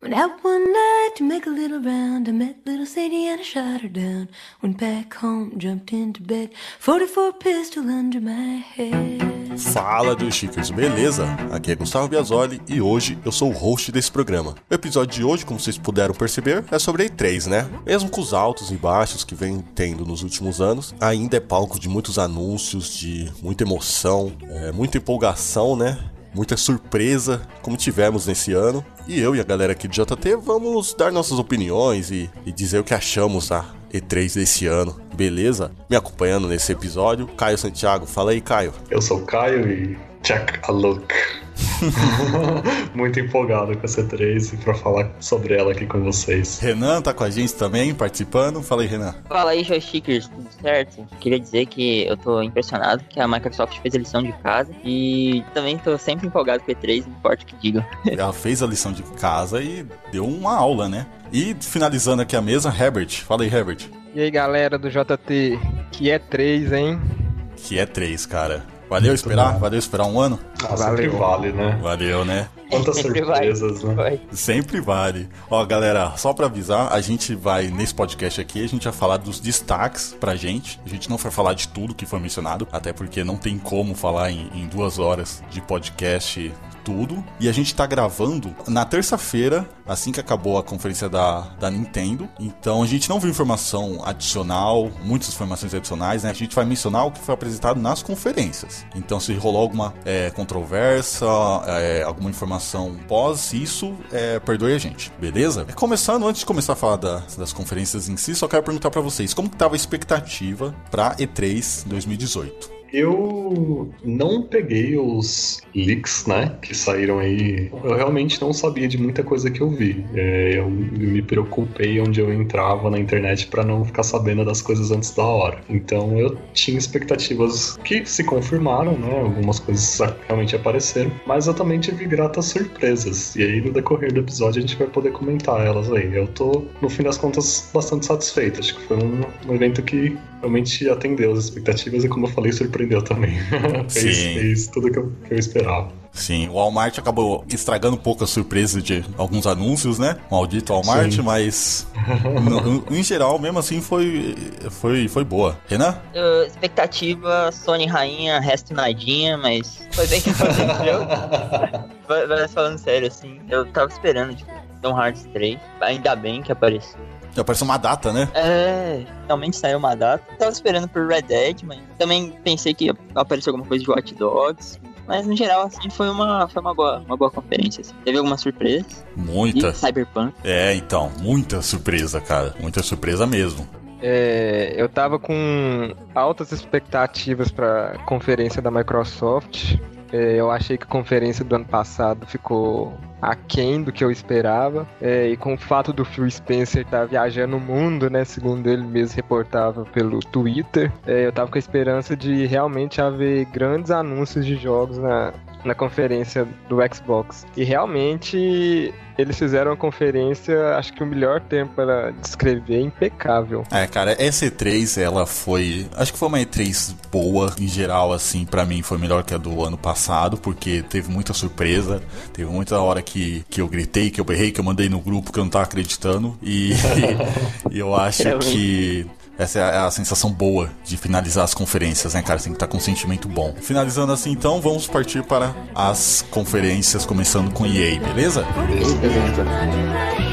Went out one night to make a little round. I met little Sadie and I shot her down. Went back home, jumped into bed. 44 pistol under my head. Fala dos Chicas, beleza? Aqui é Gustavo Biasoli e hoje eu sou o host desse programa. O episódio de hoje, como vocês puderam perceber, é sobre a E3, né? Mesmo com os altos e baixos que vem tendo nos últimos anos, ainda é palco de muitos anúncios, de muita emoção, é, muita empolgação, né? Muita surpresa, como tivemos nesse ano. E eu e a galera aqui do JT vamos dar nossas opiniões e, e dizer o que achamos da E3 desse ano, beleza? Me acompanhando nesse episódio, Caio Santiago. Fala aí, Caio. Eu sou o Caio e check a look. Muito empolgado com essa 3 e pra falar sobre ela aqui com vocês. Renan tá com a gente também, participando. Fala aí, Renan. Fala aí, joystickers, tudo certo? Queria dizer que eu tô impressionado que a Microsoft fez a lição de casa e também tô sempre empolgado com E3, não importa o que digam. Ela fez a lição de casa e deu uma aula, né? E finalizando aqui a mesa, Herbert. Fala aí, Herbert. E aí, galera do JT, que é 3, hein? Que é 3, cara. Valeu esperar? Valeu esperar um ano? Ah, sempre vale, né? Valeu, né? Quantas Sempre surpresas, né? Vai. Sempre vale. Ó, galera, só pra avisar, a gente vai, nesse podcast aqui, a gente vai falar dos destaques pra gente. A gente não vai falar de tudo que foi mencionado, até porque não tem como falar em, em duas horas de podcast tudo. E a gente tá gravando na terça-feira, assim que acabou a conferência da, da Nintendo. Então a gente não viu informação adicional, muitas informações adicionais, né? A gente vai mencionar o que foi apresentado nas conferências. Então se rolou alguma é, controvérsia, é, alguma informação pós isso, é, perdoe a gente, beleza? Começando, antes de começar a falar da- das conferências em si, só quero perguntar pra vocês, como que tava a expectativa pra E3 2018? Eu não peguei os leaks, né, que saíram aí. Eu realmente não sabia de muita coisa que eu vi. É, eu me preocupei onde eu entrava na internet pra não ficar sabendo das coisas antes da hora. Então eu tinha expectativas que se confirmaram, né, algumas coisas realmente apareceram, mas eu também tive gratas surpresas. E aí no decorrer do episódio a gente vai poder comentar elas aí. Eu tô, no fim das contas, bastante satisfeito. Acho que foi um evento que realmente atendeu as expectativas e, como eu falei, surpreendeu também. fez, Sim. fez tudo que eu, que eu esperava. Sim, o Walmart acabou estragando um pouco a surpresa de alguns anúncios, né? Maldito Walmart, Sim. mas no- em geral, mesmo assim, foi, foi, foi boa. Renan? Uh, expectativa, Sony rainha, resto nadinha, mas foi bem que aconteceu. Vai- Mas falando sério, assim, eu tava esperando, tipo, Tom Hearts 3. Ainda bem que apareceu. Já apareceu uma data, né? É, realmente saiu uma data. Tava esperando por Red Dead, mas também pensei que ia aparecer alguma coisa de Watch Dogs. Mas no geral, assim, foi uma, foi uma, boa, uma boa conferência. Assim. Teve algumas surpresas. Muita. E Cyberpunk. É, então, muita surpresa, cara. Muita surpresa mesmo. É, eu tava com altas expectativas pra conferência da Microsoft. É, eu achei que a conferência do ano passado ficou aquém do que eu esperava. É, e com o fato do Phil Spencer estar viajando o mundo, né? Segundo ele mesmo reportava pelo Twitter, é, eu tava com a esperança de realmente haver grandes anúncios de jogos na, na conferência do Xbox. E realmente eles fizeram uma conferência, acho que o melhor tempo para descrever é impecável. É, cara, essa E3, ela foi. Acho que foi uma E3 boa, em geral, assim, pra mim foi melhor que a do ano passado, porque teve muita surpresa. Teve muita hora que, que eu gritei, que eu berrei, que eu mandei no grupo que eu não tava acreditando. E, e eu acho que. Essa é a sensação boa de finalizar as conferências, né, cara? Você tem que estar com um sentimento bom. Finalizando assim, então, vamos partir para as conferências, começando com EA, beleza? A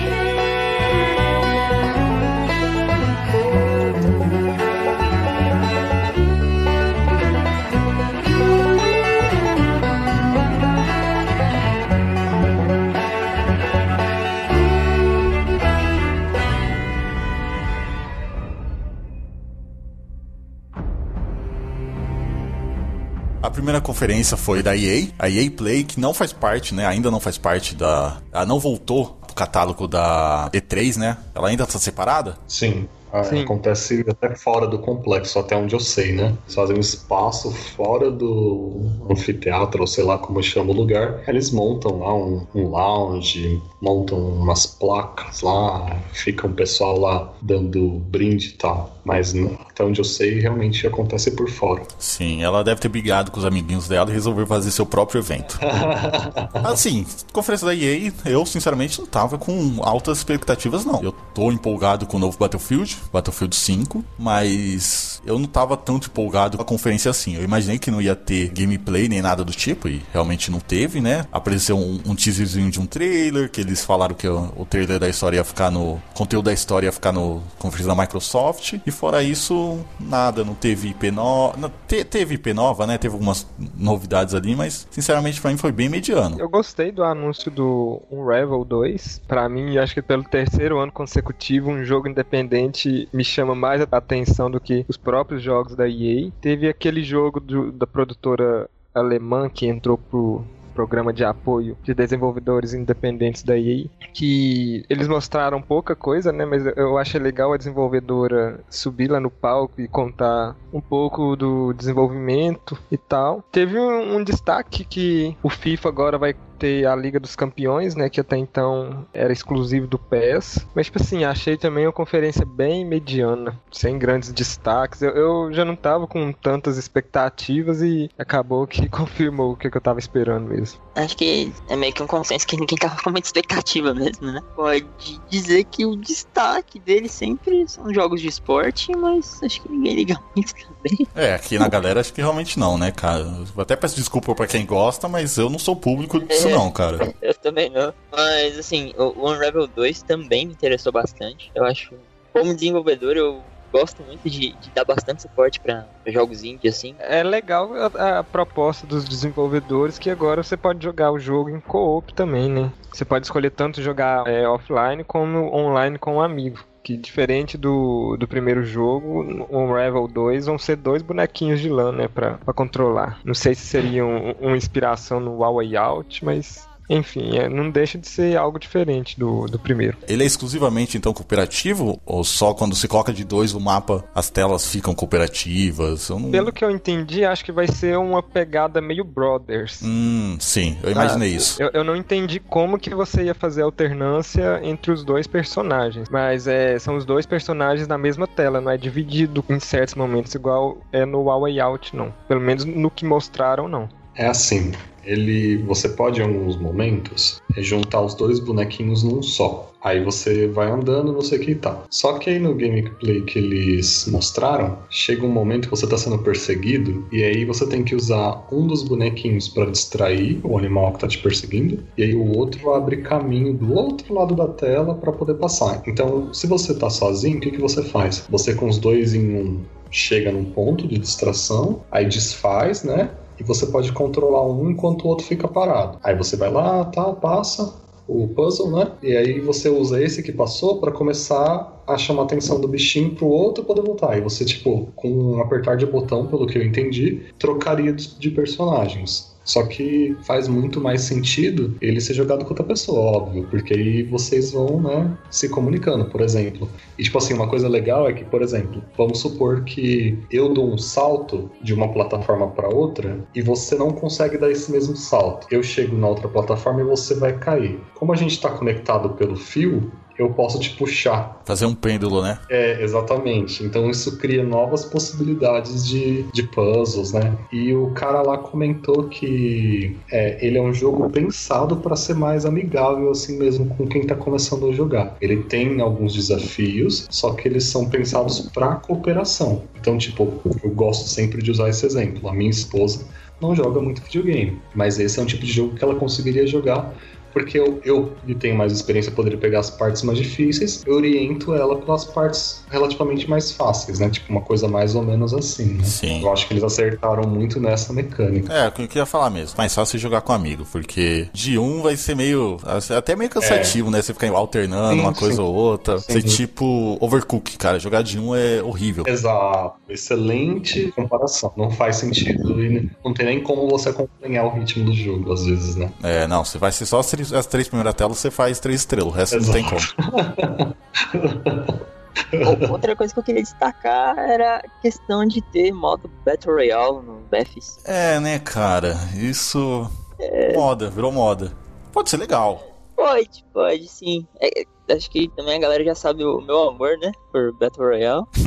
primeira conferência foi da EA, a EA Play, que não faz parte, né? Ainda não faz parte da. Ela não voltou pro catálogo da E3, né? Ela ainda tá separada? Sim. Ah, Sim. Acontece até fora do complexo, até onde eu sei, né? Eles fazem um espaço fora do anfiteatro, ou sei lá como chama o lugar. Eles montam lá um, um lounge, montam umas placas lá, fica um pessoal lá dando brinde e tal. Mas até onde eu sei, realmente acontece por fora. Sim, ela deve ter brigado com os amiguinhos dela e resolveu fazer seu próprio evento. assim, conferência da EA, eu sinceramente não tava com altas expectativas, não. Eu tô empolgado com o novo Battlefield, Battlefield 5, mas eu não tava tanto empolgado com a conferência assim. Eu imaginei que não ia ter gameplay nem nada do tipo, e realmente não teve, né? Apareceu um, um teaserzinho de um trailer, que eles falaram que o, o trailer da história ia ficar no. O conteúdo da história ia ficar no conferência da Microsoft, e fora isso, nada, não teve IP nova. Te, teve IP nova, né? Teve algumas novidades ali, mas sinceramente pra mim foi bem mediano. Eu gostei do anúncio do Unravel 2. Pra mim, acho que pelo terceiro ano consecutivo, um jogo independente me chama mais a atenção do que os próprios jogos da EA. Teve aquele jogo do, da produtora alemã que entrou pro programa de apoio de desenvolvedores independentes da EA, que eles mostraram pouca coisa, né, mas eu achei legal a desenvolvedora subir lá no palco e contar um pouco do desenvolvimento e tal. Teve um, um destaque que o FIFA agora vai ter a Liga dos Campeões, né, que até então era exclusivo do PES. Mas, tipo assim, achei também uma conferência bem mediana, sem grandes destaques. Eu, eu já não tava com tantas expectativas e acabou que confirmou o que, que eu tava esperando mesmo. Acho que é meio que um consenso que ninguém tava com muita expectativa mesmo, né? Pode dizer que o destaque dele sempre são jogos de esporte, mas acho que ninguém liga muito também. É, aqui na galera acho que realmente não, né, cara? Eu até peço desculpa pra quem gosta, mas eu não sou público disso não, cara. Eu também não. Mas assim, o Unravel 2 também me interessou bastante. Eu acho, como desenvolvedor, eu gosto muito de, de dar bastante suporte para jogos indie, assim. É legal a, a, proposta dos desenvolvedores que agora você pode jogar o jogo em co-op também, né? Você pode escolher tanto jogar é, offline como online com um amigo. Que diferente do, do primeiro jogo, o Unravel 2 vão ser dois bonequinhos de lã, né, pra, pra controlar. Não sei se seria um, uma inspiração no Huawei Out, mas enfim, é, não deixa de ser algo diferente do, do primeiro. Ele é exclusivamente então cooperativo? Ou só quando se coloca de dois no mapa as telas ficam cooperativas? Não... Pelo que eu entendi, acho que vai ser uma pegada meio Brothers. Hum, sim, eu imaginei ah, isso. Eu, eu, não entendi como que você ia fazer alternância entre os dois personagens. Mas é, são os dois personagens na mesma tela, não é dividido em certos momentos, igual é no Huawei Out, não. Pelo menos no que mostraram, não. É assim, ele você pode em alguns momentos juntar os dois bonequinhos num só. Aí você vai andando, não sei o que e tá. Só que aí no gameplay que eles mostraram, chega um momento que você tá sendo perseguido e aí você tem que usar um dos bonequinhos para distrair o animal que tá te perseguindo e aí o outro abre caminho do outro lado da tela para poder passar. Então, se você tá sozinho, o que que você faz? Você com os dois em um chega num ponto de distração, aí desfaz, né? E você pode controlar um enquanto o outro fica parado. Aí você vai lá, tal, passa o puzzle, né? E aí você usa esse que passou para começar a chamar a atenção do bichinho pro outro poder voltar. E você, tipo, com um apertar de botão, pelo que eu entendi, trocaria de personagens. Só que faz muito mais sentido ele ser jogado com outra pessoa, óbvio, porque aí vocês vão, né, se comunicando, por exemplo. E tipo assim, uma coisa legal é que, por exemplo, vamos supor que eu dou um salto de uma plataforma para outra e você não consegue dar esse mesmo salto. Eu chego na outra plataforma e você vai cair. Como a gente está conectado pelo fio, eu posso te puxar. Fazer um pêndulo, né? É, exatamente. Então isso cria novas possibilidades de, de puzzles, né? E o cara lá comentou que é, ele é um jogo pensado para ser mais amigável assim mesmo com quem tá começando a jogar. Ele tem alguns desafios, só que eles são pensados para cooperação. Então, tipo, eu gosto sempre de usar esse exemplo. A minha esposa não joga muito videogame, mas esse é um tipo de jogo que ela conseguiria jogar porque eu, eu que tenho mais experiência, poderia pegar as partes mais difíceis, eu oriento ela pelas partes relativamente mais fáceis, né? Tipo, uma coisa mais ou menos assim, né? Sim. Eu acho que eles acertaram muito nessa mecânica. É, o que eu queria falar mesmo. Mais fácil jogar com amigo, porque de um vai ser meio. até meio cansativo, é. né? Você ficar alternando sim, uma coisa sim. ou outra. Sim. Ser tipo overcook, cara. Jogar de um é horrível. Exato. Excelente comparação. Não faz sentido e não tem nem como você acompanhar o ritmo do jogo, às vezes, né? É, não. Você vai ser só se as três primeiras telas você faz três estrelas, o resto Exato. não tem como. Outra coisa que eu queria destacar era a questão de ter modo Battle Royale no BFs. É, né, cara? Isso. É... Moda, virou moda. Pode ser legal. Pode, pode, sim. É, acho que também a galera já sabe o meu amor, né? Por Battle Royale.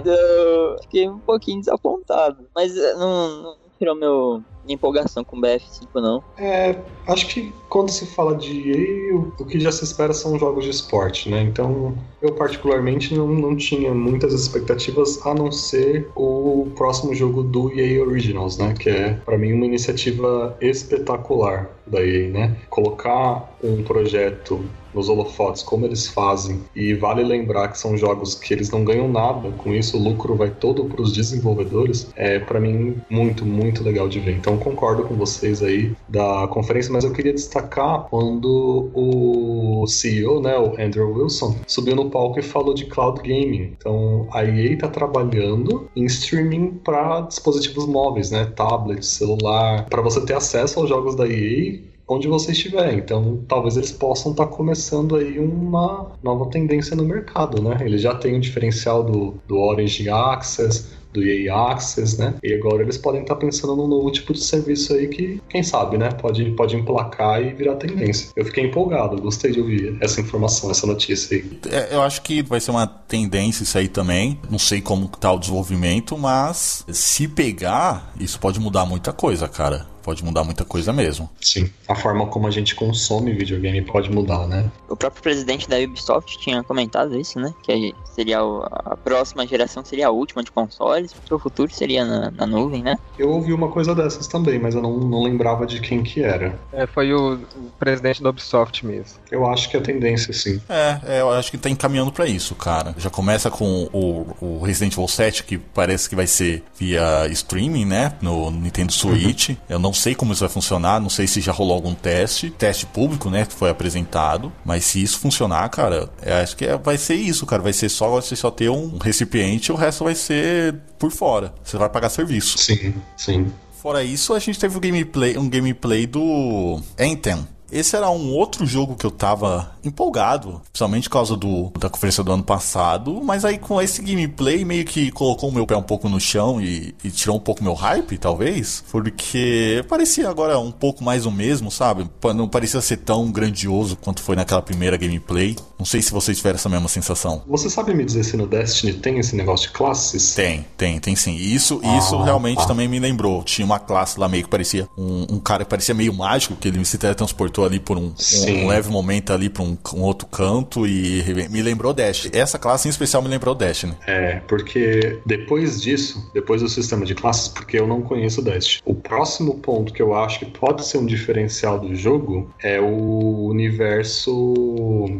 então, fiquei um pouquinho desapontado. Mas eh, não, não tirou meu, empolgação com o BF5, não. É, acho que quando se fala de EA, o, que já se espera são jogos de esporte, né? Então, eu particularmente não, não tinha muitas expectativas a não ser o próximo jogo do EA Originals, né? Que é, para mim, uma iniciativa espetacular da EA, né? Colocar um projeto nos holofotes, como eles fazem. E vale lembrar que são jogos que eles não ganham nada com isso, o lucro vai todo para os desenvolvedores. É para mim muito, muito legal de ver. Então concordo com vocês aí da conferência, mas eu queria destacar quando o CEO, né, o Andrew Wilson, subiu no palco e falou de cloud gaming. Então a EA está trabalhando em streaming para dispositivos móveis, né, tablet, celular, para você ter acesso aos jogos da EA onde você estiver. Então, talvez eles possam estar tá começando aí uma nova tendência no mercado, né? Eles já têm o diferencial do, do Orange Access, do EA Access, né? E agora eles podem estar tá pensando num novo tipo de serviço aí que, quem sabe, né? Pode, pode emplacar e virar tendência. Eu fiquei empolgado, gostei de ouvir essa informação, essa notícia aí. É, eu acho que vai ser uma tendência isso aí também. Não sei como tá o desenvolvimento, mas se pegar, isso pode mudar muita coisa, cara pode mudar muita coisa mesmo. Sim, a forma como a gente consome videogame pode mudar, né? O próprio presidente da Ubisoft tinha comentado isso, né? Que seria a próxima geração seria a última de consoles, o futuro seria na, na, nuvem, né? Eu ouvi uma coisa dessas também, mas eu não, não lembrava de quem que era. É, foi o, o presidente da Ubisoft mesmo. Eu acho que é a tendência, sim. É, é eu acho que tá encaminhando para isso, cara. Já começa com o, o Resident Evil 7, que parece que vai ser via streaming, né? No Nintendo Switch. Uhum. Eu não não sei como isso vai funcionar, não sei se já rolou algum teste, teste público, né, que foi apresentado, mas se isso funcionar, cara, acho que é, vai ser isso, cara, vai ser só você só ter um recipiente e o resto vai ser por fora. Você vai pagar serviço. Sim, sim. Fora isso, a gente teve um gameplay, um gameplay do Anthem, esse era um outro jogo que eu tava empolgado, principalmente por causa do, da conferência do ano passado, mas aí com esse gameplay meio que colocou o meu pé um pouco no chão e, e tirou um pouco meu hype, talvez, porque parecia agora um pouco mais o mesmo, sabe? Não parecia ser tão grandioso quanto foi naquela primeira gameplay. Não sei se vocês tiveram essa mesma sensação. Você sabe me dizer se no Destiny tem esse negócio de classes? Tem, tem, tem sim. E isso, ah, isso realmente ah. também me lembrou. Tinha uma classe lá meio que parecia um, um cara que parecia meio mágico, que ele se teletransportou ali por um, um leve momento ali para um, um, outro canto e me lembrou Dash. Essa classe em especial me lembrou Dash, né? É, porque depois disso, depois do sistema de classes, porque eu não conheço Dash. O próximo ponto que eu acho que pode ser um diferencial do jogo é o universo.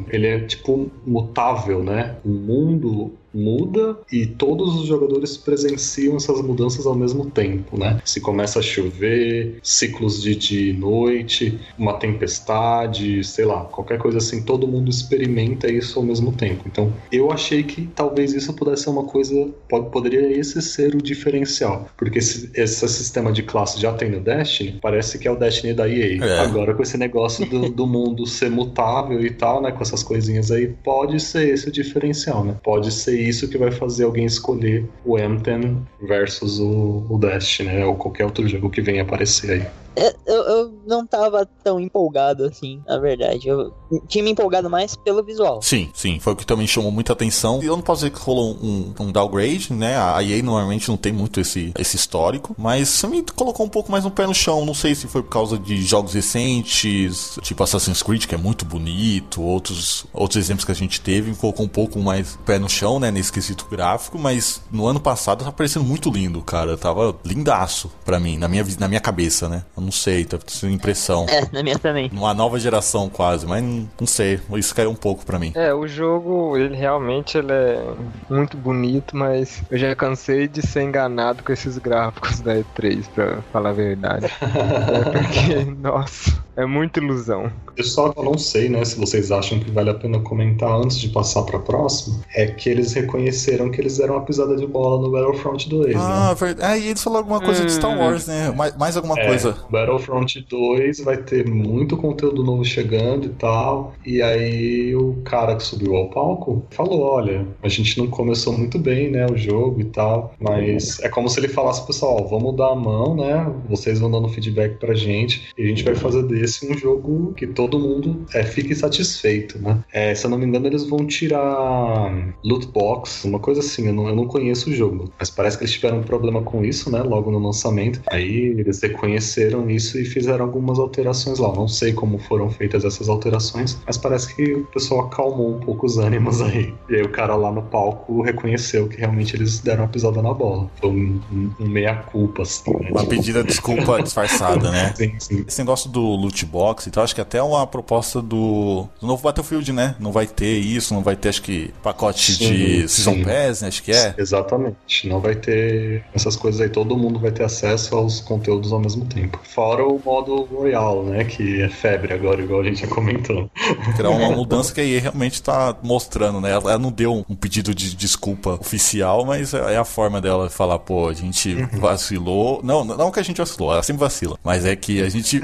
Ele é tipo mutável, né? O mundo muda e todos os jogadores presenciam essas mudanças ao mesmo tempo, né? Se começa a chover, ciclos de dia e noite, uma tempestade, sei lá, qualquer coisa assim, todo mundo experimenta isso ao mesmo tempo. Então, eu achei que talvez isso pudesse ser uma coisa, pode, poderia esse ser o diferencial, porque esse, esse sistema de classe já tem no Destiny, parece que é o Destiny da EA. É. Agora com esse negócio do, do mundo ser mutável e tal, né, com essas coisinhas aí, pode ser esse o diferencial, né? Pode ser isso que vai fazer alguém escolher o Anthem versus o, o Destiny, né? Ou qualquer outro jogo que venha aparecer aí. É, eu, eu, não tava tão empolgado assim, na verdade. Eu tinha me empolgado mais pelo visual. Sim, sim, foi o que também chamou muita atenção. E eu não posso dizer que rolou um, um downgrade, né? A EA normalmente não tem muito esse, esse histórico, mas me colocou um pouco mais no pé no chão. Não sei se foi por causa de jogos recentes, tipo Assassin's Creed, que é muito bonito, outros, outros exemplos que a gente teve, colocou um pouco mais pé no chão, né? Nesse quesito gráfico, mas no ano passado tá parecendo muito lindo, cara. Tava lindaço pra mim, na minha, na minha cabeça, né? Não sei, tá tendo impressão. É, na minha também. Uma nova geração quase, mas não, não sei, isso caiu um pouco pra mim. É, o jogo, ele realmente ele é muito bonito, mas eu já cansei de ser enganado com esses gráficos da E3, pra falar a verdade. é porque, nossa, é muita ilusão. Eu só não sei, né, se vocês acham que vale a pena comentar antes de passar pra próxima, é que eles reconheceram que eles deram uma pisada de bola no Battlefront 2, ah, né? verdade. Ah, e eles falaram alguma coisa hum. de Star hum. Wars, né? Mais, mais alguma é, coisa. Battlefront 2 vai ter muito conteúdo novo chegando e tal. E aí o cara que subiu ao palco falou: olha, a gente não começou muito bem, né, o jogo e tal, mas é como se ele falasse, pessoal, vamos dar a mão, né? Vocês vão dando feedback pra gente e a gente vai fazer dele esse um jogo que todo mundo é, fique satisfeito, né? É, se eu não me engano, eles vão tirar loot box, uma coisa assim, eu não, eu não conheço o jogo, mas parece que eles tiveram um problema com isso, né? Logo no lançamento. Aí eles reconheceram isso e fizeram algumas alterações lá. Não sei como foram feitas essas alterações, mas parece que o pessoal acalmou um pouco os ânimos aí. E aí o cara lá no palco reconheceu que realmente eles deram uma pisada na bola. Foi um, um, um meia-culpa, assim. Né? Uma pedida de desculpa disfarçada, né? Sim, sim. Esse negócio do loot box, então acho que até é uma proposta do, do novo Battlefield, né? Não vai ter isso, não vai ter, acho que, pacote Sim, de Season sim. Pass, né? Acho que é. Exatamente. Não vai ter essas coisas aí. Todo mundo vai ter acesso aos conteúdos ao mesmo tempo. Fora o modo Royal, né? Que é febre agora, igual a gente já comentou. Criar uma mudança que aí realmente tá mostrando, né? Ela não deu um pedido de desculpa oficial, mas é a forma dela falar, pô, a gente vacilou. Não, não que a gente vacilou, ela sempre vacila. Mas é que a gente,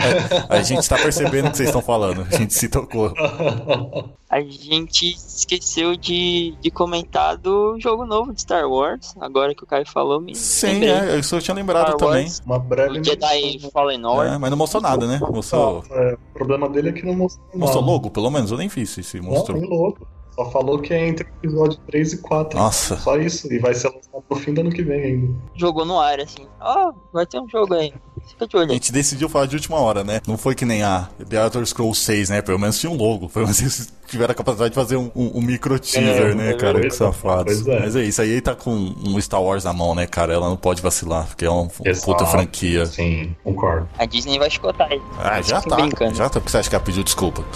a, a gente tá percebendo o que vocês estão falando. A gente se tocou. A gente esqueceu de, de comentar do jogo novo de Star Wars, agora que o Caio falou. Me Sim, lembrei. é, isso eu tinha lembrado Star também. Wars, Uma breve o Jedi. Fallen Order. É, mas não mostrou nada, né? Mostrou, É, o problema dele é que não mostrou mostrou nada. logo, pelo menos? Eu nem fiz se Não, mostrou. nem louco. Só falou que é entre o episódio 3 e 4. Nossa. Só isso. E vai ser lançado no fim do ano que vem ainda. Jogou no ar, assim. Ó, vai ter um jogo aí. Fica de olho A aí. gente decidiu falar de última hora, né? Não foi que nem a The Elder Scrolls 6, né? Pelo menos tinha um logo. Pelo menos eles tiveram a capacidade de fazer um, um, um micro teaser, É, né, é, cara? Que é, safados. pois é. Mas é isso, aí tá com um Star Wars na mão, né, cara? Ela não pode vacilar, porque é uma puta franquia. Sim, concordo. A Disney vai chicotar ele. Ah, já tá. brincando. Já tá. Por que você acha que ela pediu desculpa?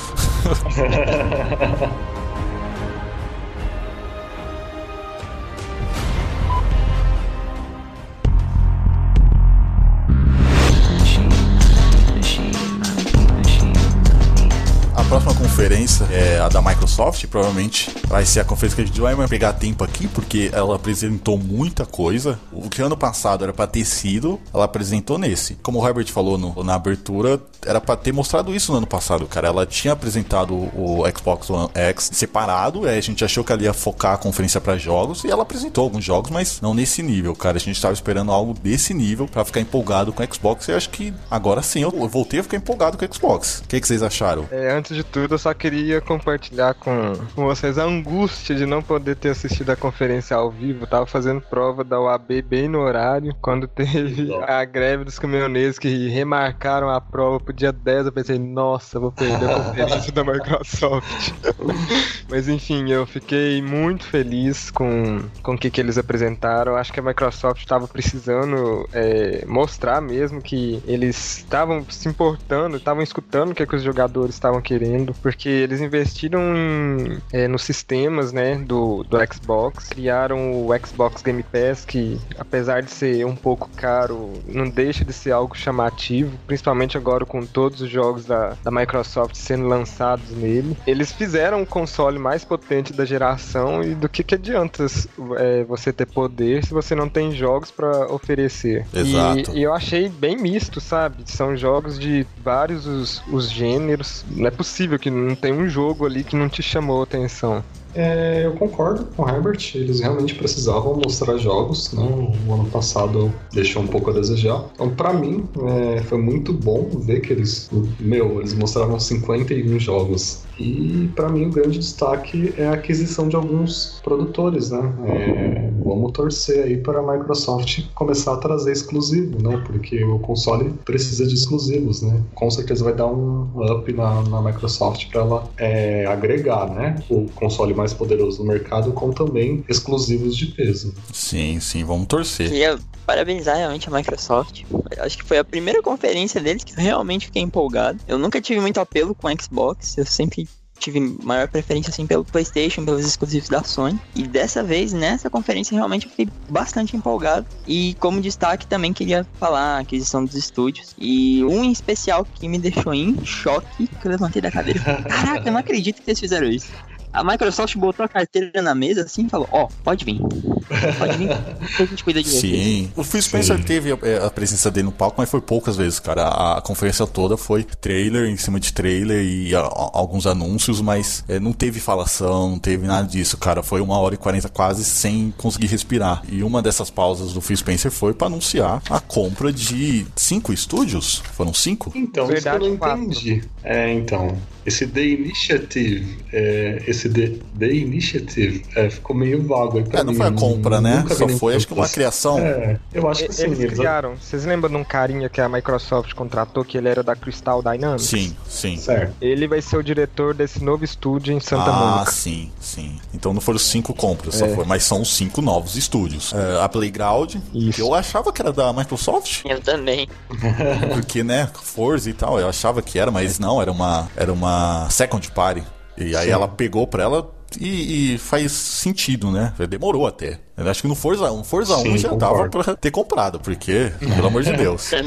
Próxima conferência é a da Microsoft, provavelmente vai ser a conferência que a gente vai pegar tempo aqui, porque ela apresentou muita coisa. O que ano passado era pra ter sido, ela apresentou nesse. Como o Herbert falou no- na abertura, era pra ter mostrado isso no ano passado, cara. Ela tinha apresentado o Xbox One X separado, a gente achou que ela ia focar a conferência pra jogos, e ela apresentou alguns jogos, mas não nesse nível, cara. A gente tava esperando algo desse nível pra ficar empolgado com o Xbox, e acho que agora sim eu voltei a ficar empolgado com o Xbox. O que, que vocês acharam? É, antes de tudo, só queria compartilhar com, com vocês a angústia de não poder ter assistido a conferência ao vivo. Tava fazendo prova da UAB bem no horário, quando teve a greve dos caminhoneiros que remarcaram a prova pro dia 10. Eu pensei, nossa, vou perder a conferência da Microsoft. Mas enfim, eu fiquei muito feliz com, com o que, que eles apresentaram. Acho que a Microsoft estava precisando é, mostrar mesmo que eles estavam se importando, estavam escutando o que, que os jogadores estavam querendo, porque eles investiram em, é, nos sistemas né, do, do Xbox, criaram o Xbox Game Pass, que apesar de ser um pouco caro, não deixa de ser algo chamativo, principalmente agora com todos os jogos da, da Microsoft sendo lançados nele. Eles fizeram o console mais potente da geração e do que, que adianta é, você ter poder se você não tem jogos para oferecer. Exato. E, e eu achei bem misto, sabe? São jogos de vários os, os gêneros. Não é possível que não tem um jogo ali que não te chamou a atenção. É, eu concordo com o Herbert, eles realmente precisavam mostrar jogos, né? O ano passado deixou um pouco a desejar. Então, pra mim, é, foi muito bom ver que eles, meu, eles mostraram 51 jogos. E pra mim o grande destaque é a aquisição de alguns produtores, né? É, vamos torcer aí para a Microsoft começar a trazer exclusivo, né? Porque o console precisa de exclusivos, né? Com certeza vai dar um up na, na Microsoft para ela é, agregar, né? O console mais poderoso do mercado com também exclusivos de peso. Sim, sim, vamos torcer. Queria parabenizar realmente a Microsoft. Acho que foi a primeira conferência deles que eu realmente fiquei empolgado. Eu nunca tive muito apelo com o Xbox, eu sempre tive maior preferência assim pelo PlayStation, pelos exclusivos da Sony. E dessa vez, nessa conferência, realmente eu fiquei bastante empolgado. E como destaque também queria falar a aquisição dos estúdios. E um em especial que me deixou em choque, que eu levantei da cadeira e falei, caraca, eu não acredito que eles fizeram isso. A Microsoft botou a carteira na mesa assim e falou: Ó, pode vir. Pode vir. a gente cuida de você. Sim. O Phil Spencer Sim. teve a, a presença dele no palco, mas foi poucas vezes, cara. A, a conferência toda foi trailer em cima de trailer e a- a- alguns anúncios, mas é, não teve falação, não teve nada disso, cara. Foi uma hora e quarenta quase sem conseguir respirar. E uma dessas pausas do Phil Spencer foi pra anunciar a compra de cinco estúdios. Foram cinco? Então, Verdade, isso eu não quatro. entendi. É, então. Esse The Initiative, é, esse The, The Initiative, é, ficou meio vago aí pra É, não mim. foi a compra, né? Só foi, acho que uma criação. É, eu acho que E- sim. Eles criaram. Vocês lembram de um carinha que a Microsoft contratou, que ele era da Crystal Dynamics? Sim, sim. Certo. Ele vai ser o diretor desse novo estúdio em Santa ah, Mônica. sim, sim. Então não foram cinco compras, só É. foi, mas são cinco novos estúdios. É, a Playground, Isso. que eu achava que era da Microsoft, Eu também. porque, né, Forza e tal, eu achava que era, mas não, era uma, era uma second party. E aí Sim. ela pegou pra ela e, e faz sentido, né? Demorou até. Eu acho que no Forza 1, Forza 1 Sim, já concordo. dava pra ter comprado, porque, pelo amor de Deus.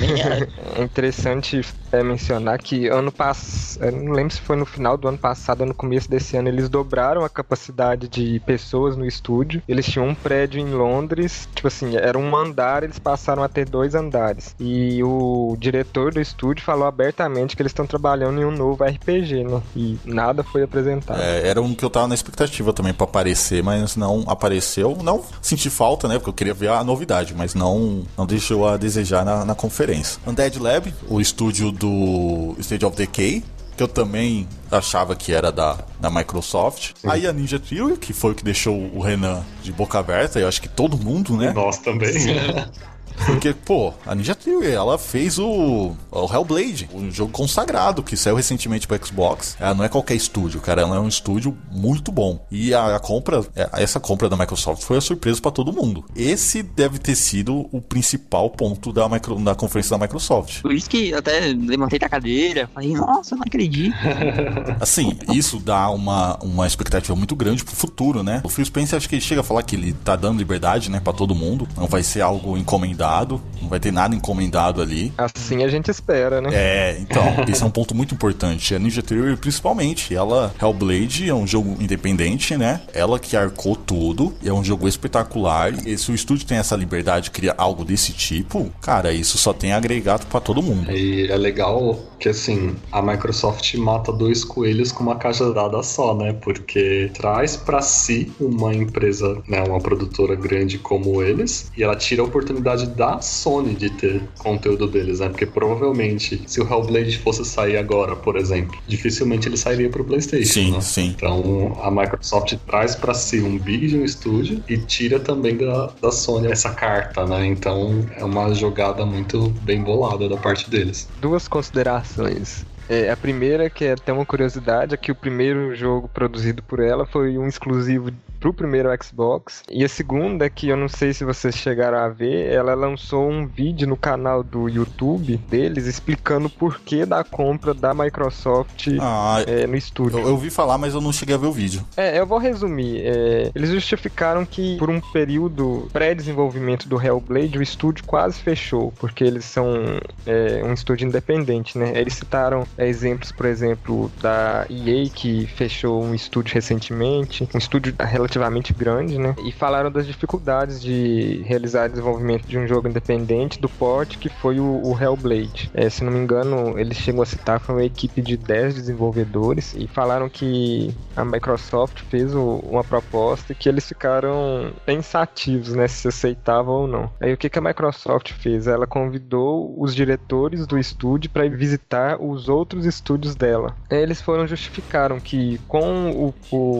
É interessante é, mencionar que ano passado, não lembro se foi no final do ano passado ou no começo desse ano, eles dobraram a capacidade de pessoas no estúdio. Eles tinham um prédio em Londres, tipo assim, era um andar, eles passaram a ter dois andares. E o diretor do estúdio falou abertamente que eles estão trabalhando em um novo RPG, né? E nada foi apresentado. É, era um que eu tava na expectativa também pra aparecer, mas não apareceu. Não senti falta, né? Porque eu queria ver a novidade, mas não, não deixou a desejar na, na conferência. Undead Lab, o estúdio do State of Decay. Que eu também achava que era da, da Microsoft. Aí a Ninja Theory, que foi o que deixou o Renan de boca aberta, eu acho que todo mundo, né? Nós também. Porque, pô, a Ninja Theory, ela fez o, o Hellblade, um jogo consagrado que saiu recentemente pro Xbox. Ela não é qualquer estúdio, cara, ela é um estúdio muito bom. E a, a compra, é, essa compra da Microsoft foi a surpresa pra todo mundo. Esse deve ter sido o principal ponto da, micro, da conferência da Microsoft. Por isso que eu até levantei da cadeira, falei, nossa, não acredito. Assim, isso dá uma, uma expectativa muito grande pro futuro, né? O Phil Spencer, acho que ele chega a falar que ele tá dando liberdade, né, pra todo mundo. Não vai ser algo encomendado, não vai ter nada encomendado ali. Assim a gente espera, né? É, então, esse é um ponto muito importante. A Ninja Theory, principalmente, ela, Hellblade é um jogo independente, né? Ela que arcou tudo, é um jogo espetacular. E se o estúdio tem essa liberdade de criar algo desse tipo, cara, isso só tem agregado pra todo mundo. E é legal que assim, a Microsoft mata dois coelhos com uma cajadada só, né? Porque traz pra si uma empresa, né, uma produtora grande como eles, e ela tira a oportunidade da Sony de ter conteúdo deles, né? Porque provavelmente, se o Hellblade fosse sair agora, por exemplo, dificilmente ele sairia pro PlayStation, Sim, né? sim. Então a Microsoft traz pra si um big de um estúdio e tira também da, da Sony essa carta, né? Então é uma jogada muito bem bolada da parte deles. duas considerações. É, a primeira, que é até uma curiosidade, é que o primeiro jogo produzido por ela foi um exclusivo pro primeiro Xbox. E a segunda, que eu não sei se vocês chegaram a ver, ela lançou um vídeo no canal do YouTube deles explicando o porquê da compra da Microsoft Ah, é, no estúdio. eu, eu ouvi falar, mas eu não cheguei a ver o vídeo. É, eu vou resumir. É, eles justificaram que por um período pré-desenvolvimento do Hellblade, o estúdio quase fechou, porque eles são é, um estúdio independente, né? Eles citaram é, exemplos, por exemplo, da EA, que fechou um estúdio recentemente, um estúdio relativamente grande, né? E falaram das dificuldades de realizar desenvolvimento de um jogo independente do port, que foi o, o Hellblade. É, se não me engano, eles chegam a citar, foi uma equipe de 10 desenvolvedores, e falaram que a Microsoft fez o- uma proposta que eles ficaram pensativos, né, se aceitavam ou não. Aí o que, que a Microsoft fez? Ela convidou os diretores do estúdio para visitar os outros estúdios dela. Eles foram justificaram que com o,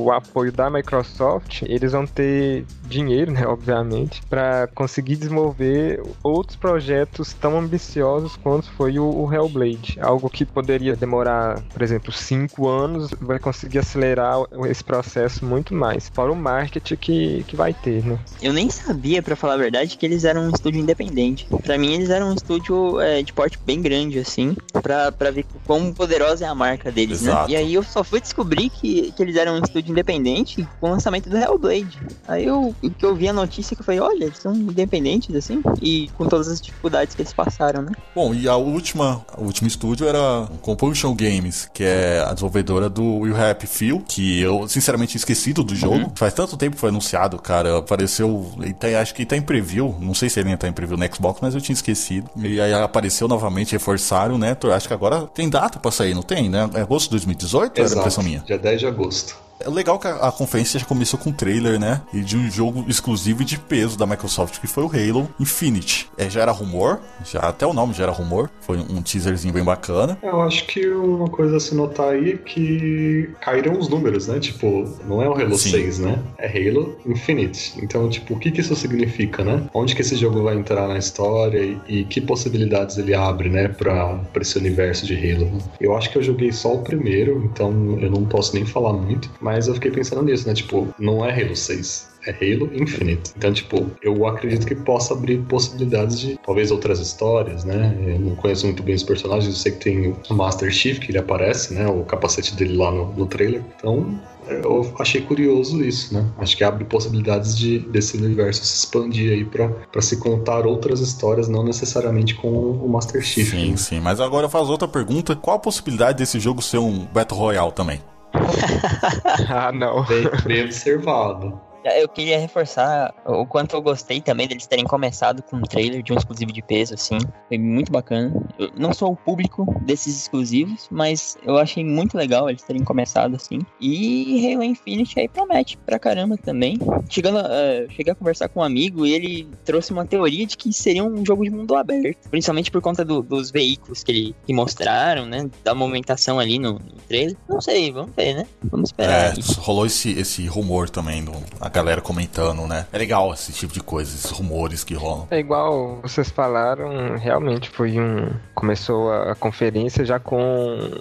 o apoio da Microsoft, eles vão ter dinheiro, né, obviamente, para conseguir desenvolver outros projetos tão ambiciosos quanto foi o, o Hellblade. Algo que poderia demorar, por exemplo, cinco anos, vai conseguir acelerar esse processo muito mais. Fora o marketing que, que vai ter, né? Eu nem sabia, pra falar a verdade, que eles eram um estúdio independente. Pra mim, eles eram um estúdio é, de porte bem grande, assim, pra, pra ver quão poderosa é a marca deles, Exato. né? E aí eu só fui descobrir que, que eles eram um estúdio independente com o lançamento do Hellblade. Aí eu, que eu vi a notícia que eu falei, olha, eles são independentes, assim, e com todas as dificuldades que eles passaram, né? Bom, e a última, o último estúdio era Compulsion Games, que é a desenvolvedora do Will Happy Feel, que eu sinceramente tinha esquecido do jogo. Uhum. Faz tanto tempo que foi anunciado, cara. Apareceu, tá, acho que tá em preview, não sei se ele ainda tá em preview no Xbox, mas eu tinha esquecido. E aí apareceu novamente, reforçaram, né? Acho que agora tem data pra sair, não tem, né? É agosto de 2018? Exato, era impressão minha? Dia 10 de agosto. É legal que a, a, conferência já começou com um trailer, né? E de um jogo exclusivo e de peso da Microsoft, que foi o Halo Infinite. É, já era rumor, já até o nome já era rumor. Foi um teaserzinho bem bacana. Eu acho que uma coisa a se notar aí é que caíram os números, né? Tipo, não é o Halo Sim. 6, né? É Halo Infinite. Então, tipo, o que, que isso significa, né? Onde que esse jogo vai entrar na história e, e que possibilidades ele abre, né? Pra, pra esse universo de Halo. Eu acho que eu joguei só o primeiro, então eu não posso nem falar muito. Mas eu fiquei pensando nisso, né? Tipo, não é Halo 6 é Halo Infinite. Então, tipo, eu acredito que possa abrir possibilidades de talvez outras histórias, né? Eu não conheço muito bem os personagens, eu sei que tem o Master Chief que ele aparece, né? O capacete dele lá no, no trailer. Então, eu achei curioso isso, né? Acho que abre possibilidades de desse universo se expandir aí para se contar outras histórias, não necessariamente com o Master Chief. Sim, né? sim. Mas agora eu faço outra pergunta: qual a possibilidade desse jogo ser um Battle Royale também? ah, não. Bem, bem observado. Eu queria reforçar o quanto eu gostei também deles terem começado com um trailer de um exclusivo de peso, assim. Foi muito bacana. Eu não sou o público desses exclusivos, mas eu achei muito legal eles terem começado assim. E Halo Infinite aí promete pra caramba também. Chegando, uh, cheguei a conversar com um amigo e ele trouxe uma teoria de que seria um jogo de mundo aberto. Principalmente por conta do, dos veículos que ele que mostraram, né? Da movimentação ali no, no trailer. Não sei, vamos ver, né? Vamos esperar. É, rolou esse, esse rumor também do galera comentando, né? É legal esse tipo de coisa, esses rumores que rolam. É igual vocês falaram, realmente foi um. Começou a conferência já com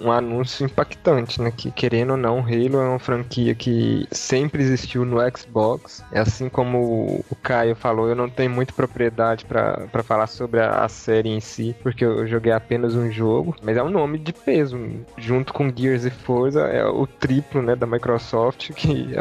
um anúncio impactante, né? Que querendo ou não, Halo é uma franquia que sempre existiu no Xbox. É assim como o Caio falou, eu não tenho muita propriedade para falar sobre a, a série em si, porque eu joguei apenas um jogo, mas é um nome de peso. Junto com Gears e Forza, é o triplo né, da Microsoft, que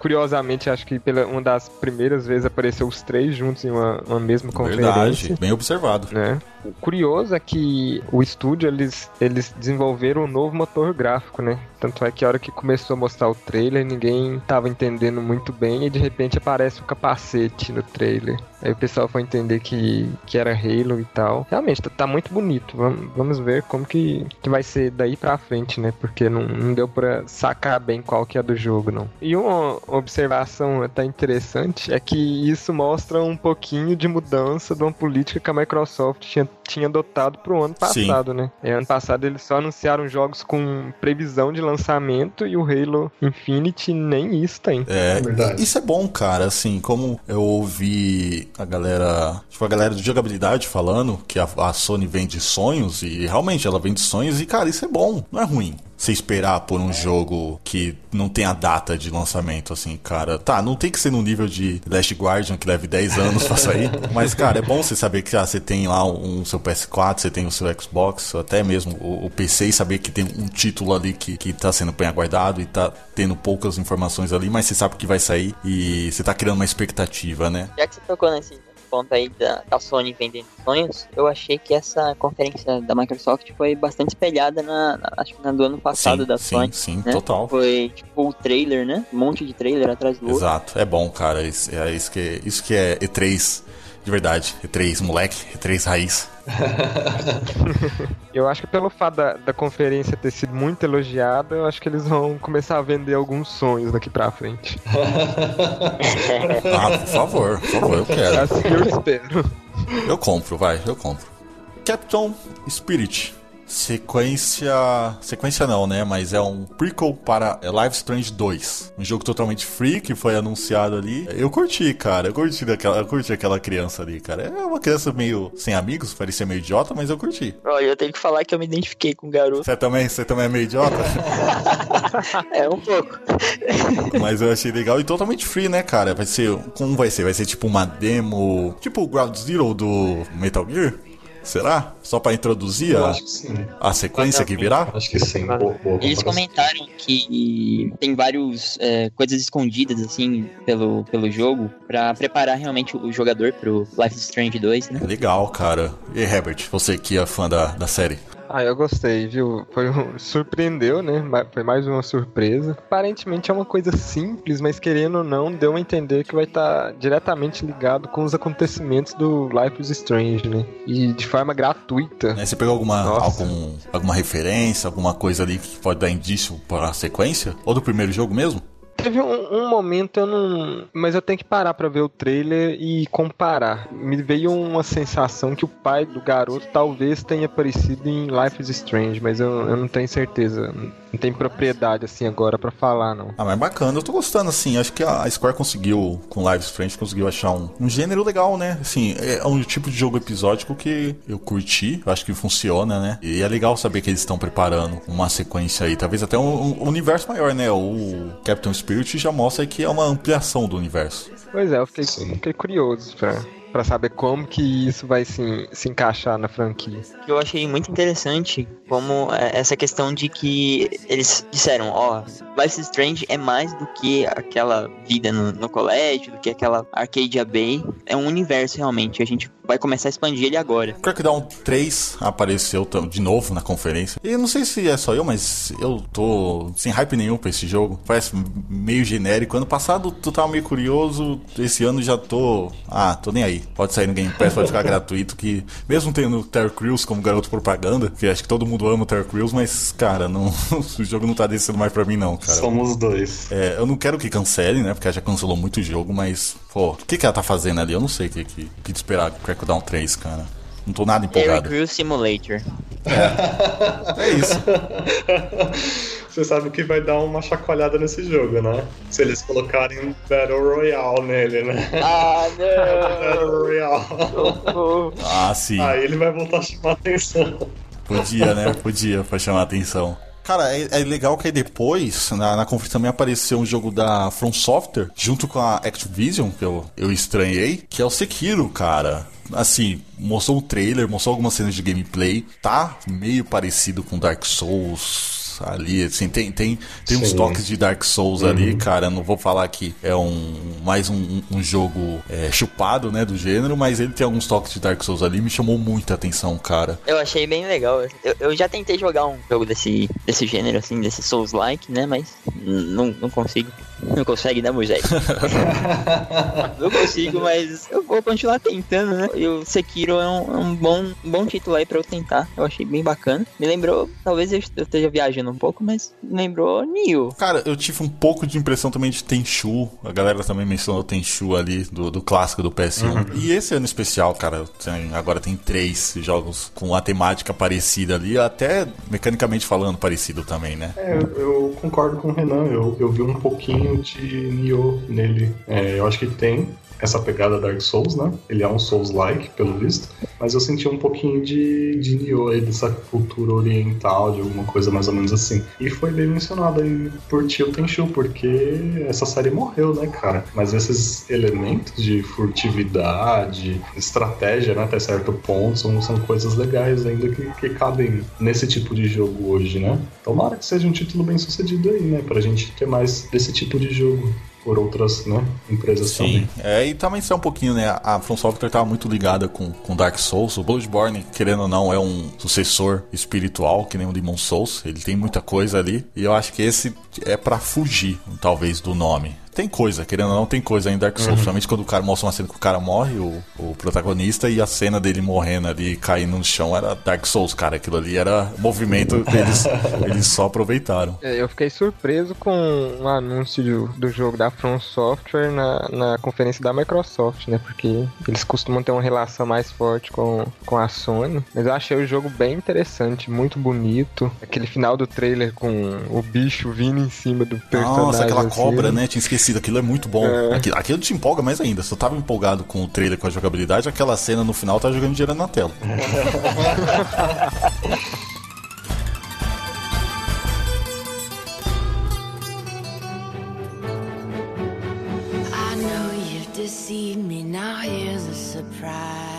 curiosamente, acho que pela uma das primeiras vezes apareceu os três juntos em uma, uma mesma conferência. Verdade, bem observado. Né? O curioso é que o estúdio eles, eles desenvolveram um novo motor gráfico, né? Tanto é que a hora que começou a mostrar o trailer, ninguém estava entendendo muito bem e de repente aparece o um capacete no trailer. Aí o pessoal foi entender que, que era Halo e tal. Realmente, tá, tá muito bonito. Vamos, vamos ver como que, que vai ser daí pra frente, né? Porque não, não deu pra sacar bem qual que é do jogo, não. E uma observação até interessante é que isso mostra um pouquinho de mudança de uma política que a Microsoft tinha tinha adotado pro ano passado, Sim. né? E ano passado eles só anunciaram jogos com previsão de lançamento e o Halo Infinite nem isso tem. É, é verdade. Isso é bom, cara. Assim, como eu ouvi a galera, tipo, a galera de jogabilidade falando que a, a Sony vende sonhos e realmente ela vende sonhos e, cara, isso é bom, não é ruim você esperar por um jogo que não tem a data de lançamento, assim, cara. Tá, não tem que ser no nível de Last Guardian, que leve 10 anos pra sair. mas, cara, é bom você saber que ah, você tem lá um, um, seu PS4, você tem o seu Xbox, até mesmo o, o, PC, e saber que tem um título ali que, que tá sendo bem aguardado e tá tendo poucas informações ali, mas você sabe que vai sair e você tá criando uma expectativa, né? Já que você tocou nesse ponto aí da, da Sony vendendo sonhos, eu achei que essa conferência da Microsoft foi bastante espelhada na, na acho que na do ano passado sim, da sim, Sony. Sim, né? total. Foi tipo o trailer, né? Um monte de trailer atrás do outro. Exato, é bom, cara. Isso, é isso que, isso que é E3 de verdade. E3 moleque, E3 raiz. eu acho que pelo fato da, da, conferência ter sido muito elogiada, eu acho que eles vão começar a vender alguns sonhos daqui pra frente. ah, por favor, por favor, eu quero. Assim eu espero. Eu compro, vai, eu compro. Captain Spirit sequência. Sequência não, né? Mas é um prequel para Live Strange 2. Um jogo totalmente free que foi anunciado ali. Eu curti, cara. Eu curti, daquela, eu curti aquela criança ali, cara. É uma criança meio sem amigos, parecia meio idiota, mas eu curti. Olha, eu tenho que falar que eu me identifiquei com o garoto. Você também, você também é meio idiota? é, um pouco. mas eu achei legal e totalmente free, né, cara? Vai ser. Como vai ser? Vai ser tipo uma demo. Tipo o Ground Zero do Metal Gear? Será? Só pra introduzir a, a sequência que virá? Acho que sim. Boa, boa Eles comentaram que tem várias coisas escondidas, assim, pelo, pelo jogo, pra preparar realmente o jogador pro Life is Strange 2, né? Legal, cara. E Herbert, você que é fã da, da série? Ah, eu gostei, viu? Foi um... surpreendeu, né? Foi mais uma surpresa. Aparentemente é uma coisa simples, mas querendo ou não, deu a entender que vai estar diretamente ligado com os acontecimentos do Life is Strange, né? E de forma gratuita. Né, Você pegou alguma, algum, alguma referência, alguma coisa ali que pode dar indício para a sequência? Ou do primeiro jogo mesmo? Teve um, um momento, eu não. Mas eu tenho que parar pra ver o trailer e comparar. Me veio uma sensação que o pai do garoto talvez tenha aparecido em Life is Strange, mas eu, eu não tenho certeza. Não tenho propriedade assim agora pra falar, não. Ah, mas bacana, eu tô gostando, assim. Acho que a Square conseguiu, com Live Strange, conseguiu achar um, um gênero legal, né? Assim, é um tipo de jogo episódico que eu curti, eu acho que funciona, né? E é legal saber que eles estão preparando uma sequência aí, talvez até um, um universo maior, né? O Captain Spirit já mostra que é uma ampliação do universo. Pois é, eu fiquei, fiquei curioso pra, pra saber como que isso vai se, se encaixar na franquia. que eu achei muito interessante como é, essa questão de que eles disseram, ó, Life is Strange é mais do que aquela vida no, no colégio, do que aquela Arcadia Bay, é um universo realmente, a gente vai começar a expandir ele agora. Crackdown 3 apareceu de novo na conferência. E não sei se é só eu, mas eu tô sem hype nenhum pra esse jogo. Parece meio genérico. Ano passado tu tava meio curioso, esse ano já tô. Ah, tô nem aí. Pode sair no Game Pass, pode ficar gratuito. Que mesmo tendo Terry Crews como garoto propaganda, que acho que todo mundo ama o Terry Crews, mas cara, não, o jogo não tá descendo mais pra mim, não, cara. Somos dois. É, eu não quero que cancele, né? Porque ela já cancelou muito jogo, mas, pô, o que, que ela tá fazendo ali? Eu não sei o que, que, o que esperar com Crackdown 3, cara. Não tô nada Terry empolgado. Crews Simulator. É isso. Você sabe que vai dar uma chacoalhada nesse jogo, né? Se eles colocarem Battle Royale nele, né? Ah, Battle Royale. Ah, sim. Aí ele vai voltar a chamar atenção. Podia, né? Podia, pra chamar a atenção. Cara, é, é legal que aí depois, na, na conferência também apareceu um jogo da From Software, junto com a Activision, que eu, eu estranhei, que é o Sekiro, cara. Assim, mostrou um trailer, mostrou algumas cenas de gameplay, tá meio parecido com Dark Souls ali, assim, tem, tem, tem uns toques de Dark Souls ali, cara, não vou falar que é um mais um, um jogo é, chupado, né, do gênero, mas ele tem alguns toques de Dark Souls ali, me chamou muita atenção, cara. Eu achei bem legal. Eu, eu já tentei jogar um jogo desse, desse gênero, assim, desse Souls-like, né? Mas não, não consigo. Não consegue, né, Moisés? não consigo, mas eu vou continuar tentando, né? E o Sekiro é um, é um bom, um bom título aí pra eu tentar. Eu achei bem bacana. Me lembrou, talvez eu est- eu esteja viajando um pouco, mas me lembrou Nioh. Cara, eu tive um pouco de impressão também de Tenchu. A galera também mencionou Tenchu ali, do, do clássico do PS1. E esse ano especial, cara, tem- agora tem três jogos com a temática parecida ali, até mecanicamente falando parecido também, né? É, eu, eu concordo com o Renan. Eu, eu vi um pouquinho de Nioh nele. É, eu acho que tem essa pegada Dark Souls, né? Ele é um Souls-like, pelo visto. Mas eu senti um pouquinho de, de Nioh aí, dessa cultura oriental, de alguma coisa mais ou menos assim. E foi bem mencionado aí por Tio Tenchu, porque essa série morreu, né, cara? Mas esses elementos de furtividade, estratégia, né, até certo ponto, são, são coisas legais ainda que, que cabem nesse tipo de jogo hoje, né? Tomara que seja um título bem sucedido aí, né? Pra gente ter mais desse tipo de jogo por outras né, empresas Sim, também. é, e também isso é um pouquinho, né? A From Software tava muito ligada com, com Dark Souls. O Bloodborne, querendo ou não, é um sucessor espiritual, que nem o Demon Souls. Ele tem muita coisa ali. E eu acho que esse é pra fugir, talvez, do nome. Tem coisa, querendo ou não, tem coisa em Dark Souls. Principalmente quando o cara mostra uma cena que o cara morre, o, o protagonista, e a cena dele morrendo ali, caindo no chão, era Dark Souls, cara. Aquilo ali era movimento que eles, eles só aproveitaram. É, Eu fiquei surpreso com o anúncio do, do jogo da From Software na, na conferência da Microsoft, né? Porque eles costumam ter uma relação mais forte com, com a Sony. Mas eu achei o jogo bem interessante, muito bonito. Aquele final do trailer com o bicho vindo em cima do personagem. Nossa, aquela assim. cobra, né? Tinha esquecido, aquilo é muito bom. É. Aquilo, aquilo te empolga mais ainda. Se eu tava empolgado com o trailer, com a jogabilidade, aquela cena no final tá jogando dinheiro na tela. I know you've deceived me, now here's a surprise.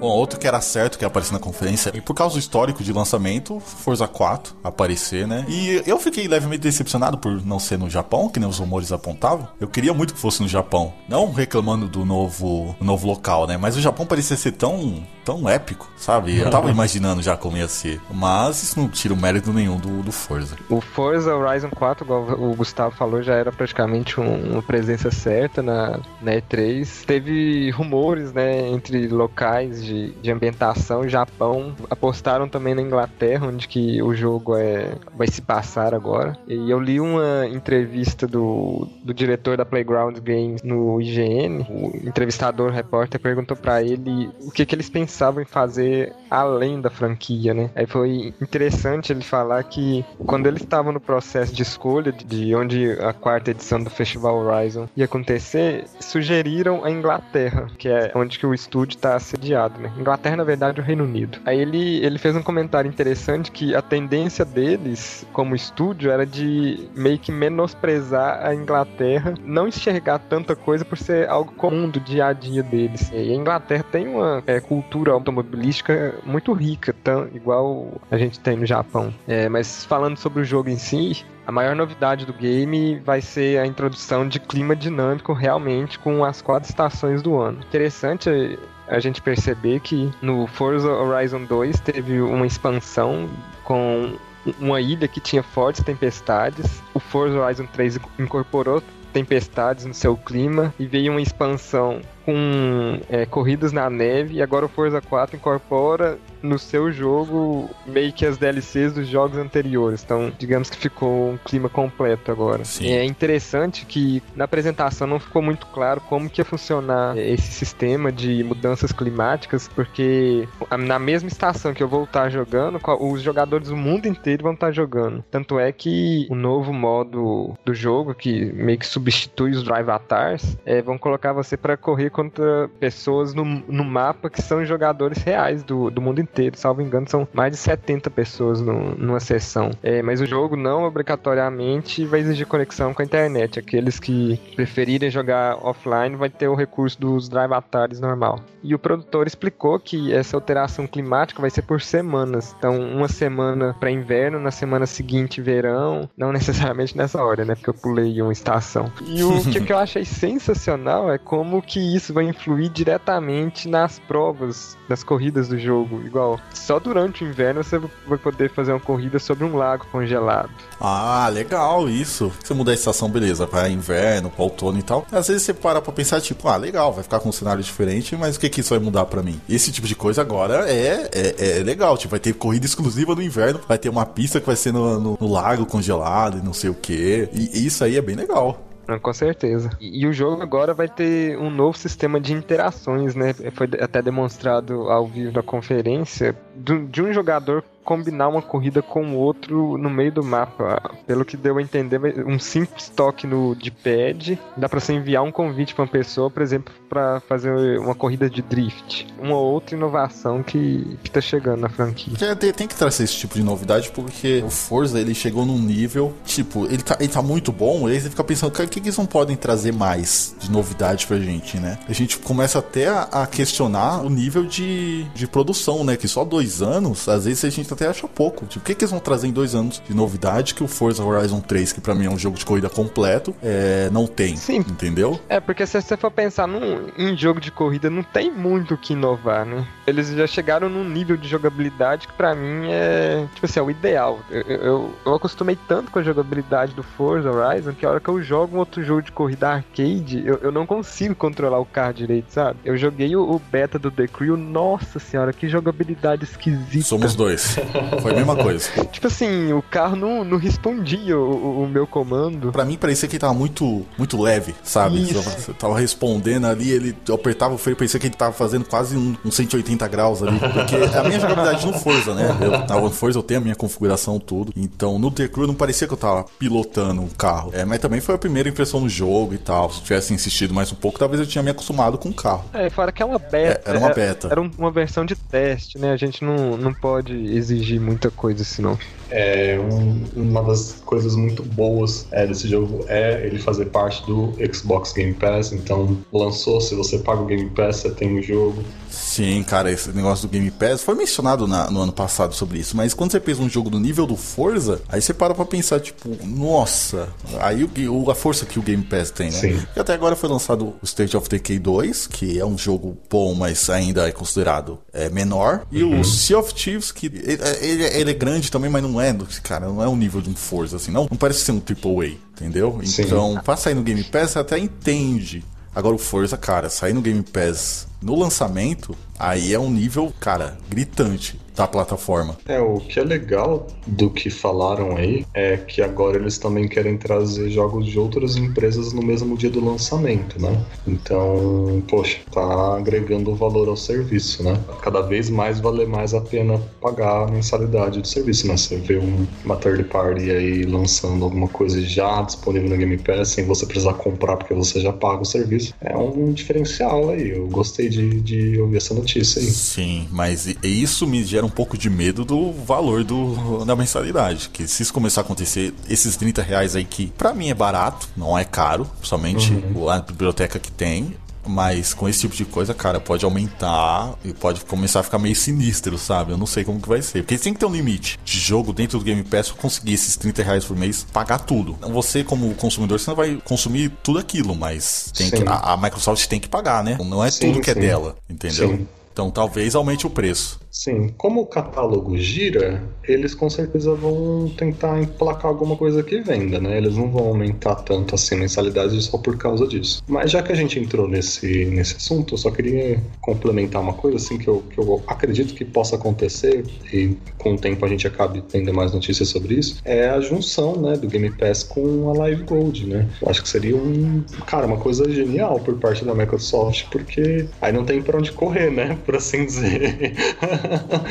Bom, outro que era certo que ia aparecer na conferência, e por causa do histórico de lançamento, Forza 4 aparecer, né? E eu fiquei levemente decepcionado por não ser no Japão, que nem os rumores apontavam. Eu queria muito que fosse no Japão. Não reclamando do novo, novo local, né? Mas o Japão parecia ser tão, tão épico, sabe? Eu tava imaginando já como ia ser. Mas isso não tira o mérito nenhum do, do Forza. O Forza Horizon 4, igual o Gustavo falou, já era praticamente um, uma presença certa na, na E3. Teve rumores, né, entre locais de, de ambientação. Japão apostaram também na Inglaterra, onde que o jogo é, vai se passar agora. E eu li uma entrevista do, do diretor da Playground Games no IGN. O entrevistador, o repórter, perguntou para ele o que, que eles pensavam em fazer além da franquia, né? Aí foi interessante ele falar que quando eles estavam no processo de escolha de onde a quarta edição do Festival Horizon ia acontecer, sugeriram a Inglaterra, que é onde que o estúdio está assediado, né? Inglaterra, na verdade, é o Reino Unido. Aí ele, ele fez um comentário interessante que a tendência deles, como estúdio, era de meio que menosprezar a Inglaterra, não enxergar tanta coisa por ser algo comum do dia a dia deles. E a Inglaterra tem uma é, cultura automobilística muito rica, tão, igual a gente tem no Japão. É, mas falando sobre o jogo em si, a maior novidade do game vai ser a introdução de clima dinâmico realmente com as quatro estações do ano. Interessante a gente perceber que no Forza Horizon 2 teve uma expansão com uma ilha que tinha fortes tempestades. O Forza Horizon 3 incorporou tempestades no seu clima e veio uma expansão com é, corridas na neve e agora o Forza 4 incorpora no seu jogo meio que as DLCs dos jogos anteriores. Então, digamos que ficou um clima completo agora. Sim. É interessante que na apresentação não ficou muito claro como que ia funcionar esse sistema de mudanças climáticas, porque na mesma estação que eu vou estar jogando, os jogadores do mundo inteiro vão estar jogando. Tanto é que o novo modo do jogo, que meio que substitui os Drive Avatars, é, vão colocar você para correr contra pessoas no, no mapa que são jogadores reais do, do mundo inteiro inteiro, salvo engano, são mais de 70 pessoas no, numa sessão. É, mas o jogo não obrigatoriamente vai exigir conexão com a internet. Aqueles que preferirem jogar offline vai ter o recurso dos drive atares normal. E o produtor explicou que essa alteração climática vai ser por semanas. Então, uma semana para inverno, na semana seguinte verão, não necessariamente nessa hora, né? Porque eu pulei uma estação. E o que, que eu achei sensacional é como que isso vai influir diretamente nas provas, das corridas do jogo. Igual igual. Só durante o inverno você vai poder fazer uma corrida sobre um lago congelado. Ah, legal isso. Você mudar a estação, beleza, para inverno, para outono e tal. Às vezes você para pra pensar, tipo, ah, legal, vai ficar com um cenário diferente, mas o que que isso vai mudar para mim? Esse tipo de coisa agora é, é, é, legal. Tipo, vai ter corrida exclusiva no inverno, vai ter uma pista que vai ser no, no, no lago congelado e não sei o que. E isso aí é bem legal. Com certeza. E, e, o jogo agora vai ter um novo sistema de interações, né? Foi até demonstrado ao vivo na conferência de um jogador combinar uma corrida com o outro no meio do mapa. Pelo que deu a entender, um simples toque no de pad dá para você enviar um convite para uma pessoa, por exemplo, para fazer uma corrida de drift. Uma outra inovação que, que tá chegando na franquia. Tem, tem, que trazer esse tipo de novidade porque o Forza ele chegou num nível, tipo, ele tá, ele tá muito bom, e aí você fica pensando, cara, o que, que eles não podem trazer mais de novidade pra gente, né? A gente começa até a, a questionar o nível de, de produção, né? Que só dois anos, às vezes a gente até acha pouco. Tipo, o que, que eles vão trazer em dois anos de novidade que o Forza Horizon 3, que para mim é um jogo de corrida completo, é, não tem? Sim. Entendeu? É, porque se você for pensar num, em jogo de corrida, não tem muito o que inovar, né? Eles já chegaram num nível de jogabilidade que para mim é, tipo assim, é o ideal. Eu, eu, eu, acostumei tanto com a jogabilidade do Forza Horizon que a hora que eu jogo um outro jogo de corrida arcade, eu, eu não consigo controlar o carro direito, sabe? Eu joguei o, o beta do The Crew, nossa senhora, que jogabilidade esquisita. Somos dois. Foi a mesma coisa. tipo assim, o carro não, não respondia o, o meu comando. Pra mim parecia que ele tava muito, muito leve, sabe? Isso. Você tava respondendo ali, ele apertava o freio, parecia que ele tava fazendo quase um, um 180 graus ali. Porque a minha jogabilidade no Forza, né? Eu no Forza, eu tenho a minha configuração tudo. Então no The Crew não parecia que eu tava pilotando um carro. É, mas também foi a primeira impressão no jogo e tal. Se tivesse insistido mais um pouco, talvez eu tinha me acostumado com o carro. É, fora que é uma beta. É, era uma beta. Era, era uma versão de teste, né? A gente não, não pode exigir exigir muita coisa, senão. É, um, uma das coisas muito boas é, desse jogo é ele fazer parte do Xbox Game Pass. Então, lançou, se você paga o Game Pass, você tem o jogo. Sim, cara, esse negócio do Game Pass foi mencionado na, no ano passado sobre isso, mas quando você pensa um jogo do nível do Forza, aí você para pra pensar, tipo, nossa, aí o, a força que o Game Pass tem, né? Sim. E até agora foi lançado o State of Decay 2, que é um jogo bom, mas ainda é considerado é, menor, e o Sea of Thieves, que ele, ele- ele é grande também, mas não é, cara, não é o nível de um Forza, assim, não, não parece ser um AAA, entendeu? Sim. Então, pra sair no Game Pass, você até entende. Agora o Forza, cara, sair no Game Pass no lançamento, aí é um nível, cara, gritante da plataforma. É, o que é legal do que falaram aí é que agora eles também querem trazer jogos de outras empresas no mesmo dia do lançamento, né? Então, poxa, tá agregando valor ao serviço, né? Cada vez mais vale mais a pena pagar a mensalidade do serviço, né? Você vê um, uma third party aí lançando alguma coisa já disponível no Game Pass sem você precisar comprar porque você já paga o serviço. É um diferencial aí. Eu gostei de, de ouvir essa notícia aí. Sim, mas isso me gera um pouco de medo do valor do, da mensalidade. Que se isso começar a acontecer, esses 30 reais aí que pra mim é barato, não é caro, somente a biblioteca que tem. Mas com esse tipo de coisa, cara, pode aumentar e pode começar a ficar meio sinistro, sabe? Eu não sei como que vai ser. Porque tem que ter um limite de jogo dentro do Game Pass pra conseguir esses 30 reais por mês pagar tudo. Você, como consumidor, você não vai consumir tudo aquilo, mas tem Sim. que, a, a Microsoft tem que pagar, né? Não é Sim, tudo que é sim. dela, entendeu? Então talvez aumente o preço. Sim, como o catálogo gira, eles com certeza vão tentar emplacar alguma coisa que venda, né? Eles não vão aumentar tanto assim a mensalidade só por causa disso. Mas já que a gente entrou nesse, nesse assunto, eu só queria complementar uma coisa assim que eu, que eu acredito que possa acontecer e com o tempo a gente acabe tendo mais notícias sobre isso, é a junção, né, do Game Pass com a Live Gold, né? Eu acho que seria um, cara, uma coisa genial por parte da Microsoft, porque aí não tem pra onde correr, né, por assim dizer.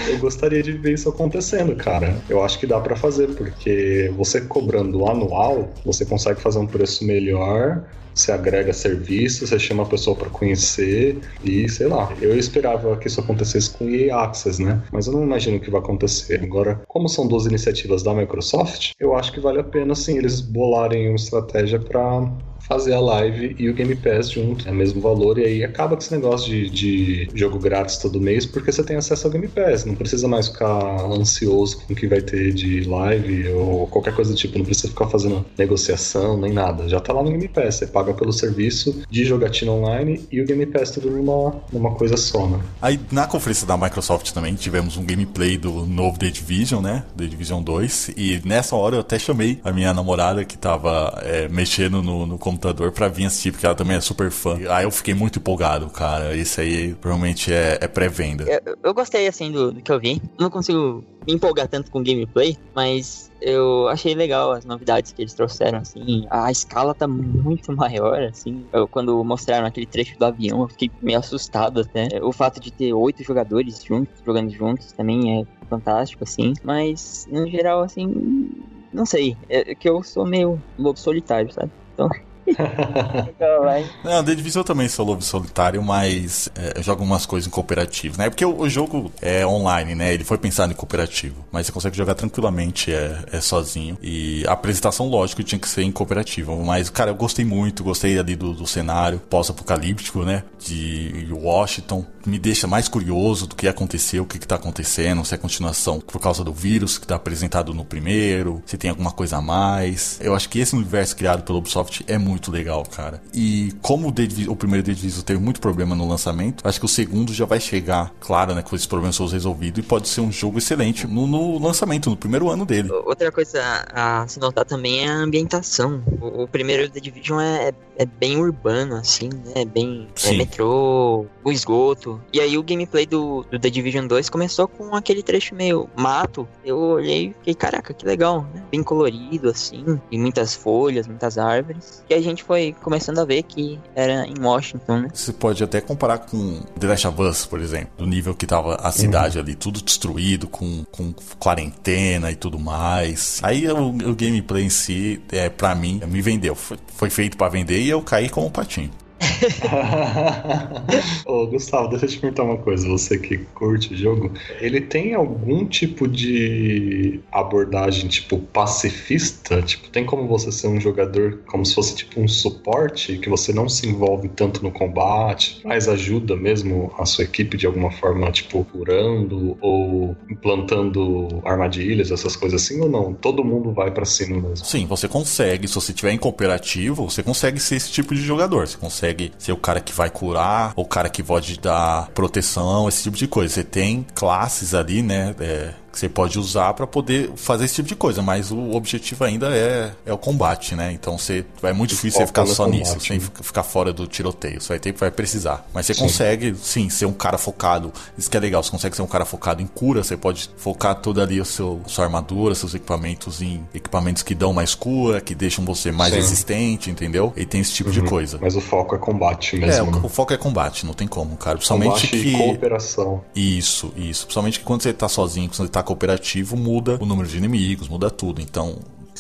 eu gostaria de ver isso acontecendo, cara. Eu acho que dá pra fazer, porque você cobrando anual, você consegue fazer um preço melhor. Você agrega serviço, você chama a pessoa pra conhecer e sei lá. Eu esperava que isso acontecesse com EA Access, né? Mas eu não imagino que vai acontecer. Agora, como são duas iniciativas da Microsoft, eu acho que vale a pena sim eles bolarem uma estratégia pra fazer a live e o Game Pass junto, é o mesmo valor, e aí acaba com esse negócio de, de jogo grátis todo mês, porque você tem acesso ao Game Pass, não precisa mais ficar ansioso com o que vai ter de live ou qualquer coisa do tipo, não precisa ficar fazendo negociação nem nada, já tá lá no Game Pass, você paga pelo serviço de jogatina online e o Game Pass tudo numa, numa coisa só, né? Aí na conferência da Microsoft também tivemos um gameplay do novo The Division, né? The Division 2. E nessa hora eu até chamei a minha namorada que tava é, mexendo no, no computador pra vir assistir, porque ela também é super fã. E Aí eu fiquei muito empolgado, cara. Esse aí provavelmente é, é pré-venda. Eu, eu gostei, assim, do, do que eu vi. Não consigo me empolgar tanto com gameplay, mas eu achei legal as novidades que eles trouxeram, assim. A escala tá muito maior, assim. Eu, quando mostraram aquele trecho do avião, eu fiquei meio assustado até. O fato de ter oito jogadores juntos, jogando juntos, também é fantástico, assim. Mas, no geral, assim, não sei. É que eu sou meio lobo solitário, sabe? Então... então. Não, The Division eu também sou lobo solitário, mas é, eu jogo umas coisas em cooperativo, né? Porque o, o jogo é online, né? Ele foi pensado em cooperativo, mas você consegue jogar tranquilamente é, é sozinho. E a apresentação, lógico, tinha que ser em cooperativo. Mas, cara, eu gostei muito, gostei ali do, do cenário pós-apocalíptico, né? De Washington. Me deixa mais curioso do que aconteceu, o que, que tá acontecendo, se é continuação por causa do vírus que tá apresentado no primeiro, se tem alguma coisa a mais. Eu acho que esse universo criado pelo Ubisoft é muito legal, cara. E como o, The o primeiro The Division teve muito problema no lançamento, acho que o segundo já vai chegar, claro, né, com esses problemas todos resolvidos e pode ser um jogo excelente no, no lançamento, no primeiro ano dele. Outra coisa a se notar também é a ambientação. O, o primeiro The Division é, é bem urbano, assim, né? É bem é metrô, o esgoto. E aí o gameplay do, do The Division 2 começou com aquele trecho meio mato. Eu olhei e fiquei, caraca, que legal, né? Bem colorido, assim, e muitas folhas, muitas árvores. E a gente foi começando a ver que era em Washington, né? Você pode até comparar com The Last of Us, por exemplo, do nível que tava a cidade ali, tudo destruído, com, com quarentena e tudo mais. Aí o, o gameplay em si, é, pra mim, me vendeu. Foi, foi feito pra vender e eu caí como um patinho. Ô, Gustavo, deixa eu te perguntar uma coisa. Você que curte o jogo, ele tem algum tipo de abordagem, tipo, pacifista? Tipo, tem como você ser um jogador como se fosse tipo um suporte, que você não se envolve tanto no combate, mas ajuda mesmo a sua equipe de alguma forma, tipo, curando ou implantando armadilhas, essas coisas assim, ou não? Todo mundo vai para cima mesmo. Sim, você consegue, se você tiver em cooperativo, você consegue ser esse tipo de jogador. Você consegue ser o cara que vai curar, ou o cara que pode dar proteção, esse tipo de coisa. Você tem classes ali, né? É, que você pode usar para poder fazer esse tipo de coisa, mas o objetivo ainda é, é o combate, né? Então você é muito difícil você ficar só combate, nisso, né? sem ficar fora do tiroteio. Você vai ter vai precisar. Mas você sim. consegue, sim, ser um cara focado. Isso que é legal, você consegue ser um cara focado em cura, você pode focar toda ali a seu, sua armadura, seus equipamentos em equipamentos que dão mais cura, que deixam você mais sim. resistente, entendeu? E tem esse tipo uhum. de coisa. Mas o foco é combate mesmo. É, o, né? o foco é combate, não tem como, cara. Principalmente combate que. E cooperação. Isso, isso. Principalmente que quando você tá sozinho, quando você tá cooperativo, muda o número de inimigos, muda tudo. Então,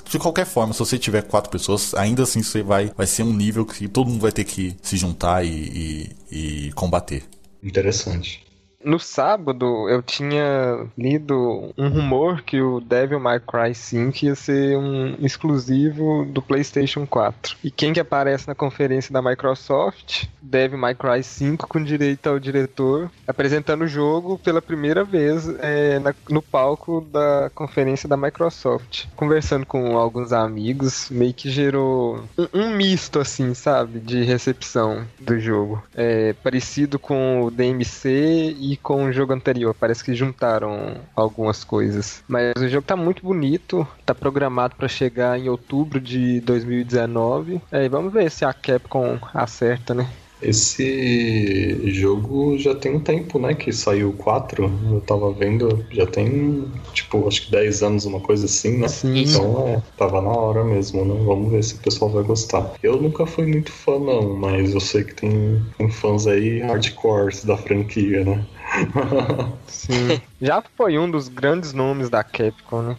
de qualquer forma, se você tiver quatro pessoas, ainda assim você vai, vai ser um nível que todo mundo vai ter que se juntar e, e, e combater. Interessante. No sábado, eu tinha lido um rumor que o Devil May Cry 5 ia ser um exclusivo do PlayStation 4. E quem que aparece na conferência da Microsoft? Devil May Cry 5 com direito ao diretor apresentando o jogo pela primeira vez é, na, no palco da conferência da Microsoft. Conversando com alguns amigos, meio que gerou um, um misto, assim, sabe? De recepção do jogo. É, parecido com o DMC e com o jogo anterior. Parece que juntaram algumas coisas. Mas o jogo tá muito bonito, tá programado para chegar em outubro de 2019. É, e vamos ver se a Capcom acerta, né? Esse jogo já tem um tempo, né? Que saiu 4. Eu tava vendo, já tem, tipo, acho que 10 anos, uma coisa assim, né? Sim. Então, é, tava na hora mesmo, né? Vamos ver se o pessoal vai gostar. Eu nunca fui muito fã, não, mas eu sei que tem, tem fãs aí hardcore da franquia, né? Sim. Já foi um dos grandes nomes da Capcom, né?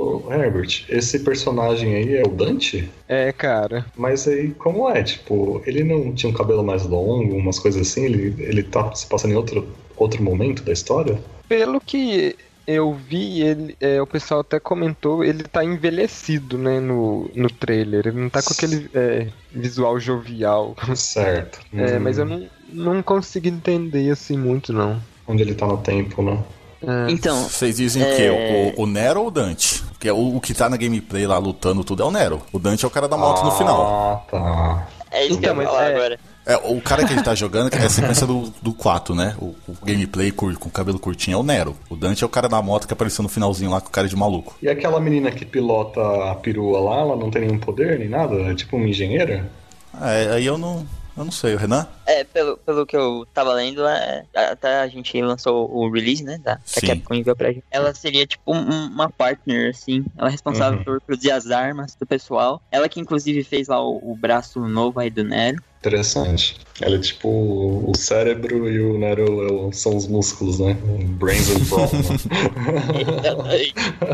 Ô, Herbert, esse personagem aí é o Dante? É, cara. Mas aí, como é? Tipo, ele não tinha um cabelo mais longo, umas coisas assim? Ele, ele tá se passando em outro, outro momento da história? Pelo que eu vi, ele, é, o pessoal até comentou, ele tá envelhecido, né, no, no trailer. Ele não tá com aquele é, visual jovial. Certo. É, hum. mas eu não, não consegui entender assim muito, não. Onde ele tá no tempo, né? É. Então. Vocês dizem é... o quê? O, o, Nero ou o Dante? Porque o, o, que tá na gameplay lá lutando tudo é o Nero. O Dante é o cara da moto ah, no final. Ah, tá. É isso então, que eu então, falar é... agora. É, o cara que a gente tá jogando é a sequência do, do 4, né? O, o gameplay com o cabelo curtinho é o Nero. O Dante é o cara da moto que apareceu no finalzinho lá com o cara de maluco. E aquela menina que pilota a perua lá, ela não tem nenhum poder nem nada? É tipo uma engenheira? É, aí eu não. Eu não sei, o Renan? É, pelo, pelo que eu tava lendo, é, até a gente lançou o release, né? Da, que a Capcom enviou pra gente. Ela seria tipo um, uma partner, assim. Ela é responsável uhum. por produzir as armas do pessoal. Ela que inclusive fez lá o, o braço novo aí do Nero. Interessante. Ela é tipo o cérebro e o Nero são os músculos, né? Brains and brawn.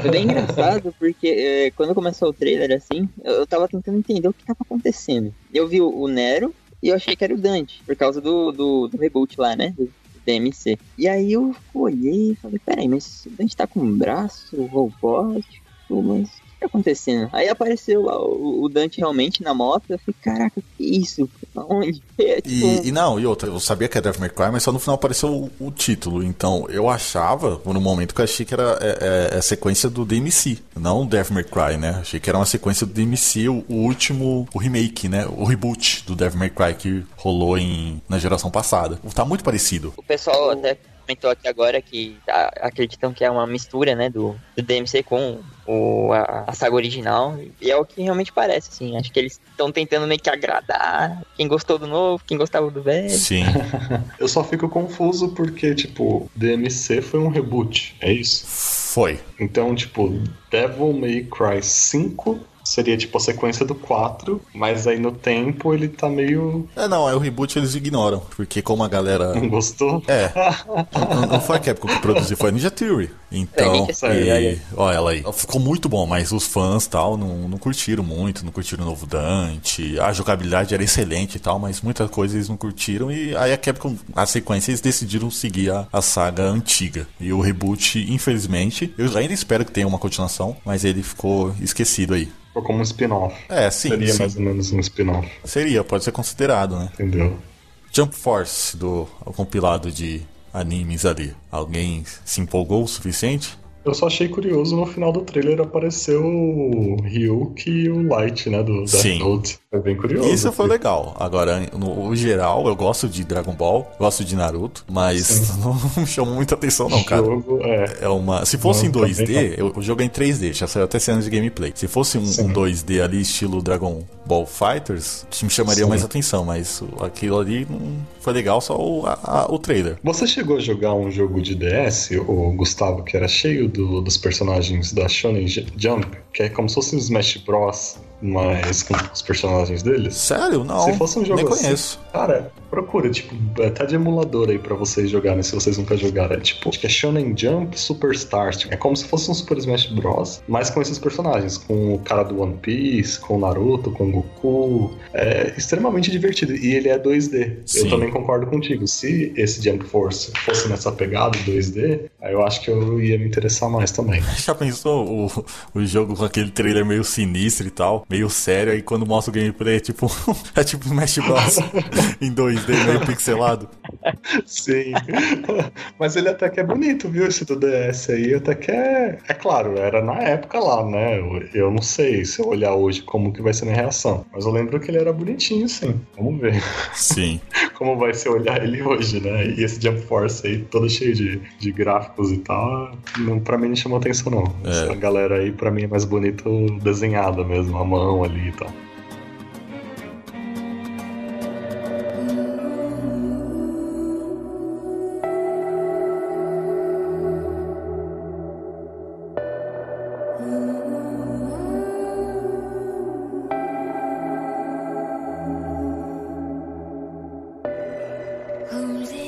é bem engraçado porque é, quando começou o trailer, assim, eu tava tentando entender o que tava acontecendo. Eu vi o Nero, e eu achei que era o Dante, por causa do, do, do reboot lá, né? Do DMC. E aí eu olhei e falei, peraí, mas o Dante tá com um braço robótico, mas tá acontecendo? Aí apareceu lá o, o, Dante realmente na moto, eu falei, caraca, que isso? Aonde? É, tipo... e, e, não, e outra, eu sabia que era Devil May Cry, mas só no final apareceu o, o, título, então eu achava, por um momento que eu achei que era é, é, a sequência do DMC, não o Devil May Cry, né? Achei que era uma sequência do DMC, o, o, último, o remake, né? O reboot do Devil May Cry que rolou em, na geração passada. Tá muito parecido. O pessoal até comentou aqui agora que tá, acreditam que é uma mistura, né, do, do DMC com o, a, a, saga original. E é o que realmente parece, assim. Acho que eles estão tentando meio que agradar quem gostou do novo, quem gostava do velho. Sim. Eu só fico confuso porque, tipo, DMC foi um reboot, é isso? Foi. Então, tipo, Devil May Cry 5 seria tipo a sequência do 4, mas aí no tempo ele tá meio. É, não, é o reboot eles ignoram, porque como a galera. Não gostou? É. não, não foi a Capcom que produziu, foi a Ninja Theory. Então, É, e, ó, ela aí. Ficou muito bom, mas os fãs tal não, não curtiram muito, não curtiram o novo Dante. A jogabilidade era excelente e tal, mas muita coisa eles não curtiram. E aí a Capcom, a sequência, eles decidiram seguir a, a saga antiga. E o reboot, infelizmente, eu ainda espero que tenha uma continuação, mas ele ficou esquecido aí. Ficou como um spin-off. É, sim, Seria sim. mais ou menos um spin-off, Seria, pode ser considerado, né? entendeu? Jump Force, do compilado de animes ali. Alguém se empolgou o suficiente? Eu só achei curioso no final do trailer apareceu o Ryuk e o Light, né? Do Death Sim. Note. Foi bem curioso. Isso foi assim. legal. Agora, no, geral, eu gosto de Dragon Ball, gosto de Naruto, mas não me chamou muita atenção, não, cara. Jogo, é. É uma. Se fosse Não, em também 2D, eu, o jogo é em 3D, já saiu até cenas de gameplay. Se fosse um, Sim. um 2D ali, estilo Dragon Ball Fighters, me chamaria Sim. mais atenção, mas aquilo ali não foi legal, só o, a- a- o trailer. Você chegou a jogar um jogo de DS, o Gustavo, que era cheio do- dos personagens da Shonen Jump, que é como se fosse um Smash Bros, mas com os personagens deles? Sério? Não. Se fosse um jogo nem assim- conheço. Cara, procura, tipo, tá de emulador aí pra vocês jogarem, se vocês nunca jogaram. É tipo, acho que é Shonen Jump Superstars. Tipo, é como se fosse um Super Smash Bros, mas com esses personagens, com o cara do One Piece, com o Naruto, com o Goku. É extremamente divertido. E ele é 2D. Sim. Eu também concordo contigo. Se esse Jump Force fosse nessa pegada 2D, aí eu acho que eu ia me interessar mais também. Já pensou o, o jogo com aquele trailer meio sinistro e tal, meio sério, aí quando mostra o gameplay é tipo. é tipo Smash Bros. em 2D, meio pixelado. Sim. Mas ele até que é bonito, viu? Esse do DS aí, até que é. É claro, era na época lá, né? Eu, eu não sei se eu olhar hoje como que vai ser minha reação. Mas eu lembro que ele era bonitinho, sim. Vamos ver Sim. como vai ser olhar ele hoje, né? E esse Jump Force aí, todo cheio de, de gráficos e tal, não, pra mim não chamou atenção, não. É. Essa galera aí, pra mim, é mais bonito desenhada mesmo, a mão ali e tal.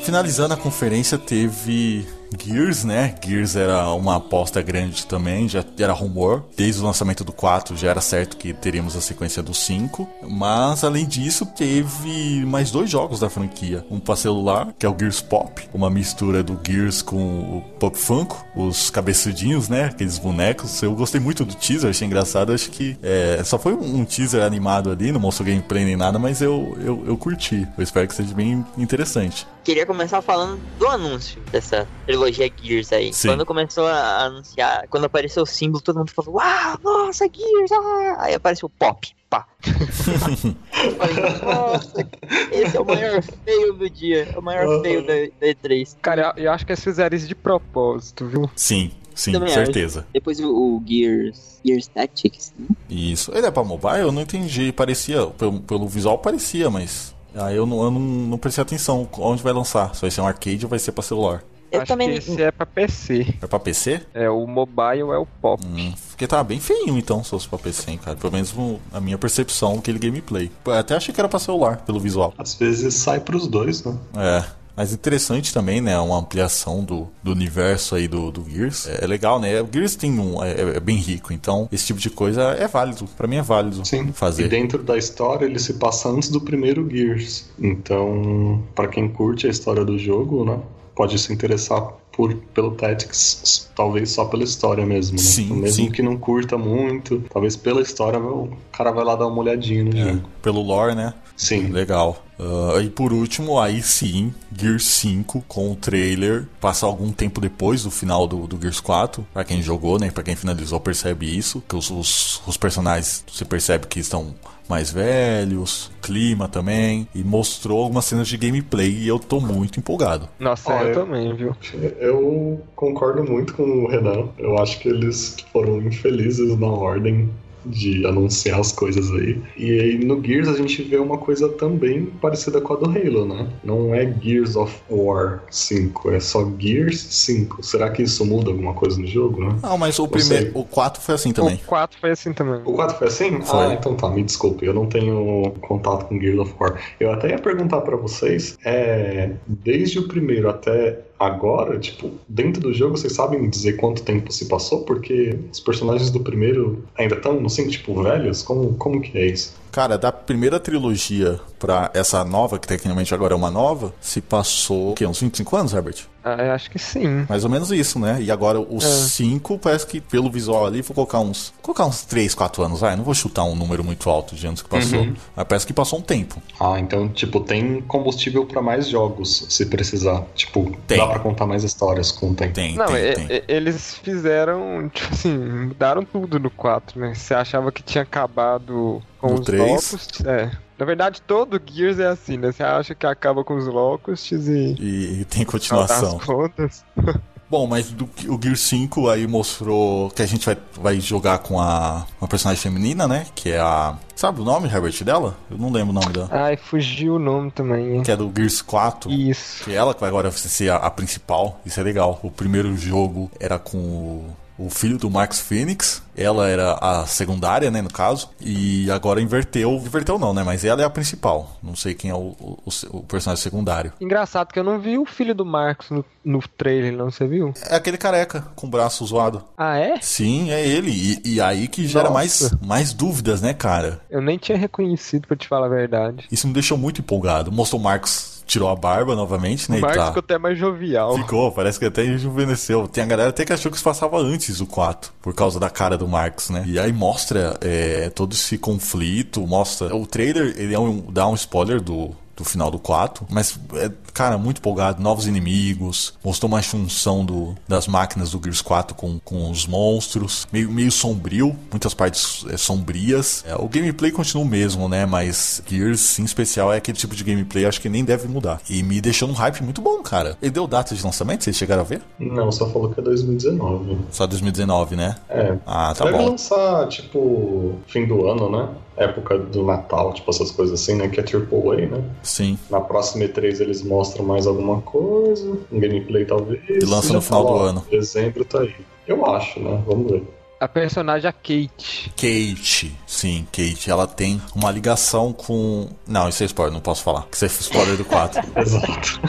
Finalizando a conferência, teve Gears, né? Gears era uma aposta grande também, já era rumor. Desde o lançamento do 4 já era certo que teríamos a sequência do 5. Mas além disso, teve mais dois jogos da franquia: um para celular, que é o Gears Pop, uma mistura do Gears com o Pop Funko, os cabeçudinhos, né? Aqueles bonecos. Eu gostei muito do teaser, achei engraçado. Acho que é, só foi um teaser animado ali, não mostrou gameplay nem nada, mas eu, eu, eu curti. Eu espero que seja bem interessante. Queria começar falando do anúncio dessa Gears aí. Sim. Quando começou a anunciar, quando apareceu o símbolo, todo mundo falou: Uau, nossa, Gears! Ah! Aí apareceu o Pop. Pá. Eu falei, nossa, esse é o maior feio do dia. É o maior feio da, da E3. Cara, eu, eu acho que eles fizeram isso de propósito, viu? Sim, sim, Também certeza. Depois o, o Gears. Gears Tactics, né? Isso. Ele é pra mobile? Eu não entendi. Parecia, pelo, pelo visual parecia, mas. Aí eu não, eu não, não prestei atenção onde vai lançar. Se vai ser um arcade ou vai ser pra celular. Eu acho também. que esse é pra PC. É pra PC? É, o mobile é o pop. Hum, porque tava bem feinho então, se fosse pra PC, hein, cara. Pelo menos no- a minha percepção, aquele gameplay. Até achei que era pra celular, pelo visual. Às vezes sai pros dois, né? É. Mas interessante também, né? Uma ampliação do, do universo aí do, do Gears. É, é legal, né? O Gears tem um, é, é bem rico, então esse tipo de coisa é válido. Pra mim é válido Sim. fazer. E dentro da história ele se passa antes do primeiro Gears. Então, pra quem curte a história do jogo, né, pode se interessar por pelo Tactics, talvez só pela história mesmo, né? Sim, Então, mesmo sim. que não curta muito, talvez pela história o cara vai lá dar uma olhadinha no É, jogo. pelo lore, né? Sim. Legal. Ah, e por último, aí sim, Gears 5 com o trailer. Passa algum tempo depois do final do, do Gears 4. Pra quem jogou, né? Pra quem finalizou, percebe isso. Que os, os, os personagens, você percebe que estão mais velhos, clima também. E mostrou algumas cenas de gameplay e eu tô muito empolgado. Nossa, eu eu- também, viu? Eu concordo muito com o Renan. Eu acho que eles foram infelizes na ordem de anunciar as coisas aí. E aí no Gears a gente vê uma coisa também parecida com a do Halo, né? Não é Gears of War 5, é só Gears 5. Será que isso muda alguma coisa no jogo, né? Não, mas o Não primeiro, sei. o 4 foi assim também. O 4 foi assim também. O 4 foi assim? Foi. Ah, então tá, me desculpe, eu não tenho contato com Gears of War. Eu até ia perguntar pra vocês, é, desde o primeiro até agora, tipo, dentro do jogo, vocês sabem dizer quanto tempo se passou? Porque os personagens do primeiro ainda estão, assim, tipo, velhos? Como, como que é isso? Cara, da primeira trilogia pra essa nova, que tecnicamente agora é uma nova, se passou, o quê, uns 25 anos, Herbert? Ah, eu acho que sim. Mais ou menos isso, né? E agora os É. 5, parece que pelo visual ali, vou colocar uns. Colocar uns 3, 4 anos, vai. Não vou chutar um número muito alto de anos que passou. Uhum. Mas parece que passou um tempo. Ah, então, tipo, tem combustível pra mais jogos, se precisar. Tipo, Tem. dá pra contar mais histórias com o tempo. Tem, Não, tem, e- tem. eles fizeram, tipo assim, mudaram tudo no 4, né? Você achava que tinha acabado com No os três? Locusts. É. Na verdade, todo Gears é assim, né? Você acha que acaba com os Locusts e. E, e tem As continuação. contas. Bom, mas do, o Gear 5 aí mostrou que a gente vai, vai jogar com a uma personagem feminina, né? Que é a. Sabe o nome, Herbert, dela? Eu não lembro o nome dela. Ai, fugiu o nome também. Que é do Gears 4. Isso. Que ela que vai agora ser a, a principal. Isso é legal. O primeiro jogo era com o, o filho do Marcus Phoenix. Ela era a secundária, né, no caso. E agora inverteu. Inverteu não, né? Mas ela é a principal. Não sei quem é o, o, o personagem secundário. Engraçado que eu não vi o filho do Marcos no, no trailer, não, você viu? É aquele careca com o braço zoado. Ah, é? Sim, é ele. E, e aí que gera Nossa. mais, mais dúvidas, né, cara? Eu nem tinha reconhecido, pra te falar a verdade. Isso me deixou muito empolgado. Mostrou o Marcos tirou a barba novamente, né? O Marcos tá- ficou até mais jovial. Ficou, parece que até rejuvenesceu. Tem a galera até que achou que isso passava antes do 4, por causa da cara do Marcos, né? E aí mostra é, todo esse conflito, mostra. O trailer, ele é um, dá um spoiler do. Do final do 4, mas, é, cara, muito empolgado. Novos inimigos, mostrou uma junção do, das máquinas do Gears 4 com, com os monstros, meio, meio sombrio, muitas partes é, sombrias. É, o gameplay continua o mesmo, né? Mas Gears, em especial, é aquele tipo de gameplay, acho que nem deve mudar. E me deixou num hype muito bom, cara. Ele deu data de lançamento, vocês chegaram a ver? Não, só falou que é 2019. Só 2019, né? É. Ah, tá Deve bom. lançar, tipo, fim do ano, né? Época do Natal, tipo, essas coisas assim, né? Que é AAA, né? Sim. Na próxima E3 eles mostram mais alguma coisa, um gameplay talvez. E lança no final fala, do ó, ano. Dezembro tá aí. Eu acho, né? Vamos ver. A personagem, a Kate. Kate, sim, Kate, ela tem uma ligação com. Não, isso é spoiler, não posso falar. Que isso é spoiler do 4. Exato.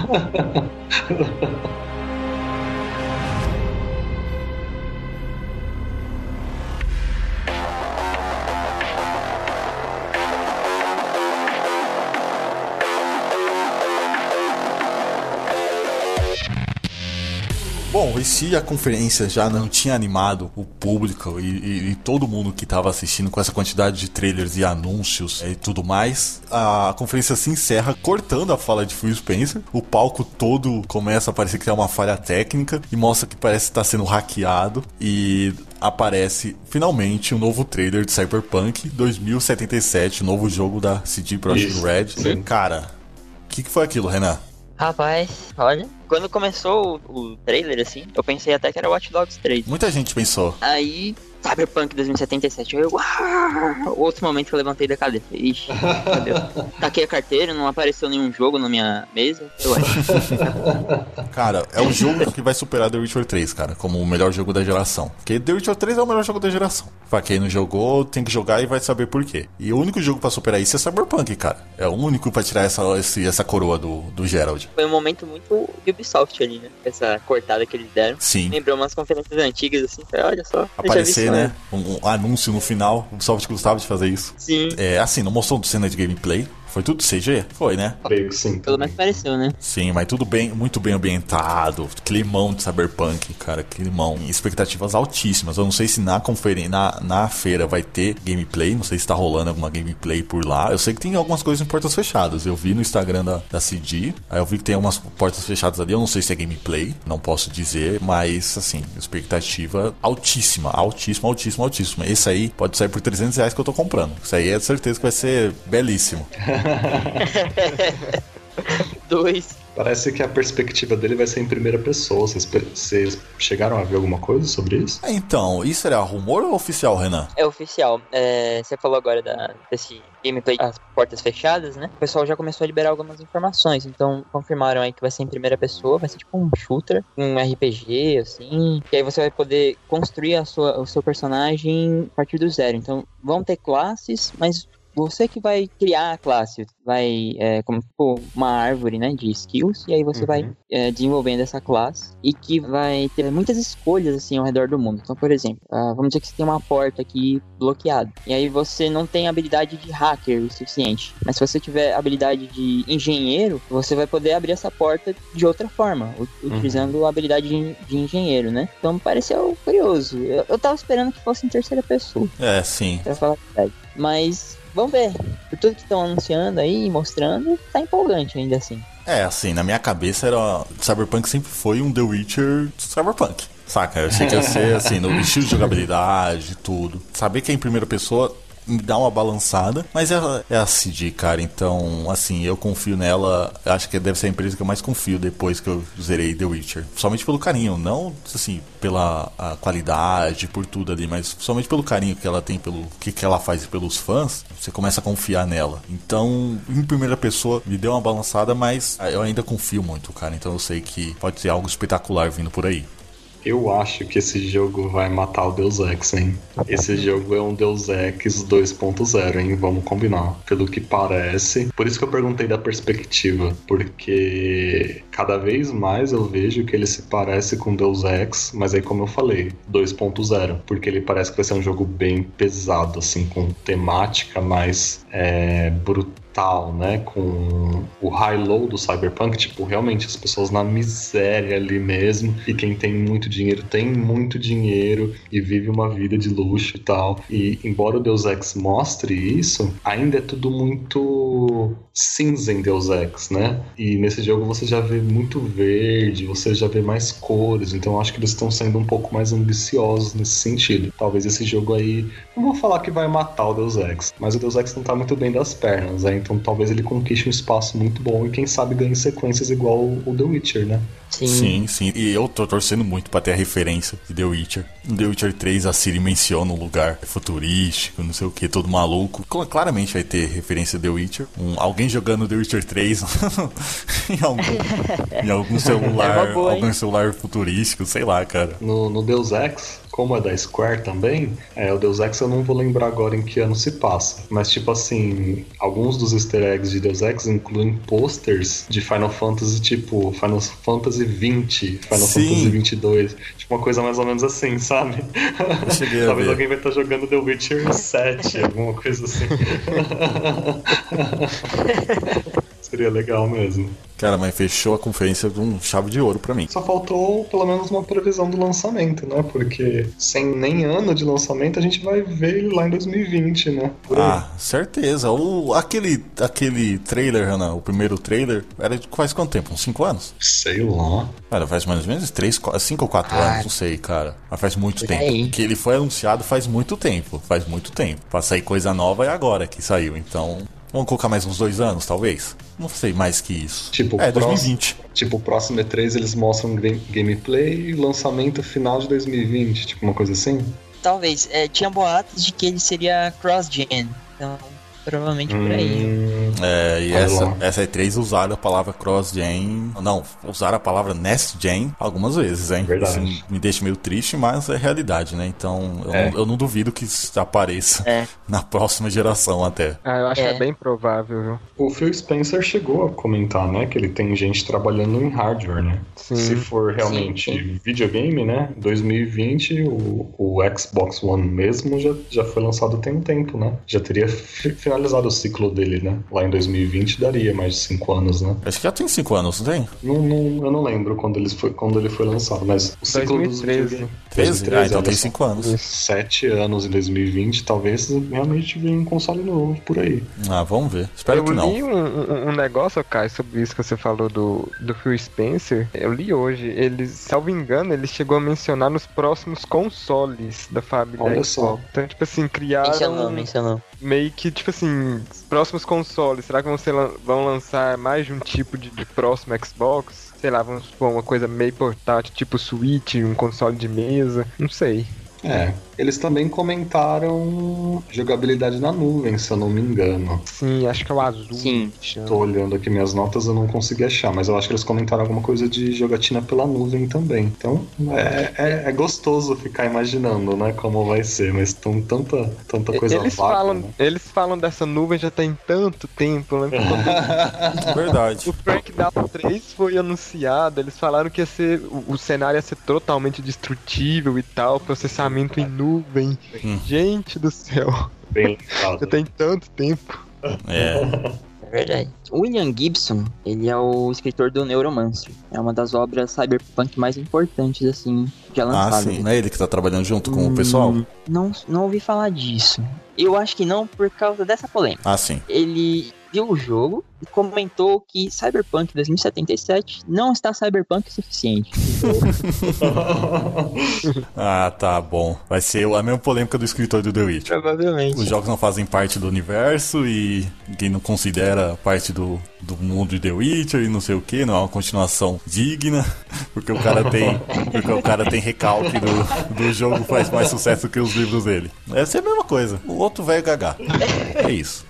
Bom, e se a conferência já não tinha animado o público e, e- e todo mundo que estava assistindo com essa quantidade de trailers e anúncios e tudo mais, a conferência se encerra cortando a fala de Phil Spencer. O palco todo começa a parecer que tem uma falha técnica e mostra que parece estar sendo hackeado e aparece finalmente um novo trailer de Cyberpunk 2077, o novo jogo da CD Projekt Red. sim. Cara, o que, que foi aquilo, Renan? Rapaz, olha. Quando começou o, o trailer, assim, eu pensei até que era Watch Dogs 3. Muita gente pensou. Aí, Cyberpunk 2077, eu. "Uau!" Outro momento que eu levantei da cadeira. Ixi, cadê? Taquei a carteira, não apareceu nenhum jogo na minha mesa. Eu acho. Cara, é o jogo que vai superar The Witcher 3, cara, como o melhor jogo da geração. Porque The Witcher 3 é o melhor jogo da geração. Pra quem não jogou, tem que jogar e vai saber por quê. E o único jogo pra superar isso é Cyberpunk, cara. É o único pra tirar essa, esse- essa coroa do, do Gerald. Foi um momento muito Ubisoft ali, né? Essa cortada que eles deram. Sim. Lembrou umas conferências antigas, assim. Falei, olha só. eu isso né? antes. Um, um anúncio no final. O Ubisoft gostava de fazer isso. Sim. É, assim, não mostrou cena de gameplay. Foi tudo CG? Foi, né? Creio que sim. Pelo menos pareceu, né? Sim, mas tudo bem, muito bem ambientado. Climão de Cyberpunk, cara, climão. Expectativas altíssimas. Eu não sei se na conferência, na, na feira vai ter gameplay. Não sei se tá rolando alguma gameplay por lá. Eu sei que tem algumas coisas em portas fechadas. Eu vi no Instagram da, da CD. Aí eu vi que tem algumas portas fechadas ali. Eu não sei se é gameplay, não posso dizer. Mas, assim, expectativa altíssima, altíssima, altíssima, altíssima. Esse aí pode sair por 300 reais que eu tô comprando. Isso aí é certeza que vai ser belíssimo. Dois. Parece que a perspectiva dele vai ser em primeira pessoa. Vocês, vocês chegaram a ver alguma coisa sobre isso? Então, isso era rumor ou oficial, Renan? É oficial. É, você falou agora da, desse gameplay as portas fechadas, né? O pessoal já começou a liberar algumas informações. Então, confirmaram aí que vai ser em primeira pessoa, vai ser tipo um shooter, um RPG, assim. E aí você vai poder construir a sua, o seu personagem a partir do zero. Então, vão ter classes, mas você que vai criar a classe, vai é, como tipo, uma árvore, né, de skills, e aí você uhum. vai é, desenvolvendo essa classe e que vai ter muitas escolhas assim ao redor do mundo. Então, por exemplo, uh, vamos dizer que você tem uma porta aqui bloqueada, e aí você não tem habilidade de hacker o suficiente, mas se você tiver habilidade de engenheiro, você vai poder abrir essa porta de outra forma, utilizando uhum. a habilidade de, de, engenheiro, né? Então, pareceu curioso. Eu, eu tava esperando que fosse em terceira pessoa. É, sim. Pra falar a verdade. Mas vamos ver. Por tudo que estão anunciando aí, mostrando, tá empolgante ainda assim. É, assim, na minha cabeça era. Cyberpunk sempre foi um The Witcher Cyberpunk. Saca? Eu achei que ia ser assim, no estilo de jogabilidade, tudo. Saber que é em primeira pessoa dá uma balançada. Mas é, é a CD, cara. Então, assim, eu confio nela. Acho que deve ser a empresa que eu mais confio depois que eu zerei The Witcher. Somente pelo carinho, não assim, pela qualidade, por tudo ali, mas somente pelo carinho que ela tem, pelo que, que ela faz pelos fãs, você começa a confiar nela. Então, em primeira pessoa, me deu uma balançada, mas eu ainda confio muito, cara. Então eu sei que pode ser algo espetacular vindo por aí. Eu acho que esse jogo vai matar o Deus Ex, hein? Esse jogo é um Deus Ex 2.0, hein? Vamos combinar. Pelo que parece. Por isso que eu perguntei da perspectiva. Porque cada vez mais eu vejo que ele se parece com Deus Ex, mas aí, como eu falei, 2.0. Porque ele parece que vai ser um jogo bem pesado, assim, com temática mais é, brutal né? Com o high-low do Cyberpunk, tipo, realmente as pessoas na miséria ali mesmo. E quem tem muito dinheiro tem muito dinheiro e vive uma vida de luxo e tal. E embora o Deus Ex mostre isso, ainda é tudo muito cinza em Deus Ex, né? E nesse jogo você já vê muito verde, você já vê mais cores, então acho que eles estão sendo um pouco mais ambiciosos nesse sentido. Talvez esse jogo aí, não vou falar que vai matar o Deus Ex, mas o Deus Ex não tá muito bem das pernas, né? Então talvez ele conquiste um espaço muito bom e quem sabe ganhe sequências igual o The Witcher, né? Sim. sim, sim. E eu tô torcendo muito pra ter a referência de The Witcher. No The Witcher 3, a Siri menciona um lugar futurístico, não sei o que, todo maluco. Claramente vai ter referência de The Witcher. Um, alguém jogando The Witcher 3 em, algum, em algum celular, é boa, algum celular futurístico, sei lá, cara. No, no Deus Ex, como é da Square também, é, o Deus Ex eu não vou lembrar agora em que ano se passa. Mas, tipo assim, alguns dos easter eggs de Deus Ex incluem posters de Final Fantasy, tipo, Final Fantasy 20, Final Sim. Fantasy 22. Tipo, uma coisa mais ou menos assim, sabe? Talvez alguém vai estar jogando The Witcher 7, alguma coisa assim. Seria legal mesmo. Cara, mas fechou a conferência com chave de ouro para mim. Só faltou pelo menos uma previsão do lançamento, né? Porque sem nem ano de lançamento a gente vai ver ele lá em 2020, né? ah, certeza. O, aquele, aquele trailer, Ana, o primeiro trailer, era de faz quanto tempo? Uns 5 anos? Sei lá. Cara, faz mais ou menos 3, 5 ou 4 ah, anos, não sei, cara. Mas faz muito tempo. Aí. Que ele foi anunciado faz muito tempo. Faz muito tempo. Pra sair coisa nova é agora que saiu. Então, Vamos colocar mais uns dois anos, talvez? Não sei mais que isso. Tipo, é, 2020. Próximo, tipo, o próximo E3 eles mostram gameplay e lançamento final de 2020, tipo uma coisa assim? Talvez. É, tinha boatos de que ele seria cross-gen. Então, provavelmente por aí. Hum, é, e essa, essa E3 usaram a palavra cross-gen. Não, usaram a palavra next-gen algumas vezes, hein? Verdade. Isso me deixa meio triste, mas é realidade, né? Então eu, é. não, eu não, duvido que isso apareça é. na próxima geração até. Ah, eu acho é. é bem provável, viu? O Phil Spencer chegou a comentar, né? Que ele tem gente trabalhando em hardware, né? Sim. Se for realmente sim, sim. videogame, né? 2020, o, o Xbox One mesmo já, já foi lançado tem um tempo, né? Já teria finalizado o ciclo dele, né? Lá em 2020 daria mais de 5 anos, né? Acho que já tem 5 anos, não tem? Não, não, eu não lembro quando ele foi, quando ele foi lançado, mas o ciclo 2013. dos 13? Ah, então tem 5 anos. 7 anos em 2020, talvez realmente venha um console novo por aí. Ah, vamos ver. Espero eu que não. Eu li um, um, negócio, Kai, sobre isso que você falou do, do Phil Spencer. Eu li hoje. Ele, salvo engano, ele chegou a mencionar nos próximos consoles da família Olha Xbox. Só. Então, tipo assim, criaram... Mencionou, mencionou. Meio que, tipo assim, os próximos consoles, será que vão, ser, vão lançar mais de um tipo de, de próximo Xbox? Sei lá, vamos supor uma coisa meio portátil, tipo Switch, um console de mesa, não sei. É, eles também comentaram jogabilidade na nuvem, se eu não me engano. Sim, acho que é o azul. Sim. Tô olhando aqui minhas notas, eu não consegui achar, mas eu acho que eles comentaram alguma coisa de jogatina pela nuvem também. Então é, é, é gostoso ficar imaginando, né, como vai ser, mas tão tanta, tanta coisa eles, vaga, falam, né? eles falam dessa nuvem já tem tanto tempo, né? Verdade. o Crackdown 3 foi anunciado, eles falaram que ia ser, o, o cenário ia ser totalmente destrutível e tal, processamento em nuvem. Hum. Gente do céu, Bem já lembrado. tem tanto tempo. É. É verdade. O William Gibson, ele é o escritor do Neuromancer. É uma das obras cyberpunk mais importantes, assim, já Ah, lançadas. sim. Não é ele que tá trabalhando junto com o pessoal? Hum, Não, não ouvi falar disso. Eu acho que não por causa dessa polêmica. Ah, sim. Ele viu o jogo e comentou que Cyberpunk 2077 não está cyberpunk o suficiente. Ah, tá bom. Vai ser a mesma polêmica do escritor do The Witcher. Provavelmente. Os jogos não fazem parte do universo e ninguém não considera parte do, do mundo de The Witcher e não sei o que, não é uma continuação digna, porque o cara tem, porque o cara tem recalque do, do jogo faz mais sucesso que os livros dele. Essa é a mesma coisa. O outro velho gagá. É isso.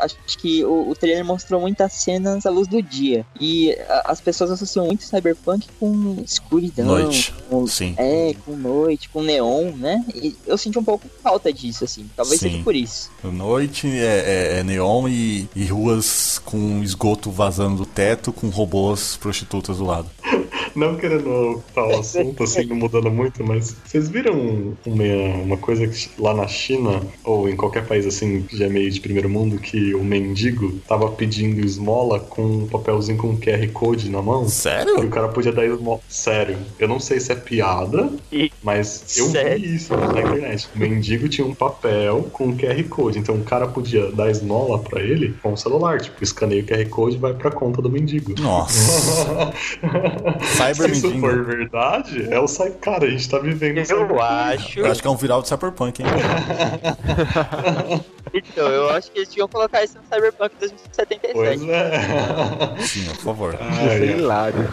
Acho que o, o trailer mostrou muitas cenas à luz do dia. E a- as pessoas associam muito Cyberpunk com escuridão. Noite. Com, Sim. é, com noite, com neon, né? E eu senti um pouco falta disso, assim. Talvez Sim. seja por isso. Noite é, é- é neon e, e ruas com esgoto vazando do teto com robôs prostitutas do lado. Não querendo o assunto, assim, não mudando muito, mas vocês viram uma, uma coisa que lá na China, ou em qualquer país assim, que já é meio de primeiro mundo, que o mendigo tava pedindo esmola com um papelzinho com QR Code na mão? E Sério? o cara podia dar esmola. Sério, eu não sei se é piada, E- mas eu Sério? vi isso na internet. O mendigo tinha um papel com um QR Code, então o cara podia dar esmola pra ele com o celular, tipo, escaneia o QR Code e vai pra conta do mendigo. Nossa. Cyber Se isso for verdade, é o sai. Cara, a gente tá vivendo Eu acho. Eu acho que é um viral de Cyberpunk, hein? Então, eu acho que eles tinham colocar isso no Cyberpunk 2077. Pois é. Sim, por favor. Ia ser Ai, hilário.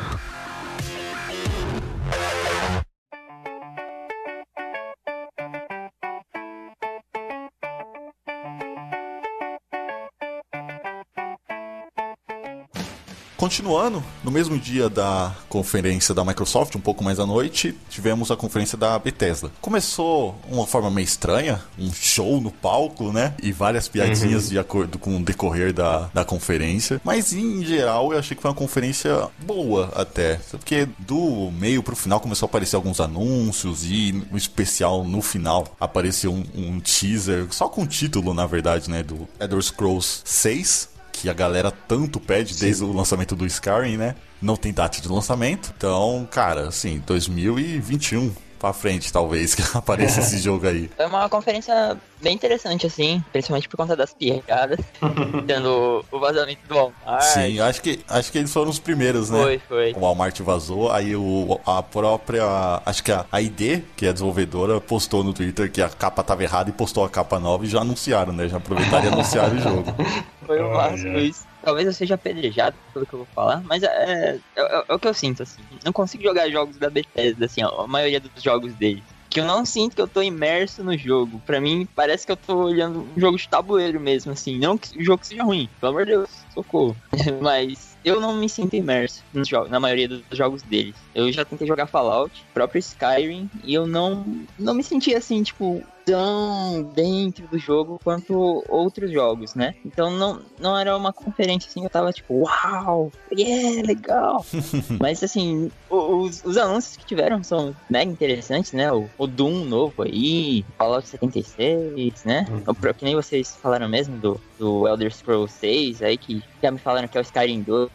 Continuando, no mesmo dia da conferência da Microsoft, um pouco mais à noite, tivemos a conferência da Bethesda. Começou uma forma meio estranha, um show no palco, né? E várias piadinhas de acordo com o decorrer da, da conferência. Mas em geral, eu achei que foi uma conferência boa até. Porque do meio pro final começou a aparecer alguns anúncios e no especial no final apareceu um, um teaser, só com o título, na verdade, né? Do Elder Scrolls 6 que a galera tanto pede desde o lançamento do Skyrim, né? Não tem data de lançamento. Então, cara, assim, 2021 pra frente, talvez, que apareça esse jogo aí. Foi uma conferência bem interessante, assim, principalmente por conta das piadas. Tendo o vazamento do Walmart. Sim, acho que, acho que eles foram os primeiros, né? Foi, foi. O Walmart vazou, aí o, a própria. Acho que a, a ID, que é a desenvolvedora, postou no Twitter que a capa tava errada e postou a capa nova e já anunciaram, né? Já aproveitaram e anunciaram o jogo. Foi o máximo isso. Talvez eu seja apedrejado pelo que eu vou falar, mas é, é, é- é o que eu sinto, assim. Não consigo jogar jogos da Bethesda, assim, a maioria dos jogos deles. Que eu não sinto que eu tô imerso no jogo. Pra mim, parece que eu tô olhando um jogo de tabuleiro mesmo, assim. Não que o jogo seja ruim, pelo amor de Deus, socorro. mas eu não me sinto imerso na maioria dos jogos deles. Eu já tentei jogar Fallout, próprio Skyrim, e eu não, não me senti assim, tipo, tão dentro do jogo quanto outros jogos, né? Então não, não era uma conferência assim, eu tava tipo, uau, yeah, legal. Mas assim, o- os, os anúncios que tiveram são mega interessantes, né? O, o Doom novo aí, Fallout 76, né? O, pro- que nem vocês falaram mesmo do, do Elder Scrolls 6 aí, que já me falaram que é o Skyrim 2,